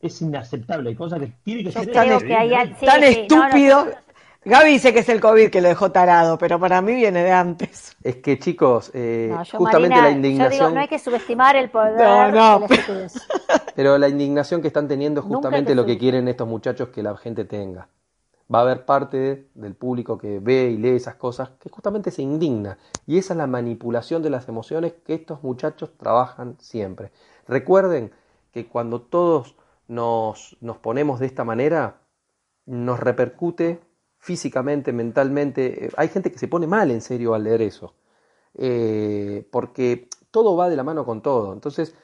es inaceptable, hay cosas que tiene que Yo ser creo él, que hay sí, Tan sí, no, no, estúpido. Gaby dice que es el COVID que lo dejó tarado, pero para mí viene de antes. Es que chicos, eh, No, yo, justamente Marina, la yo digo, indignación, no hay que subestimar el poder No, no. de pero la indignación que están teniendo es justamente te lo que quieren estos muchachos que la gente tenga. Va a haber parte del público que ve y lee esas cosas que justamente se indigna. Y esa es la manipulación de las emociones que estos muchachos trabajan siempre. Recuerden que cuando todos nos, nos ponemos de esta manera, nos repercute físicamente, mentalmente. Eh, Hay gente que se pone mal en serio al leer eso. Eh, porque todo va de la mano con todo. Entonces,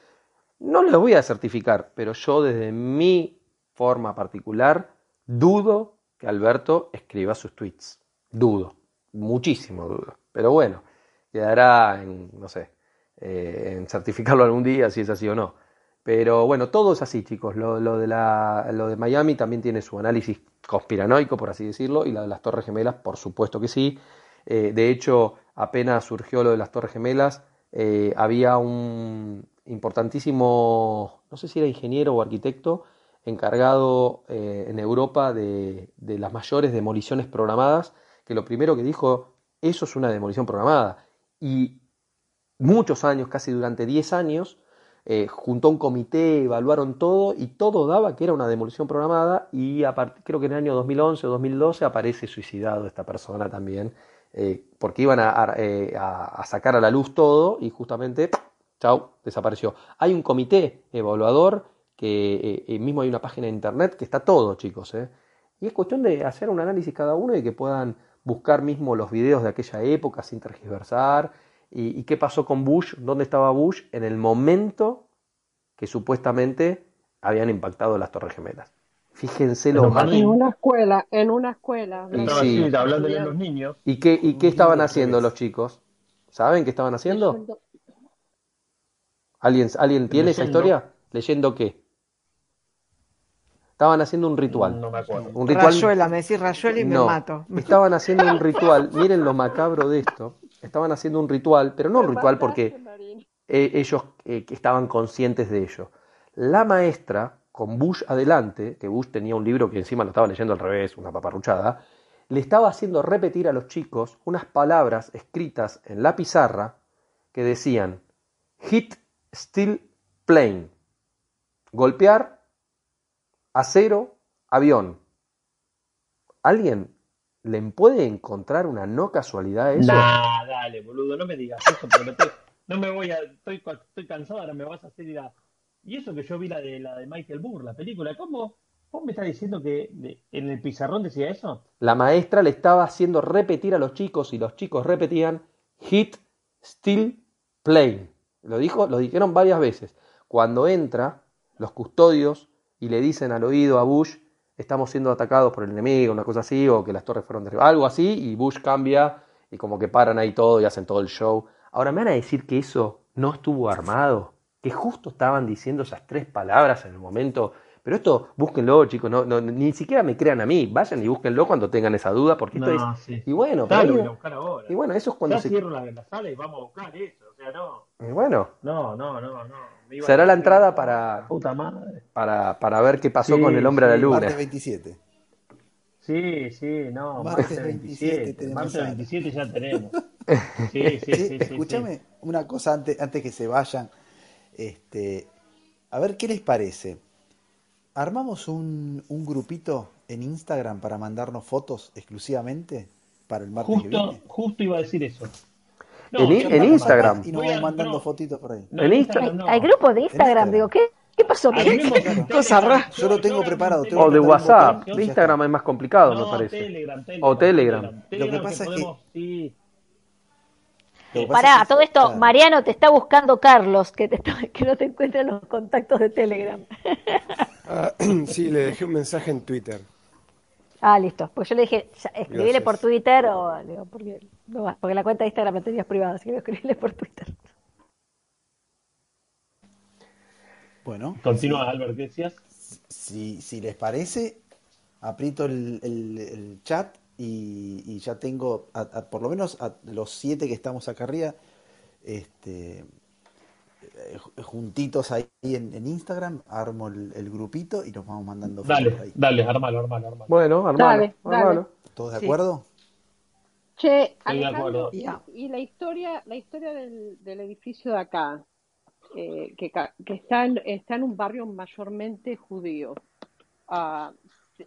no lo voy a certificar, pero yo desde mi forma particular dudo que Alberto escriba sus tweets. Dudo, muchísimo dudo. Pero bueno, quedará en, no sé, eh, en certificarlo algún día si es así o no. Pero bueno, todo es así, chicos. Lo, de la, lo de Miami también tiene su análisis conspiranoico, por así decirlo, y la de las Torres Gemelas, por supuesto que sí. Eh, de hecho, apenas surgió lo de las Torres Gemelas, eh, había un importantísimo, no sé si era ingeniero o arquitecto, encargado eh, en Europa de, de las mayores demoliciones programadas, que lo primero que dijo, eso es una demolición programada. Y muchos años, casi durante 10 años, eh, juntó un comité, evaluaron todo y todo daba que era una demolición programada y a creo que en el año 2011 o 2012 aparece suicidado esta persona también, eh, porque iban eh, a- sacar a la luz todo y justamente, chau, desapareció. Hay un comité evaluador que eh, mismo hay una página de internet que está todo, chicos. Y es cuestión de hacer un análisis cada uno y que puedan buscar mismo los videos de aquella época sin tergiversar. ¿Y, y qué pasó con Bush? ¿Dónde estaba Bush en el momento que supuestamente habían impactado las Torres Gemelas? Fíjense lo. Martín, En una escuela, en una escuela. Y sí. así, hablándole a los niños. ¿Y qué, y qué estaban haciendo los chicos? ¿Saben qué estaban haciendo? Leyendo- ¿Alguien, ¿alguien tiene esa historia? ¿Leyendo qué? Estaban haciendo un ritual. No me acuerdo. Un ritual Rayuela, me decís Rayuela y me No, mato. estaban haciendo un ritual. Miren lo macabro de esto. Estaban haciendo un ritual, pero no un ritual porque eh, ellos eh, que estaban conscientes de ello. La maestra, con Bush adelante, que Bush tenía un libro que encima lo estaba leyendo al revés, una paparruchada, le estaba haciendo repetir a los chicos unas palabras escritas en la pizarra que decían hit still plane, golpear, acero, avión. ¿Alguien le puede encontrar una no casualidad a eso? Nah, dale, boludo, no me digas eso, porque no, te- no me voy a, estoy, estoy cansado, ahora me vas a hacer ir a... Y eso que yo vi la de la de Michael Moore, la película, ¿cómo? ¿Vos me estás diciendo que de- en el pizarrón decía eso? La maestra le estaba haciendo repetir a los chicos y los chicos repetían hit still plane. Lo dijo, lo dijeron varias veces. Cuando entra los custodios y le dicen al oído a Bush, estamos siendo atacados por el enemigo, una cosa así, o que las torres fueron derribadas, algo así, y Bush cambia y como que paran ahí todo y hacen todo el show. Ahora me van a decir que eso no estuvo armado, que justo estaban diciendo esas tres palabras en el momento. Pero esto, búsquenlo, chicos, no, no, ni siquiera me crean a mí, vayan y búsquenlo cuando tengan esa duda, porque esto No, es... sí. Y bueno, pero Dale, ahí- a buscar ahora. y bueno, eso es cuando Ya se... cierro la, la sala y vamos a buscar eso, sea, no, y bueno, no, no, no, no. será la entrada para, Puta madre. para, para ver qué pasó Sí, con el hombre a la luna. Martes 27. Sí, sí, no, Martes martes 27 27, tenemos martes sala. 27 ya tenemos. Sí, sí, sí, sí, escúchame sí. una cosa antes, antes que se vayan. Este, a ver qué les parece. ¿Armamos un, un grupito en Instagram para mandarnos fotos exclusivamente para el martes que Justo, viene? justo iba a decir eso. En Instagram. Y nos vamos mandando no. fotitos por ahí. No, En Instagram. Hay grupos de Instagram, Instagram. digo, ¿qué, qué pasó? Al ¿Qué- mismo Cosa rara. Yo lo tengo preparado, tengo O de WhatsApp. De. Instagram es más complicado, me parece. Telegram, Telegram. O Telegram. Lo que pasa es que- podemos, sí. Que Pará, es a que- todo esto, claro. Mariano te está buscando Carlos, que, te está- que no te encuentra en los contactos de Telegram. Ah, sí, le dejé un mensaje en Twitter. Ah, listo. Pues yo le dije, escribile Gracias. por Twitter o digo, porque, no va, porque la cuenta de Instagram la tenías privada, así que escribile por Twitter. Bueno, Continúa, Albert, ¿qué decías? si, si les parece, aprieto el, el- el chat y, y ya tengo, a- a- por lo menos a los siete que estamos acá arriba, este, juntitos ahí en, en Instagram, armo el, el grupito y nos vamos mandando fotos Dale, ahí. dale, armalo, armalo, armalo. Bueno, armalo, Dale, dale. ¿Todos de Sí. acuerdo? Che, de Alejandro, acuerdo. y, la historia, la historia del, del edificio de acá, eh, que, ca- que está en, está en un barrio mayormente judío. Ah,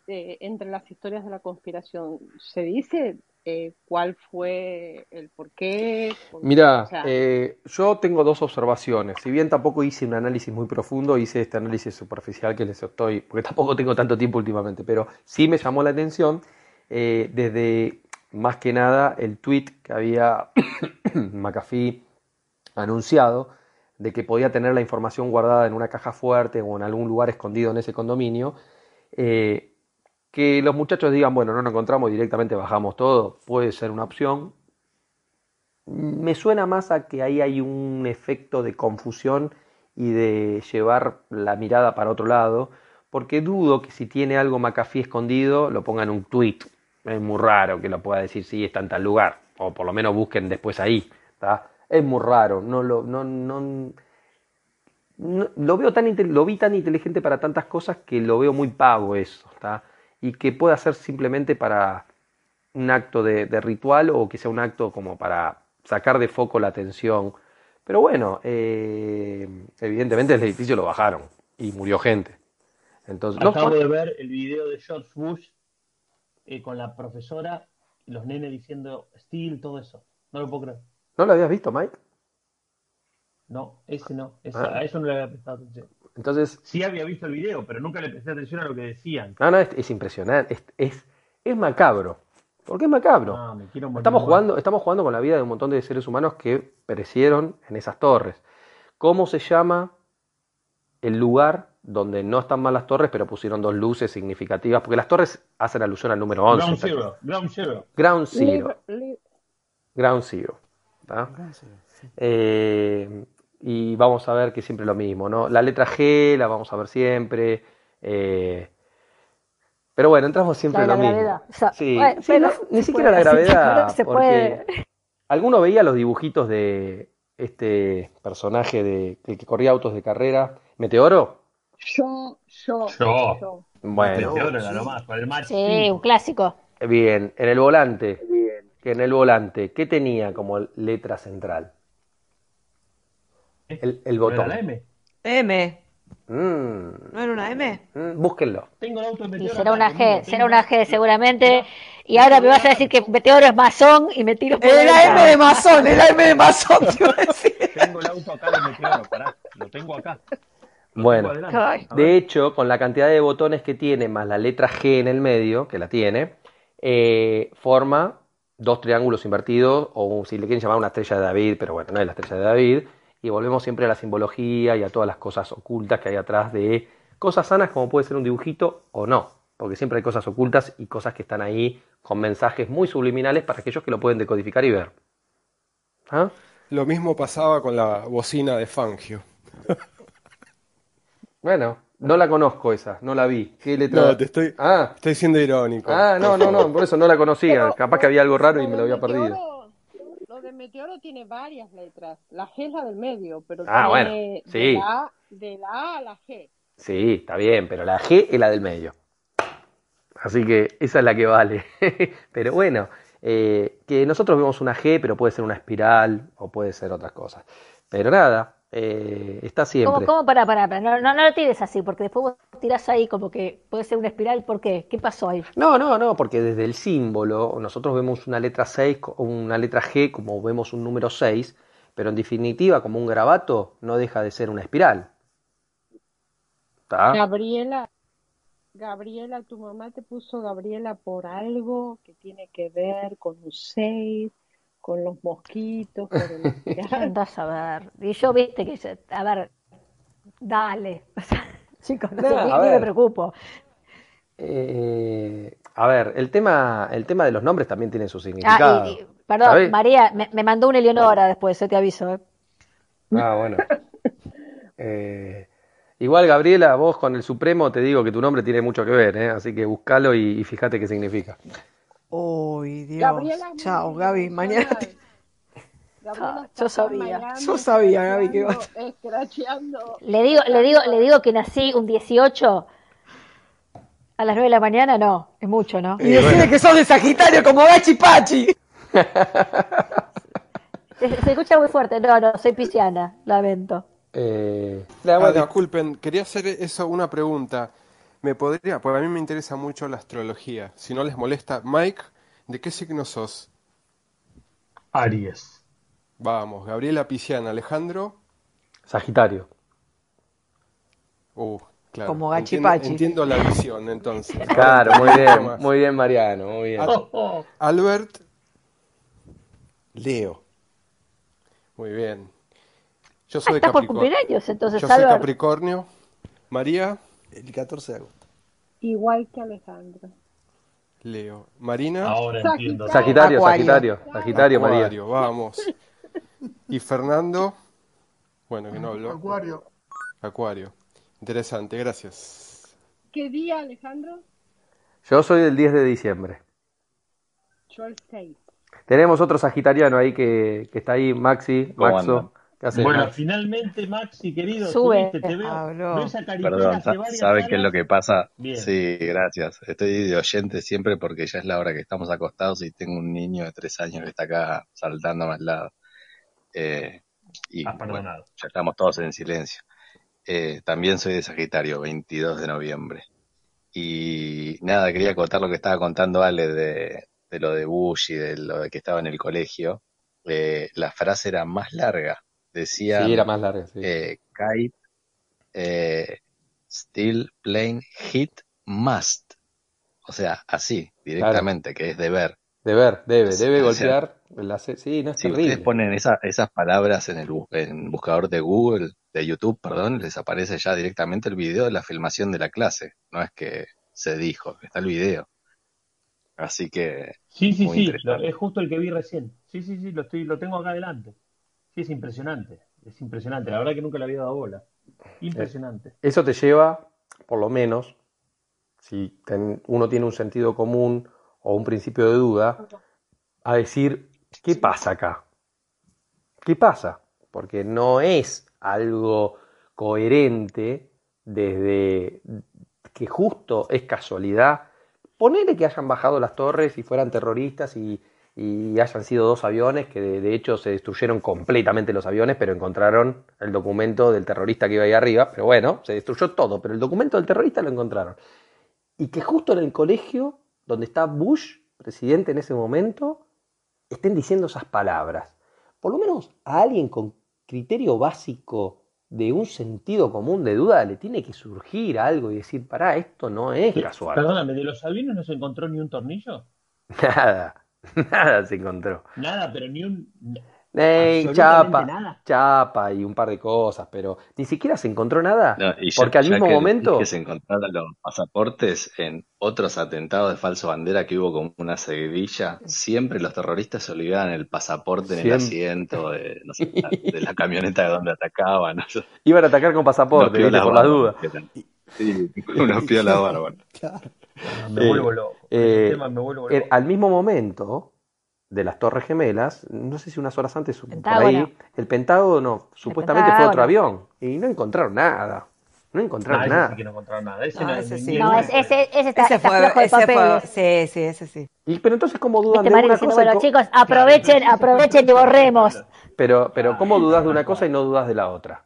eh, entre las historias de la conspiración, ¿se dice eh, cuál fue el porqué? Por- Mira, o sea, eh, yo tengo dos observaciones. Si bien tampoco hice un análisis muy profundo, hice este análisis superficial que les estoy, porque tampoco tengo tanto tiempo últimamente, pero sí me llamó la atención eh, desde más que nada el tweet que había McAfee anunciado de que podía tener la información guardada en una caja fuerte o en algún lugar escondido en ese condominio. eh, que los muchachos digan, bueno, no nos encontramos, directamente bajamos todo, puede ser una opción. Me suena más a que ahí hay un efecto de confusión y de llevar la mirada para otro lado, porque dudo que si tiene algo McAfee escondido lo ponga en un tweet. Es muy raro que lo pueda decir sí está en tal lugar, o por lo menos busquen después ahí. Es muy raro, no lo, no, no, no- lo veo tan lo vi tan inteligente para tantas cosas que lo veo muy pago eso. Y que pueda ser simplemente para un acto de, de ritual o que sea un acto como para sacar de foco la atención. Pero bueno, eh, evidentemente el edificio lo bajaron y murió gente. Entonces, Acabo de ver el video de George Bush eh, con la profesora y los nenes diciendo Steel, todo eso. No lo puedo creer. ¿no lo habías visto, Mike? No, ese no. Ah. A eso no le había prestado atención. Entonces, Sí había visto el video, pero nunca le presté atención a lo que decían. no, no, es, es impresionante, es, es, es macabro. ¿Por qué es macabro? Ah, me quiero morir. Estamos jugando, estamos jugando con la vida de un montón de seres humanos que perecieron en esas torres. ¿Cómo se llama el lugar donde no están mal las torres, pero pusieron dos luces significativas? Porque las torres hacen alusión al número 11. Ground. Zero. Ground Zero. Ground Zero. Liber- li- Ground Zero. Eh, y vamos a ver que siempre lo mismo, ¿no? La letra G la vamos a ver siempre. eh, pero bueno, entramos siempre La de en la lo mismo. gravedad. O sea, Sí, bueno, sí, pero no, ni siquiera la puede, se gravedad, puede, se porque puede. alguno veía los dibujitos de este personaje de el que corría autos de carrera, Meteoro. Yo, yo, Yo. yo. Bueno, Meteoro era nomás, con el Match Sí, 5. un clásico. bien, en el volante, que en el volante, ¿qué tenía como letra central? El, el ¿No era botón. la M? M. Mm, ¿No era una M? mm, búsquenlo. Tengo el auto de Y Meteoro será una G, será una G seguramente. Y ahora me vas a decir que Meteoro es masón y me tiro por Era esa. M de masón, era M de masón, te iba a decir. Tengo el auto acá de Meteoro, pará. Lo tengo acá. Lo Bueno, tengo de hecho, con la cantidad de botones que tiene, más la letra G en el medio, que la tiene, eh, forma dos triángulos invertidos, o si le quieren llamar una estrella de David, pero bueno, no es la estrella de David, y volvemos siempre a la simbología y a todas las cosas ocultas que hay atrás de cosas sanas como puede ser un dibujito o no, porque siempre hay cosas ocultas y cosas que están ahí con mensajes muy subliminales para aquellos que lo pueden decodificar y ver. ¿Ah? Lo mismo pasaba con la bocina de Fangio. Bueno, no la conozco esa, no la vi. ¿Qué letra? No, te estoy, Ah, estoy siendo irónico. ah, no, no, no, por eso no la conocía. Capaz que había algo raro y me lo había perdido. De Meteoro tiene varias letras. La G es la del medio, pero Ah, bueno, tiene sí. de, la, A- de la A a la G. Sí, está bien, pero la G es la del medio. Así que esa es la que vale. Pero bueno, eh, que nosotros vemos una G, pero puede ser una espiral o puede ser otras cosas. Pero nada, eh, está ¿Cómo, siempre. cómo? Pará, pará, pará. No, no, no lo tires así, porque después vos tirás ahí como que puede ser una espiral. ¿Por qué? ¿Qué pasó ahí? No, no, no, porque desde el símbolo nosotros vemos una letra 6 o una letra G como vemos un número 6, pero en definitiva como un garabato no deja de ser una espiral. ¿Está? Gabriela, Gabriela, tu mamá te puso Gabriela por algo que tiene que ver con un 6, con los mosquitos, con el. Andás a ver. Y yo, viste, que se- a ver, dale. O sea, chicos, no, No, ni me preocupo. Eh, a ver, el tema, el tema de los nombres también tiene su Ah, significado. y, y- perdón. María, me, me mandó una Eleonora después, yo te aviso. ¿eh? Ah, bueno. Eh, igual, Gabriela, vos con el Supremo te digo que tu nombre tiene mucho que ver, ¿eh? Así que buscalo y, y fíjate qué significa. Uy, Dios. Gabriela Chao, Gaby. Mañana te-. Gabriela Ah, yo sabía. Yo sabía, Gaby, que iba a- escracheando, Le digo, le digo, le digo que nací un 18 A las 9 de la mañana no, es mucho, ¿no? Y decirle que sos de Sagitario como Gachi Pachi. Se, se escucha muy fuerte. No, no, soy pisciana, lamento. Eh, Ah, bueno, disculpen, quería hacer eso una pregunta. ¿Me podría? Porque a mí me interesa mucho la astrología. Si no les molesta, Mike, ¿de qué signo sos? Aries. Vamos, Gabriela Pisciana, Alejandro. Sagitario. Uh, claro. Como Gachi entiendo, entiendo la visión, entonces. Claro, muy bien, muy bien, Mariano, muy bien. Al- Albert, Leo. muy bien. Yo Ah, soy de está por Capricornio. cumpleaños, entonces, Yo soy Albert. Capricornio. María, El 14 de agosto. Igual que Alejandro. Leo. Marina, ahora entiendo. Sagitario. Sagitario, Sagitario, María. Vamos. Y Fernando, bueno, que no habló. Acuario. Acuario. Interesante, gracias. ¿Qué día, Alejandro? Yo soy del 10 de diciembre. Yo el 6. Tenemos otro sagitariano ahí que, que está ahí, Maxi, ¿Cómo Maxo. ¿Qué haces, Bueno, Maxi? finalmente, Maxi, querido, Sube. subiste, te veo. Carita Perdón, ¿saben qué es lo que pasa? Bien. Sí, gracias. Estoy de oyente siempre porque ya es la hora que estamos acostados y tengo un niño de tres años que está acá saltando a al lado. Eh, y Ah, bueno, perdonado. ya estamos todos en silencio. Eh, también soy de Sagitario, 22 de noviembre. Y nada, quería contar lo que estaba contando Ale de, de lo de Bush y de lo de que estaba en el colegio. Eh, la frase era más larga. Decía Sí, era más larga, sí. eh, kite, eh, still plane hit must. O sea, así, directamente, que es deber. Deber, debe, debe golpear. la Sí, no es Si ustedes terrible. ponen esa- esas palabras en el bu- en buscador de Google, de YouTube, perdón, les aparece ya directamente el video de la filmación de la clase. No es que se dijo, está el video. Así que, Sí, sí, sí, lo- es justo el que vi recién. Sí, sí, sí, lo estoy, lo tengo acá adelante. Sí, es impresionante, es impresionante. La verdad que nunca le había dado bola. Impresionante. Eso te lleva, por lo menos, si ten- uno tiene un sentido común o un principio de duda, a decir, ¿qué pasa acá? ¿Qué pasa? Porque no es algo coherente desde que justo es casualidad. Ponele que hayan bajado las torres y fueran terroristas y, y hayan sido dos aviones, que de, de hecho se destruyeron completamente los aviones, pero encontraron el documento del terrorista que iba ahí arriba. Pero bueno, se destruyó todo, pero el documento del terrorista lo encontraron. Y que justo en el colegio, donde está Bush, presidente en ese momento, estén diciendo esas palabras. Por lo menos a alguien con criterio básico de un sentido común de duda le tiene que surgir algo y decir, pará, esto no es casual. Perdóname, ¿de los aviones no se encontró ni un tornillo? Nada, nada se encontró. Nada, pero ni un... Ey, chapa, nada. chapa y un par de cosas, pero ni siquiera se encontró nada. no, y ya, porque al ya mismo que momento, que se encontraron los pasaportes en otros atentados de falso bandera que hubo con una seguidilla, siempre los terroristas se olvidaban el pasaporte en el asiento de, no sé, la- de la camioneta de donde atacaban. iban a atacar con pasaporte, piolas por las dudas. Sí, unos piolas bárbaros. Claro. Me Eh, vuelvo loco. Con eh, me vuelvo Eh, loco. al mismo momento de las Torres Gemelas, no sé si unas horas antes o por Pentágono. ahí, el Pentágono supuestamente fue otro Pentágono. avión y no encontraron nada. No encontraron Ah, ese nada. sí que no encontraron nada. Ese No, no, ese ni- sí. ni No, el es- uno. ese, ese está, Ese fue, ese fue, sí, sí, ese sí. Y, pero entonces, ¿cómo dudan Viste, de una diciendo, cosa? bueno, co- chicos, aprovechen, aprovechen y borremos. pero, pero ¿cómo dudas de una cosa y no dudas de la otra?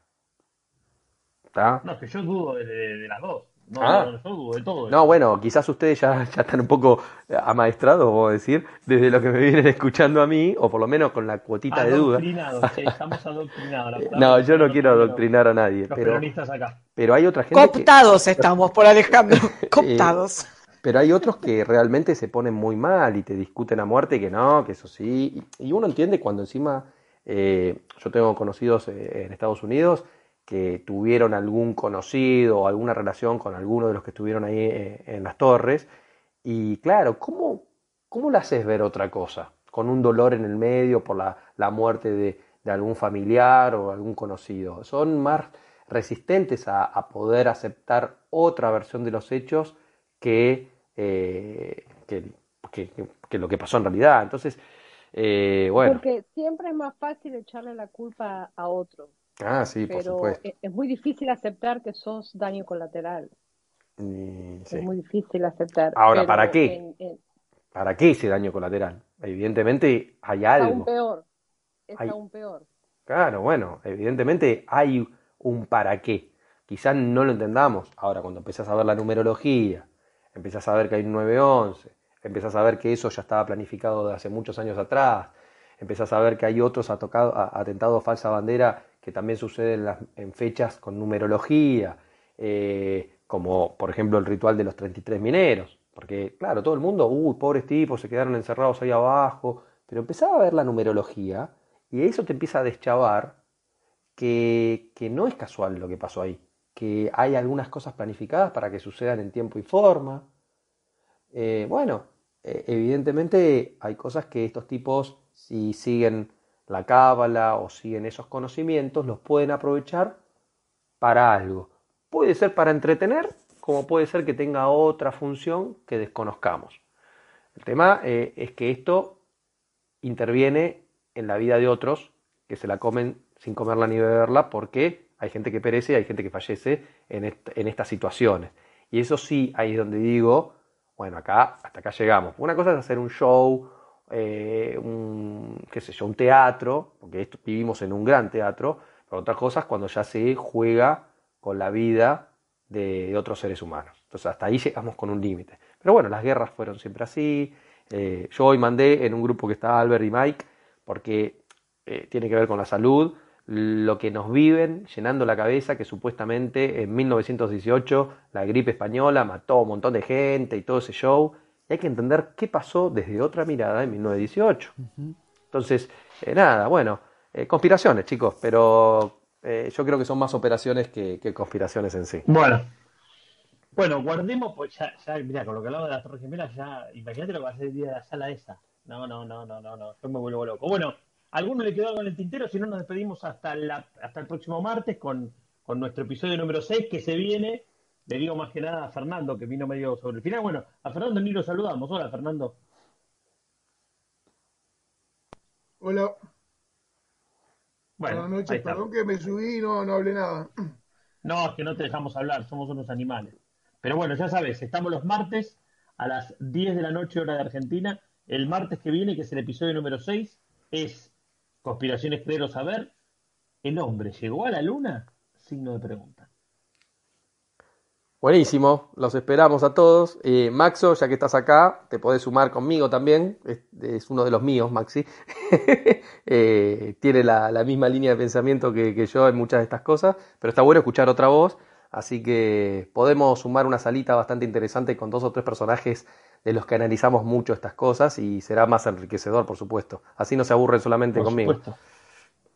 ¿Está? No, es que yo dudo de, de- de las dos. No, Ah. no, de todo. No, bueno, quizás ustedes ya, ya están un poco amaestrados, vamos a decir, desde lo que me vienen escuchando a mí, o por lo menos con la cuotita de duda. Adoctrinados, sí, estamos adoctrinados. La No, yo no quiero adoctrinar a nadie, Los pero, acá. pero hay otra gente que, Cooptados estamos por Alejandro. Cooptados. pero hay otros que realmente se ponen muy mal y te discuten a muerte que no, que eso sí. Y, y uno entiende cuando encima, eh, yo tengo conocidos eh, en Estados Unidos que tuvieron algún conocido o alguna relación con alguno de los que estuvieron ahí eh, en las torres. Y claro, ¿cómo, cómo le haces ver otra cosa? Con un dolor en el medio por la, la muerte de, de algún familiar o algún conocido. Son más resistentes a, a poder aceptar otra versión de los hechos que, eh, que, que- lo que pasó en realidad. Entonces, eh, bueno, Porque siempre es más fácil echarle la culpa a otro, ah, sí, por supuesto. e- es muy difícil aceptar que sos daño colateral. Y, sí. Es muy difícil aceptar. Ahora, ¿para qué? en- en- ¿Para qué ese daño colateral? Evidentemente hay es aún algo. peor. Es Hay- aún peor. Claro, bueno, evidentemente hay un para qué. Quizás no lo entendamos. Ahora, cuando empezás a ver la numerología, empezás a ver que hay un 911, empezás a ver que eso ya estaba planificado de hace muchos años atrás, empezás a ver que hay otros atocado- atentados falsa bandera que también las- en fechas con numerología, eh, como por ejemplo el ritual de los 33 mineros. Porque, claro, todo el mundo, uy, pobres tipos, se quedaron encerrados ahí abajo. Pero empezaba a ver la numerología y eso te empieza a deschavar que, que no es casual lo que pasó ahí, que hay algunas cosas planificadas para que sucedan en tiempo y forma. Eh, bueno, eh, evidentemente hay cosas que estos tipos, si siguen la cábala o siguen esos conocimientos, los pueden aprovechar para algo. Puede ser para entretener, como puede ser que tenga otra función que desconozcamos. El tema eh, es que esto interviene en la vida de otros que se la comen sin comerla ni beberla porque hay gente que perece y hay gente que fallece en, en estas situaciones. Y eso sí, ahí es donde digo, bueno, acá, hasta acá llegamos. Una cosa es hacer un show, eh, un, qué sé yo, un teatro, porque vivimos en un gran teatro, pero otra cosa es cuando ya se juega con la vida de otros seres humanos. Entonces hasta ahí llegamos con un límite. Pero bueno, las guerras fueron siempre así. Eh, yo hoy mandé en un grupo que está Albert y Mike, porque eh, tiene que ver con la salud, lo que nos viven llenando la cabeza que supuestamente en 1918 la gripe española mató a un montón de gente y todo ese show. Y hay que entender qué pasó desde otra mirada en 1918. Entonces, eh, nada, bueno, eh, conspiraciones, chicos, pero eh, yo creo que son más operaciones que, que conspiraciones en sí. Bueno, bueno, guardemos, pues ya, ya, mira, con lo que hablaba de las Torres Gemelas, ya, imagínate lo que va a ser el día de la sala esa. No, no, no, no, no, no, yo me vuelvo loco. Bueno, ¿a alguno le quedó algo en el tintero? Si no, nos despedimos hasta, la, hasta el próximo martes con, con nuestro episodio número 6 que se viene. Le digo más que nada a Fernando, que vino medio sobre el final. Bueno, a Fernando ni lo saludamos. Hola, Fernando. Hola, Bueno, buenas noches. Perdón que me subí y no, no hablé nada. No, es que no te dejamos hablar, somos unos animales. Pero bueno, ya sabes, estamos los martes a las 10 de la noche hora de Argentina. El martes que viene, que es el episodio número 6, es Conspiraciones Creer o Saber. ¿El hombre llegó a la luna? Signo de pregunta. Buenísimo, los esperamos a todos. Eh, Maxo, ya que estás acá, te podés sumar conmigo también. Es, es uno de los míos, Maxi. Eh, tiene la, la misma línea de pensamiento que, que yo en muchas de estas cosas, pero está bueno escuchar otra voz. Así que podemos sumar una salita bastante interesante con dos o tres personajes de los que analizamos mucho estas cosas y será más enriquecedor, por supuesto. Así no se aburren solamente Por conmigo. supuesto.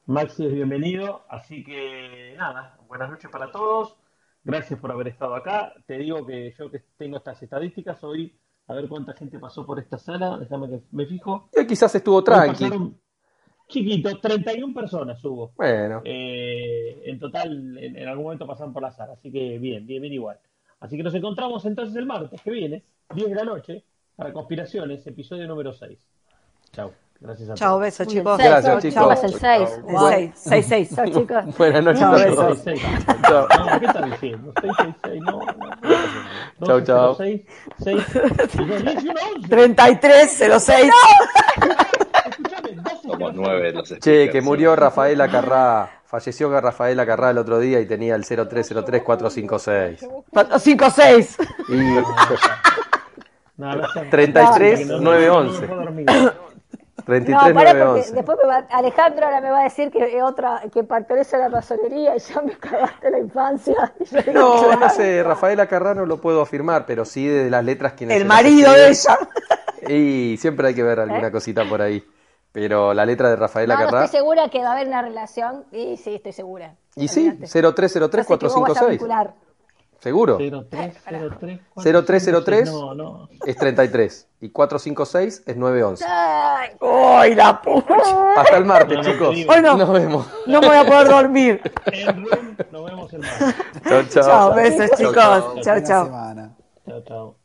Maxi es bienvenido, así que nada, buenas noches para todos. Gracias por haber estado acá. Te digo que yo que tengo estas estadísticas hoy, a ver cuánta gente pasó por esta sala, déjame que me fijo. Y hoy quizás estuvo tranqui. chiquito, 31 personas hubo. Bueno, Eh, en total, en, en algún momento pasaron por la sala, así que bien, bien, bien igual. Así que nos encontramos entonces el martes que viene, 10 de la noche, para Conspiraciones, episodio número 6. Chao. Gracias a Chao, besos, chicos. seis, Gracias, chao, chicos. chao, es el 6. El seis, seis, seis. Chao, chicos. buenas noches Chao, a besos. todos. 6, 6. Chao. No, ¿qué estás diciendo? 666, no. no. Chau, chau. 6, 6, 11. 33, 06. Escuchame, 12 Somos nueve de los Che, que murió Rafaela Carrá. Falleció Rafaela Carrá el otro día y tenía el 0303456. 56. Y No, no seas- 33, que no- 911. 33, No, pará, porque 911. después me va- Alejandro ahora me va a decir que otra que pertenece a la masonería y ya me cagaste la infancia. Digo, No, no claro. sé, Rafaela Carrá no lo puedo afirmar, pero sí de las letras quienes El marido de ella. Y siempre hay que ver alguna cosita por ahí. Pero la letra de Rafaela ¿Eh? No, no Carrá. estoy segura que va a haber una relación. Y sí, estoy segura. Y sí, Olvídate. Así que vos vas a 0303456. ¿Seguro? 03, 03, 0303 No, no. es 33 y 456 es 911. Ay, ¡Ay, la pucha! Hasta el martes, No, no, chicos. digo. Bueno. Nos vemos. No me voy a poder dormir. En room, nos vemos el martes. Chao, chao. Chao, besos, chicos. chao. Chao. Chao, chao.